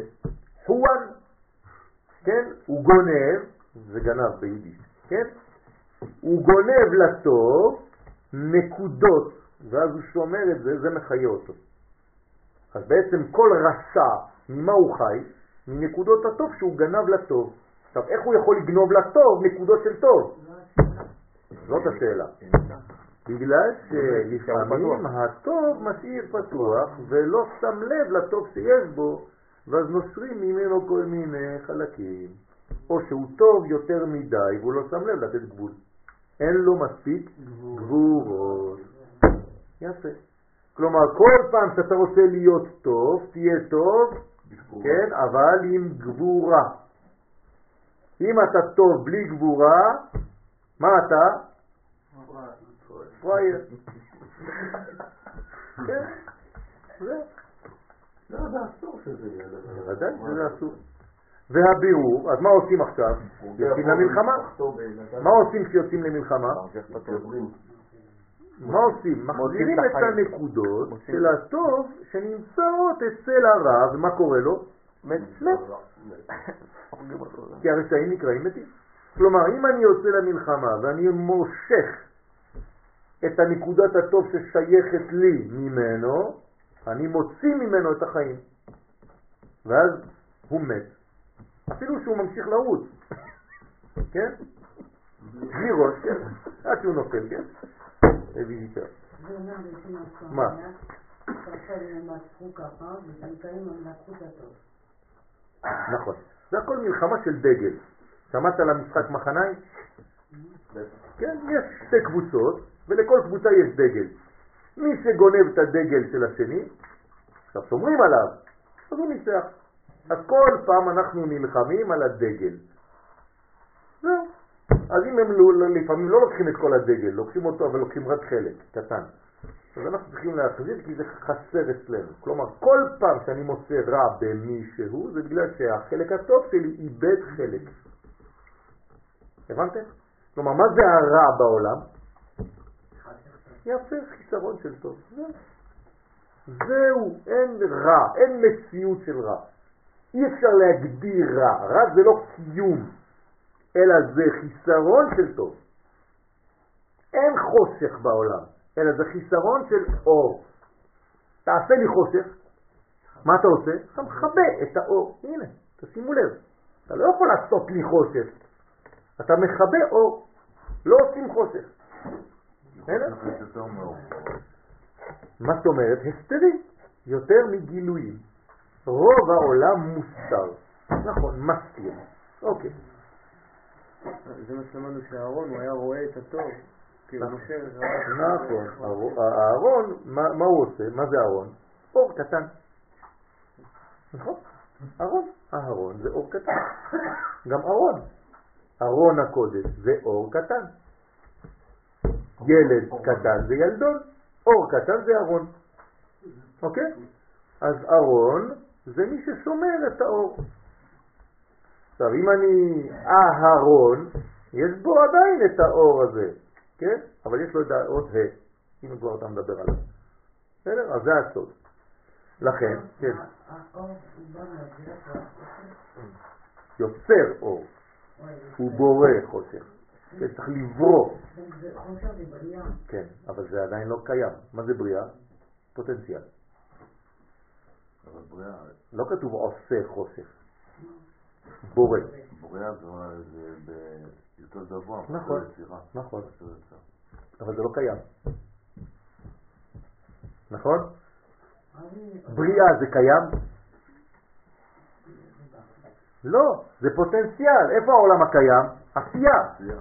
חואן, כן? הוא גונב, זה גנב ביידיש, כן? הוא גונב לטוב נקודות, ואז הוא שומר את זה, זה מחיה אותו. אז בעצם כל רשע, ממה הוא חי? מנקודות הטוב שהוא גנב לטוב. עכשיו, איך הוא יכול לגנוב לטוב נקודות של טוב? זאת השאלה. בגלל שלפעמים הטוב משאיר פתוח ולא שם לב לטוב שיש בו, ואז נושרים ממנו כל מיני חלקים. או שהוא טוב יותר מדי והוא לא שם לב לתת גבול. אין לו מספיק גבורות. יפה. כלומר, כל פעם שאתה רוצה להיות טוב, תהיה טוב, כן, אבל עם גבורה. אם אתה טוב בלי גבורה, מה אתה? פראייר. כן, זה. לא, זה אסור שזה יהיה. בוודאי שזה אסור. והבירור, אז מה עושים עכשיו? יוצאים למלחמה. מה עושים כשיוצאים למלחמה? מה עושים? מחזירים את. הנקודות. של הטוב שנמצאות אצל הרע, ומה קורה לו? מת. כי הרשעים נקראים מתים. כלומר, אם אני יוצא למלחמה ואני מושך את הנקודת הטוב ששייכת לי ממנו, אני מוציא ממנו את החיים. ואז הוא מת. אפילו שהוא ממשיך לרוץ. כן? בלי ראש, כן? עד שהוא נופל, כן? ויזיטר. אומר לפי מה. נכון. זה הכל מלחמה של דגל. שמעת על המשחק מחניים? כן, יש שתי קבוצות, ולכל קבוצה יש דגל. מי שגונב את הדגל של השני, עכשיו שומרים עליו, אז הוא ניצח. אז כל פעם אנחנו נלחמים על הדגל. זהו. אז אם הם לא, לא, לפעמים לא לוקחים את כל הדגל, לוקחים אותו אבל לוקחים רק חלק קטן. אז אנחנו צריכים להחזיר כי זה חסר אצלנו. כלומר, כל פעם שאני מוצא רע במישהו, זה בגלל שהחלק הטוב שלי איבד חלק. הבנתם? כלומר, מה זה הרע בעולם? יפה, חיסרון של טוב. זהו. אין רע, אין מציאות של רע. אי אפשר להגדיר רע, רע זה לא קיום, אלא זה חיסרון של טוב. אין חושך בעולם, אלא זה חיסרון של אור. תעשה לי חושך, מה אתה עושה? אתה מכבה את האור. הנה, תשימו לב, אתה לא יכול לעשות לי חושך, אתה מכבה אור, לא עושים חושך. מה זאת אומרת? הסתרים, יותר מגילויים. רוב העולם מוסתר. נכון, מסתיר. אוקיי. זה מה שלמדנו שאהרון, הוא היה רואה את הטוב. כאילו נכון. משה... נכון, אהרון, מה הוא עושה? מה זה אהרון? אור קטן. נכון? אהרון. אהרון זה אור קטן. גם אהרון. ארון הקודש זה אור קטן. ילד קטן זה ילדון, אור קטן זה ארון. אוקיי? אז ארון זה מי ששומר את האור. עכשיו, אם אני אהרון, יש בו עדיין את האור הזה, כן? אבל יש לו את האות ה', אם כבר אתה מדבר עליו. בסדר? אז זה הסוד. לכן, כן. יוצר אור, הוא בורא חושך. כן, צריך לברוא. כן, אבל זה עדיין לא קיים. מה זה בריאה? פוטנציאל. אבל. לא כתוב עושה חושך. בורא. בריאה זה יותר גבוה. נכון, נכון. אבל זה לא קיים. נכון? בריאה זה קיים? לא, זה פוטנציאל. איפה העולם הקיים? עשייה.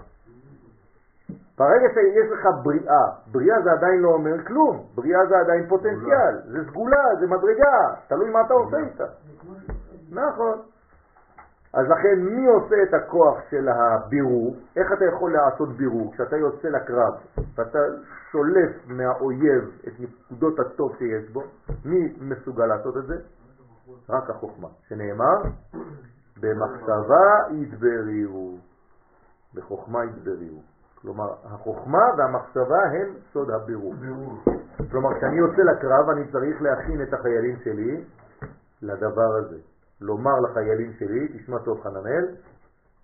ברגע שיש לך בריאה, בריאה זה עדיין לא אומר כלום, בריאה זה עדיין פוטנציאל, זה סגולה, זה מדרגה, תלוי מה אתה עושה איתה. נכון. אז לכן מי עושה את הכוח של הבירור? איך אתה יכול לעשות בירור? כשאתה יוצא לקרב ואתה שולף מהאויב את נקודות הטוב שיש בו, מי מסוגל לעשות את זה? רק החוכמה, שנאמר במחשבה יתברירו, בחוכמה יתברירו. כלומר, החוכמה והמחשבה הם סוד הבירור. כלומר, כשאני יוצא לקרב אני צריך להכין את החיילים שלי לדבר הזה. לומר לחיילים שלי, תשמע טוב חננאל,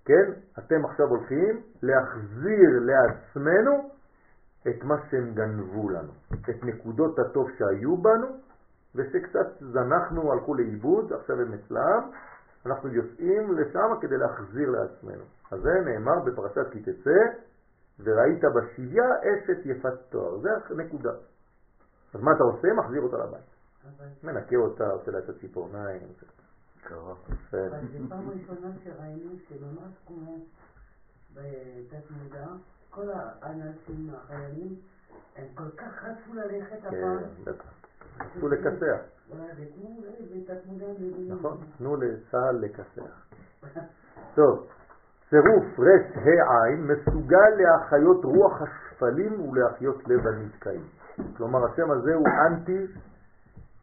כן, אתם עכשיו הולכים להחזיר לעצמנו את מה שהם גנבו לנו, את נקודות הטוב שהיו בנו ושקצת זנחנו, הלכו לאיבוד, עכשיו הם אצלם, אנחנו יוצאים לשם כדי להחזיר לעצמנו. אז זה נאמר בפרשת כי תצא, וראית בשביה אשת יפת תואר. זה הנקודה. אז מה אתה עושה? מחזיר אותה לבית. מנקה אותה, עושה לה את הציפורניים. קרה. אבל זו פעם ראשונה שראינו שממש כמו בתת מודע, כל האנשים, החיילים, הם כל כך רצו ללכת כן, הפעם. בטח. רצו לכסח. מודע מבינים. נכון, תנו לצה"ל לכסח. טוב, צירוף רש ה' עין מסוגל להחיות רוח השפלים ולהחיות לב הנתקעים. כלומר, השם הזה הוא אנטי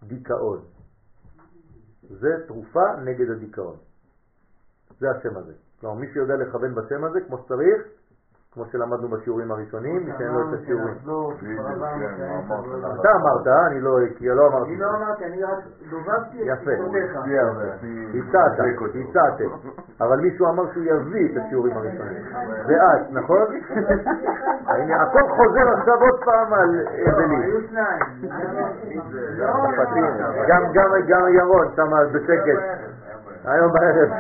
דיכאון. זה תרופה נגד הדיכאון. זה השם הזה. כלומר, מי שיודע לכוון בשם הזה כמו שצריך, כמו שלמדנו בשיעורים הראשונים, מי שאין לו את השיעורים. אתה אמרת, אני לא כי לא אמרתי. אני לא אמרתי, אני רק דובבתי את יפה. שיטותיך. הצעת, הצעתם, אבל מישהו אמר שהוא יביא את השיעורים הראשונים. ואת, נכון? הנה, הכל חוזר עכשיו עוד פעם על אבלי. היו שניים. גם, גם, גם ירון שם בשקט. היום בערב.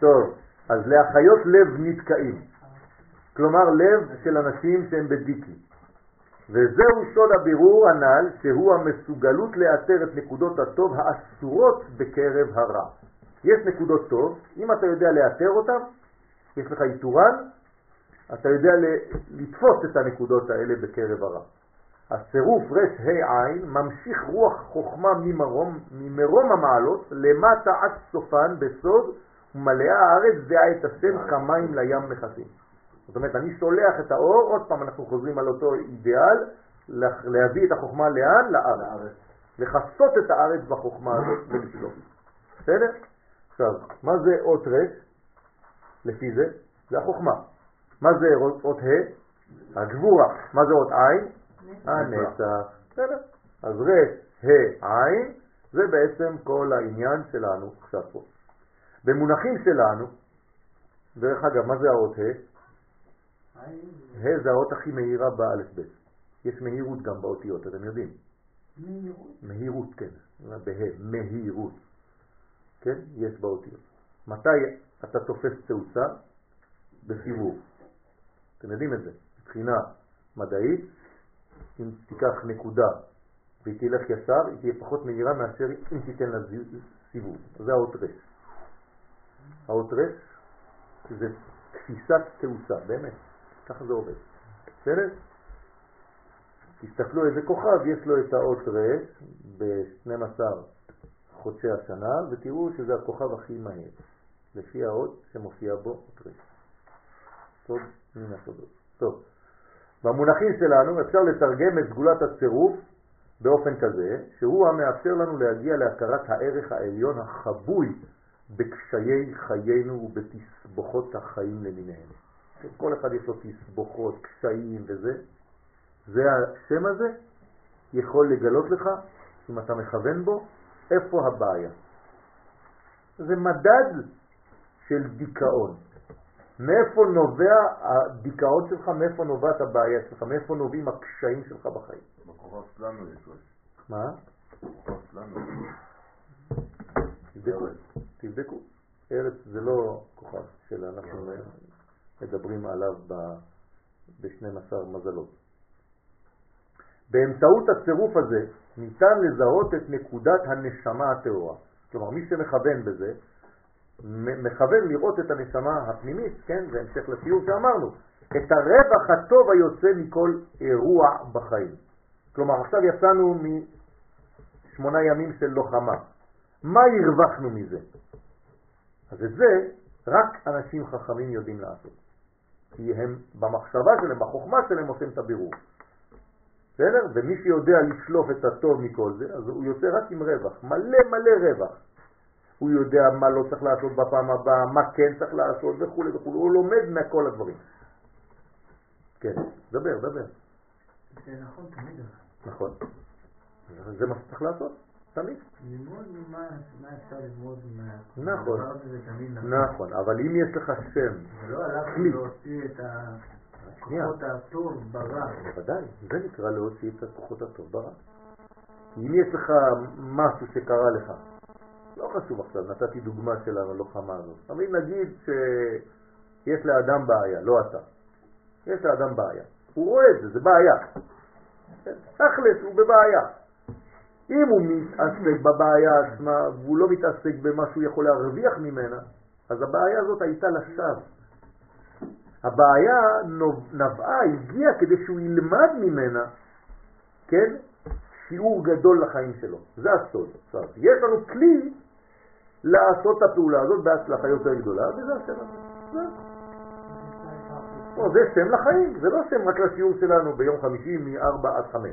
טוב, אז להחיות לב נתקעים. כלומר, לב של אנשים שהם בדיקי. וזהו סוד הבירור הנ"ל, שהוא המסוגלות לאתר את נקודות הטוב האסורות בקרב הרע. יש נקודות טוב, אם אתה יודע לאתר אותן, יש לך איתורן, אתה יודע לתפוס את הנקודות האלה בקרב הרע. הצירוף רש ה' עין ממשיך רוח חוכמה ממרום, ממרום המעלות למטה עד סופן בסוד ומלאה הארץ דעה את השם כמים לים מכסים. זאת אומרת, אני שולח את האור, עוד פעם אנחנו חוזרים על אותו אידיאל, להביא את החוכמה לאן? לארץ. לכסות את הארץ בחוכמה הזאת ולשלום. בסדר? עכשיו, מה זה אות רש? לפי זה? זה החוכמה. מה זה אות ה'? הגבורה. מה זה אות עין? הנצח. בסדר. אז רש, ה', עין, זה בעצם כל העניין שלנו עכשיו פה. במונחים שלנו, דרך אגב, מה זה האות ה'? ה' זה האות הכי מהירה באלף בית. יש מהירות גם באותיות, אתם יודעים. מהירות? מהירות, כן. בה', מהירות. כן? יש באותיות. מתי אתה תופס תאוצה? בסיבוב. אתם יודעים את זה. מבחינה מדעית, אם תיקח נקודה והיא תלך ישר, היא תהיה פחות מהירה מאשר אם תיתן לה סיבוב. זה האות רש. האות רש זה תפיסת תאוצה, באמת. ככה זה עובד. בסדר? תסתכלו איזה כוכב יש לו את האות רש ב-12 חודשי השנה, ותראו שזה הכוכב הכי מהיר, לפי האות שמופיע בו אות רש. סוד מן הסודות. טוב. במונחים שלנו אפשר לתרגם את סגולת הצירוף באופן כזה, שהוא המאפשר לנו להגיע להכרת הערך העליון החבוי בקשיי חיינו ובתסבוכות החיים למיניהם. כל אחד יש לו תסבוכות, קשיים וזה. זה השם הזה יכול לגלות לך, אם אתה מכוון בו, איפה הבעיה. זה מדד של דיכאון. מאיפה נובע הדיכאון שלך, מאיפה נובעת הבעיה שלך, מאיפה נובעים הקשיים שלך בחיים. שלנו יש. מה? שלנו. תבדקו, תבדקו. ארץ זה לא כוכב שאנחנו מדברים עליו ב-12 מזלות. באמצעות הצירוף הזה ניתן לזהות את נקודת הנשמה הטהורה. כלומר, מי שמכוון בזה, מכוון לראות את הנשמה הפנימית, כן, זה המשך לסיור שאמרנו, את הרווח הטוב היוצא מכל אירוע בחיים. כלומר, עכשיו יצאנו משמונה ימים של לוחמה. מה הרווחנו מזה? אז את זה רק אנשים חכמים יודעים לעשות. כי הם במחשבה שלהם, בחוכמה שלהם עושים את הבירור. בסדר? ומי שיודע לשלוף את הטוב מכל זה, אז הוא יוצא רק עם רווח, מלא מלא רווח. הוא יודע מה לא צריך לעשות בפעם הבאה, מה כן צריך לעשות וכו' וכו', הוא לומד מכל הדברים. כן, דבר, דבר. זה נכון תמיד. נכון. זה מה שצריך לעשות, תמיד. ללמוד ממה אפשר ללמוד נכון, זה תמיד נכון. נכון, אבל אם יש לך שם, לא הלך כלי. להוציא את. הכוחות הטוב ברע. בוודאי, זה נקרא להוציא את הכוחות הטוב ברע. אם יש לך משהו שקרה לך, לא חשוב עכשיו, נתתי דוגמה של הלוחמה הזאת, אבל נגיד שיש לאדם בעיה, לא אתה, יש לאדם בעיה, הוא רואה את זה, זה בעיה. תכלס, הוא בבעיה. אם הוא מתעסק בבעיה עצמה והוא לא מתעסק במה שהוא יכול להרוויח ממנה, אז הבעיה הזאת הייתה לשווא. הבעיה נבעה, הגיעה כדי שהוא ילמד ממנה, כן, שיעור גדול לחיים שלו. זה הסוד. עכשיו, יש לנו כלי לעשות את הפעולה הזאת בהצלחה יותר גדולה, וזה השם. זה שם לחיים, זה לא שם רק לשיעור שלנו ביום חמישי מ-4 עד 5.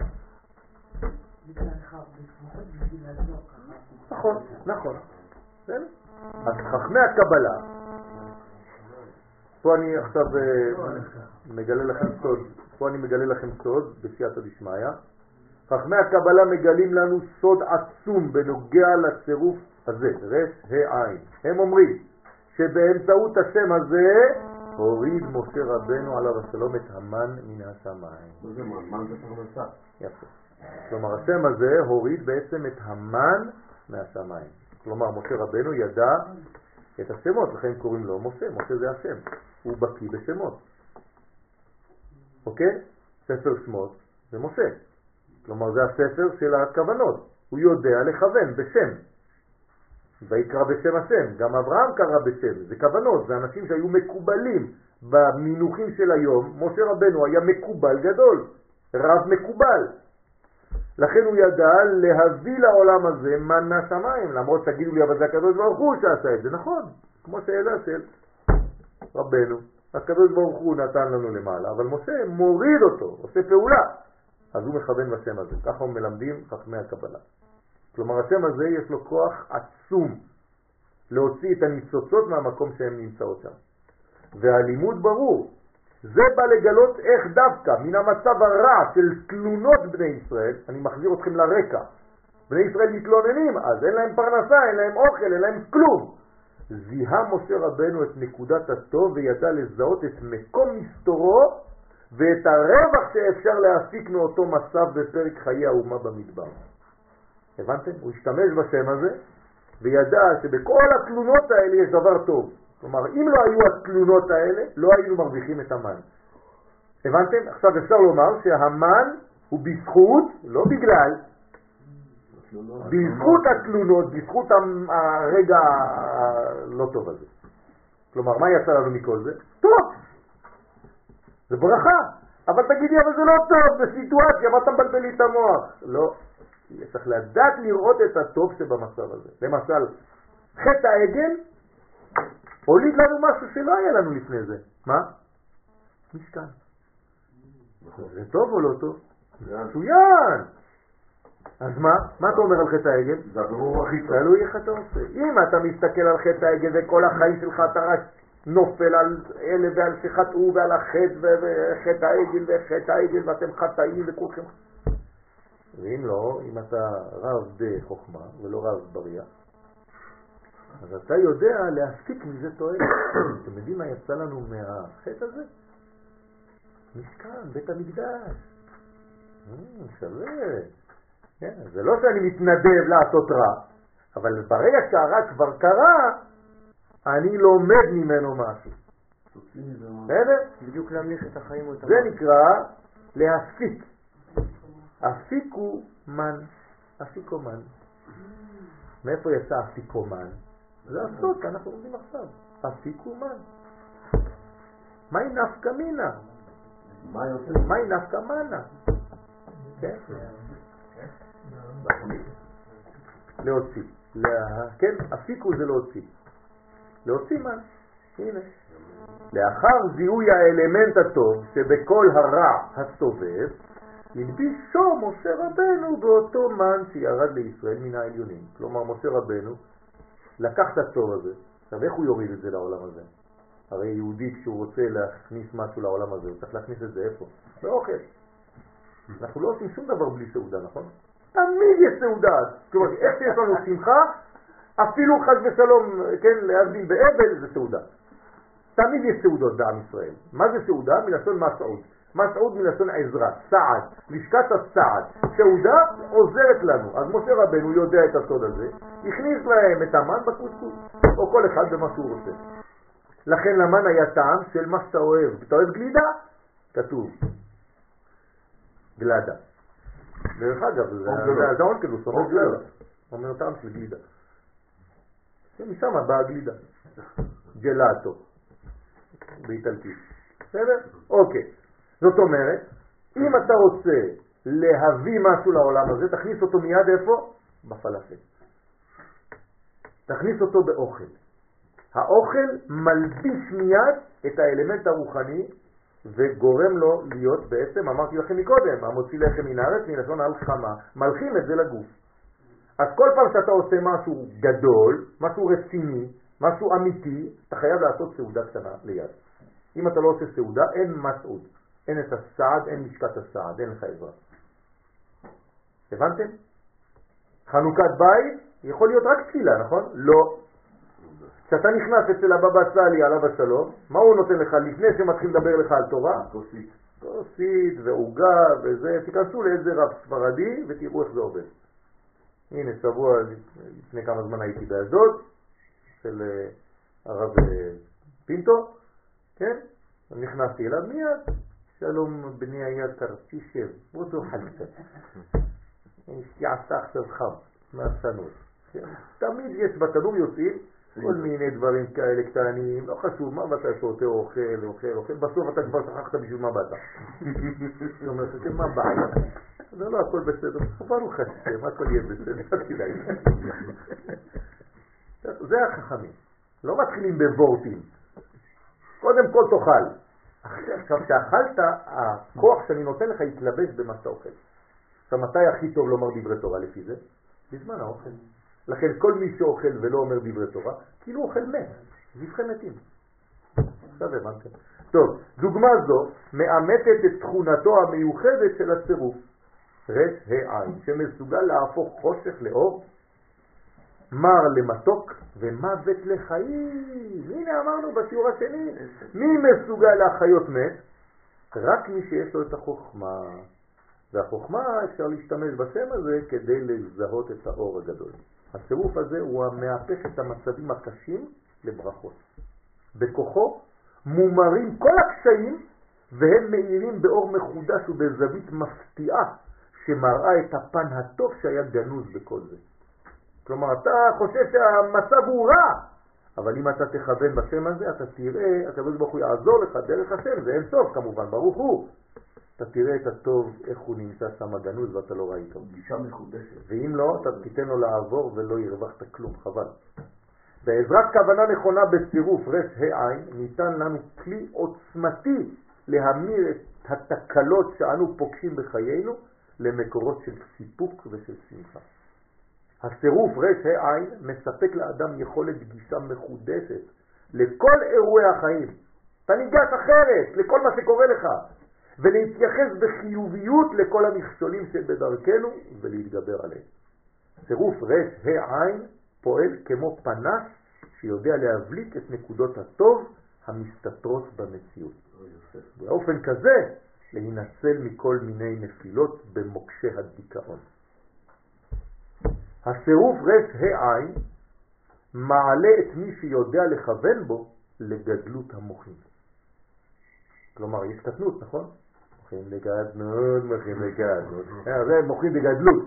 נכון, נכון. אז חכמי הקבלה, פה אני עכשיו אה, מגלה לכם סוד, פה אני מגלה לכם סוד בסייעתא דשמיא. חכמי הקבלה מגלים לנו סוד עצום בנוגע לצירוף הזה, רש העין. הם אומרים שבאמצעות השם הזה הוריד משה רבנו עליו השלום את המן מן השמיים. מה זה מן? מן זה פרנסה. יפה. כלומר השם הזה הוריד בעצם את המן מהשמיים. כלומר משה רבנו ידע את השמות, לכן קוראים לו משה, משה זה השם, הוא בקיא בשמות. אוקיי? ספר שמות זה משה. כלומר זה הספר של הכוונות, הוא יודע לכוון בשם. ויקרא בשם השם, גם אברהם קרא בשם, זה כוונות, זה אנשים שהיו מקובלים במינוחים של היום, משה רבנו היה מקובל גדול, רב מקובל, לכן הוא ידע להביא לעולם הזה מן מהשמיים, למרות שתגידו לי, אבל זה הקדוש ברוך הוא שעשה את זה. נכון, כמו שאלה של רבנו. הקדוש ברוך הוא נתן לנו למעלה, אבל משה מוריד אותו, עושה פעולה. אז הוא מכוון בשם הזה. ככה מלמדים חכמי הקבלה. כלומר, השם הזה יש לו כוח עצום להוציא את הניצוצות מהמקום שהן נמצאות שם. והלימוד ברור. זה בא לגלות איך דווקא מן המצב הרע של תלונות בני ישראל, אני מחזיר אתכם לרקע, בני ישראל מתלוננים, אז אין להם פרנסה, אין להם אוכל, אין להם כלום. זיהה משה רבנו את נקודת הטוב וידע לזהות את מקום מסתורו ואת הרווח שאפשר להפיק מאותו מצב בפרק חיי האומה במדבר. הבנתם? הוא השתמש בשם הזה וידע שבכל התלונות האלה יש דבר טוב. כלומר, אם לא היו התלונות האלה, לא היינו מרוויחים את המן. הבנתם? עכשיו אפשר לומר שהמן הוא בזכות, לא בגלל, בזכות התלונות, בזכות הרגע הלא טוב הזה. כלומר, מה יצא לנו מכל זה? טוב. זה ברכה. אבל תגידי, אבל זה לא טוב, זה סיטואציה, מה אתה מבלבל לי את המוח? לא. צריך לדעת לראות את הטוב שבמצב הזה. למשל, חטא העגל הוליד לנו משהו שלא היה לנו לפני זה. מה? משכן. זה טוב או לא טוב? מצוין. אז מה? מה אתה אומר על חטא העגל? זה הבירור הכי תלוי איך אתה עושה. אם אתה מסתכל על חטא העגל וכל החיים שלך אתה רק נופל על אלה ועל שחטאו ועל החטא וחטא העגל וחטא העגל ואתם חטאים וכולכם... ואם לא, אם אתה רב בחוכמה ולא רב בריאה, אז אתה יודע להפיק מזה תועלת. אתם יודעים מה יצא לנו מהחטא הזה? משכן, בית המקדש. אה, שווה. כן, זה לא שאני מתנדב לעשות רע, אבל ברגע שהרע כבר קרה, אני לומד ממנו משהו. בסדר? בדיוק להמליך את החיים או את זה נקרא להפיק. אפיקו מן. אפיקומן. מאיפה יצא אפיקומן? זה הסוד אנחנו לומדים עכשיו. אפיקומן. מהי נפקא מינה? מהי נפקא מנה? כן? להוציא. כן, אפיקו זה להוציא. להוציא מה? הנה. לאחר זיהוי האלמנט הטוב שבכל הרע הסובב, הלבישו משה רבנו באותו מן שירד לישראל מן העליונים. כלומר, משה רבנו לקח את הטוב הזה, עכשיו איך הוא יוריד את זה לעולם הזה? הרי יהודי כשהוא רוצה להכניס משהו לעולם הזה, הוא צריך להכניס את זה איפה? באוכל. אנחנו לא עושים שום דבר בלי סעודה, נכון? תמיד יש סעודה. כלומר, איך שיש לנו שמחה, אפילו חס ושלום, כן, להבדיל באבל, זה סעודה. תמיד יש סעודות בעם ישראל. מה זה סעודה? מלשון מסעוד. מסעוד מלשון עזרה, סעד, לשכת הסעד. סעודה עוזרת לנו. אז משה רבנו יודע את הסוד הזה, הכניס להם את המן בקודקוד, או כל אחד במה שהוא רוצה. לכן למן היה טעם של מה שאתה אוהב. אתה אוהב גלידה? כתוב. גלדה. דרך אגב, זה זאת אומרת גלדה. אומר טעם של גלידה. משם באה הגלידה. ג'לאטו. באיטלקית. בסדר? אוקיי. זאת אומרת, אם אתה רוצה להביא משהו לעולם הזה, תכניס אותו מיד איפה? בפלאפל. תכניס אותו באוכל. האוכל מלביש מיד את האלמנט הרוחני וגורם לו להיות בעצם, אמרתי לכם מקודם, המוציא לחם מן הארץ מלשון על חמה, מלכים את זה לגוף. אז כל פעם שאתה עושה משהו גדול, משהו רציני, משהו אמיתי, אתה חייב לעשות סעודה קטנה ליד. אם אתה לא עושה סעודה, אין מסעוד. אין את הסעד, אין לשכת הסעד, אין לך עזרה. הבנתם? חנוכת בית יכול להיות רק תפילה, נכון? לא. כשאתה נכנס אצל הבבא סאלי עליו השלום, מה הוא נותן לך לפני שמתחיל לדבר לך על תורה? כוסית. כוסית ועוגה וזה, תיכנסו לאיזה רב ספרדי ותראו איך זה עובד. הנה, שבוע לפני כמה זמן הייתי באשדוד, של אה, הרב אה, פינטו, כן? נכנסתי אליו מיד, שלום בני היקר, תשב, אותו חלקה. אשתי עשתה עכשיו חם, מהסנות. תמיד יש בתנור יוצאים כל מיני דברים כאלה קטנים, לא חשוב, מה ואתה שותה, אוכל, אוכל, אוכל, בסוף אתה כבר שכחת בשביל מה באת. זאת אומרת, "כן, מה הבעיה? זה לא הכל בסדר, ברוך השם, הכל יהיה בסדר, אל תדאג. זה החכמים, לא מתחילים בוורטים. קודם כל תאכל. עכשיו, כשאכלת, הכוח שאני נותן לך יתלבש במה שאתה אוכל. עכשיו, מתי הכי טוב לומר דברי תורה לפי זה? בזמן האוכל. לכן כל מי שאוכל ולא אומר דברי תורה, כאילו אוכל מת, זבחי מתים. עכשיו הבנתם. טוב, דוגמה זו מאמתת את תכונתו המיוחדת של הצירוף, רש העין, שמסוגל להפוך חושך לאור, מר למתוק ומוות לחיים. הנה אמרנו בשיעור השני, מי מסוגל להחיות מת? רק מי שיש לו את החוכמה. והחוכמה אפשר להשתמש בשם הזה כדי לזהות את האור הגדול. הצירוף הזה הוא המהפך את המצבים הקשים לברכות. בכוחו מומרים כל הקשיים והם מאירים באור מחודש ובזווית מפתיעה שמראה את הפן הטוב שהיה גנוז בכל זה. כלומר, אתה חושב שהמצב הוא רע, אבל אם אתה תכוון בשם הזה, אתה תראה, הקדוש ברוך הוא יעזור לך דרך השם, זה אין סוף כמובן, ברוך הוא. אתה תראה את הטוב, איך הוא נמצא שם גנוז ואתה לא ראית אותו. גישה מחודשת. ואם לא, אתה תיתן לו לעבור ולא ירווחת כלום, חבל. בעזרת כוונה נכונה בצירוף רש העין, ניתן לנו כלי עוצמתי להמיר את התקלות שאנו פוגשים בחיינו למקורות של סיפוק ושל שמחה. הצירוף רש העין מספק לאדם יכולת גישה מחודשת לכל אירועי החיים. אתה ניגש אחרת לכל מה שקורה לך, ולהתייחס בחיוביות לכל המכשולים שבדרכנו ולהתגבר עליהם. צירוף רש העין פועל כמו פנס שיודע להבליט את נקודות הטוב המסתתרות במציאות. באופן כזה להינצל מכל מיני נפילות במוקשי הדיכאון. הצירוף רש העין מעלה את מי שיודע לכוון בו לגדלות המוחים. כלומר, יש קטנות, נכון? מוחים לגדלות, מוחים לגדלות. אה, זה מוחים בגדלות.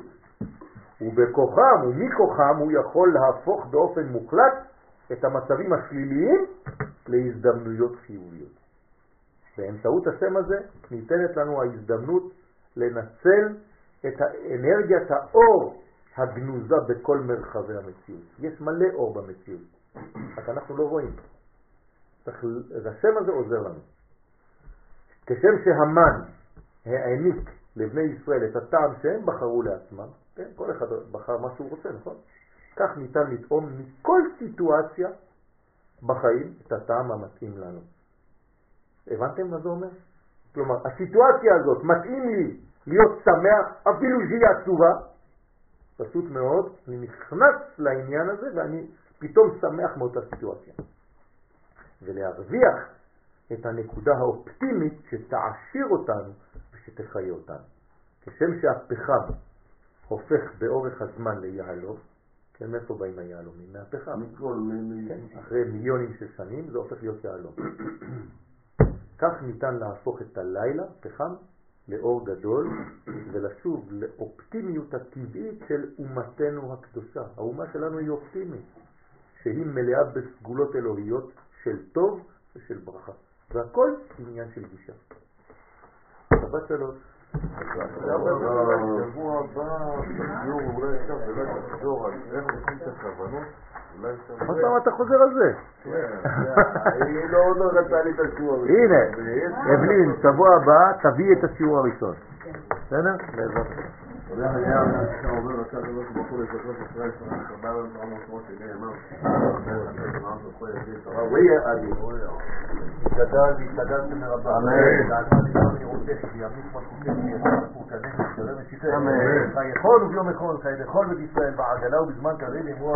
ובכוחם ומכוחם הוא יכול להפוך באופן מוחלט את המצבים השליליים להזדמנויות חיוביות. באמצעות השם הזה ניתנת לנו ההזדמנות לנצל את האנרגיית האור הגנוזה בכל מרחבי המציאות. יש מלא אור במציאות, רק אנחנו לא רואים. צריך, השם הזה עוזר לנו. כשם שהמן העניק לבני ישראל את הטעם שהם בחרו לעצמם, כן, כל אחד בחר מה שהוא רוצה, נכון? כך ניתן לטעום מכל סיטואציה בחיים את הטעם המתאים לנו. הבנתם מה זה אומר? כלומר, הסיטואציה הזאת מתאים לי להיות שמח, אפילו שהיא עצובה, פשוט מאוד, אני נכנס לעניין הזה ואני פתאום שמח מאותה סיטואציה. ולהרוויח את הנקודה האופטימית שתעשיר אותנו ושתחיה אותנו. כשם שהפחם הופך באורך הזמן ליהלום, כן, מאיפה באים היהלומים? מהפחם. מכל כן, אחרי מיליונים של שנים זה הופך להיות יהלום. כך ניתן להפוך את הלילה, פחם, לאור גדול ולשוב לאופטימיות הטבעית של אומתנו הקדושה. האומה שלנו היא אופטימית, שהיא מלאה בסגולות אלוהיות של טוב ושל ברכה. והכל עניין של גישה. שבת שלום. שבוע הבא, בשיעור אולי אפשר אולי תחזור על איך עושים את הכוונות. עוד פעם אתה חוזר על זה? היא לא לא רצה לי את השיעור הראשון. הנה, אבלין, שבוע הבא תביא את השיעור הראשון. בסדר? בעזרת השם. הולך היה שאתה אומר עכשיו לא שבחור לזכות ישראל שבא לנו תורה משמעות שלי אמר ויהיה עדי גדל והתקדשת מרבה. אמן. אמן. ויכול וביום יכול חי לכל בית ישראל בעגלה ובזמן כזה לאמרו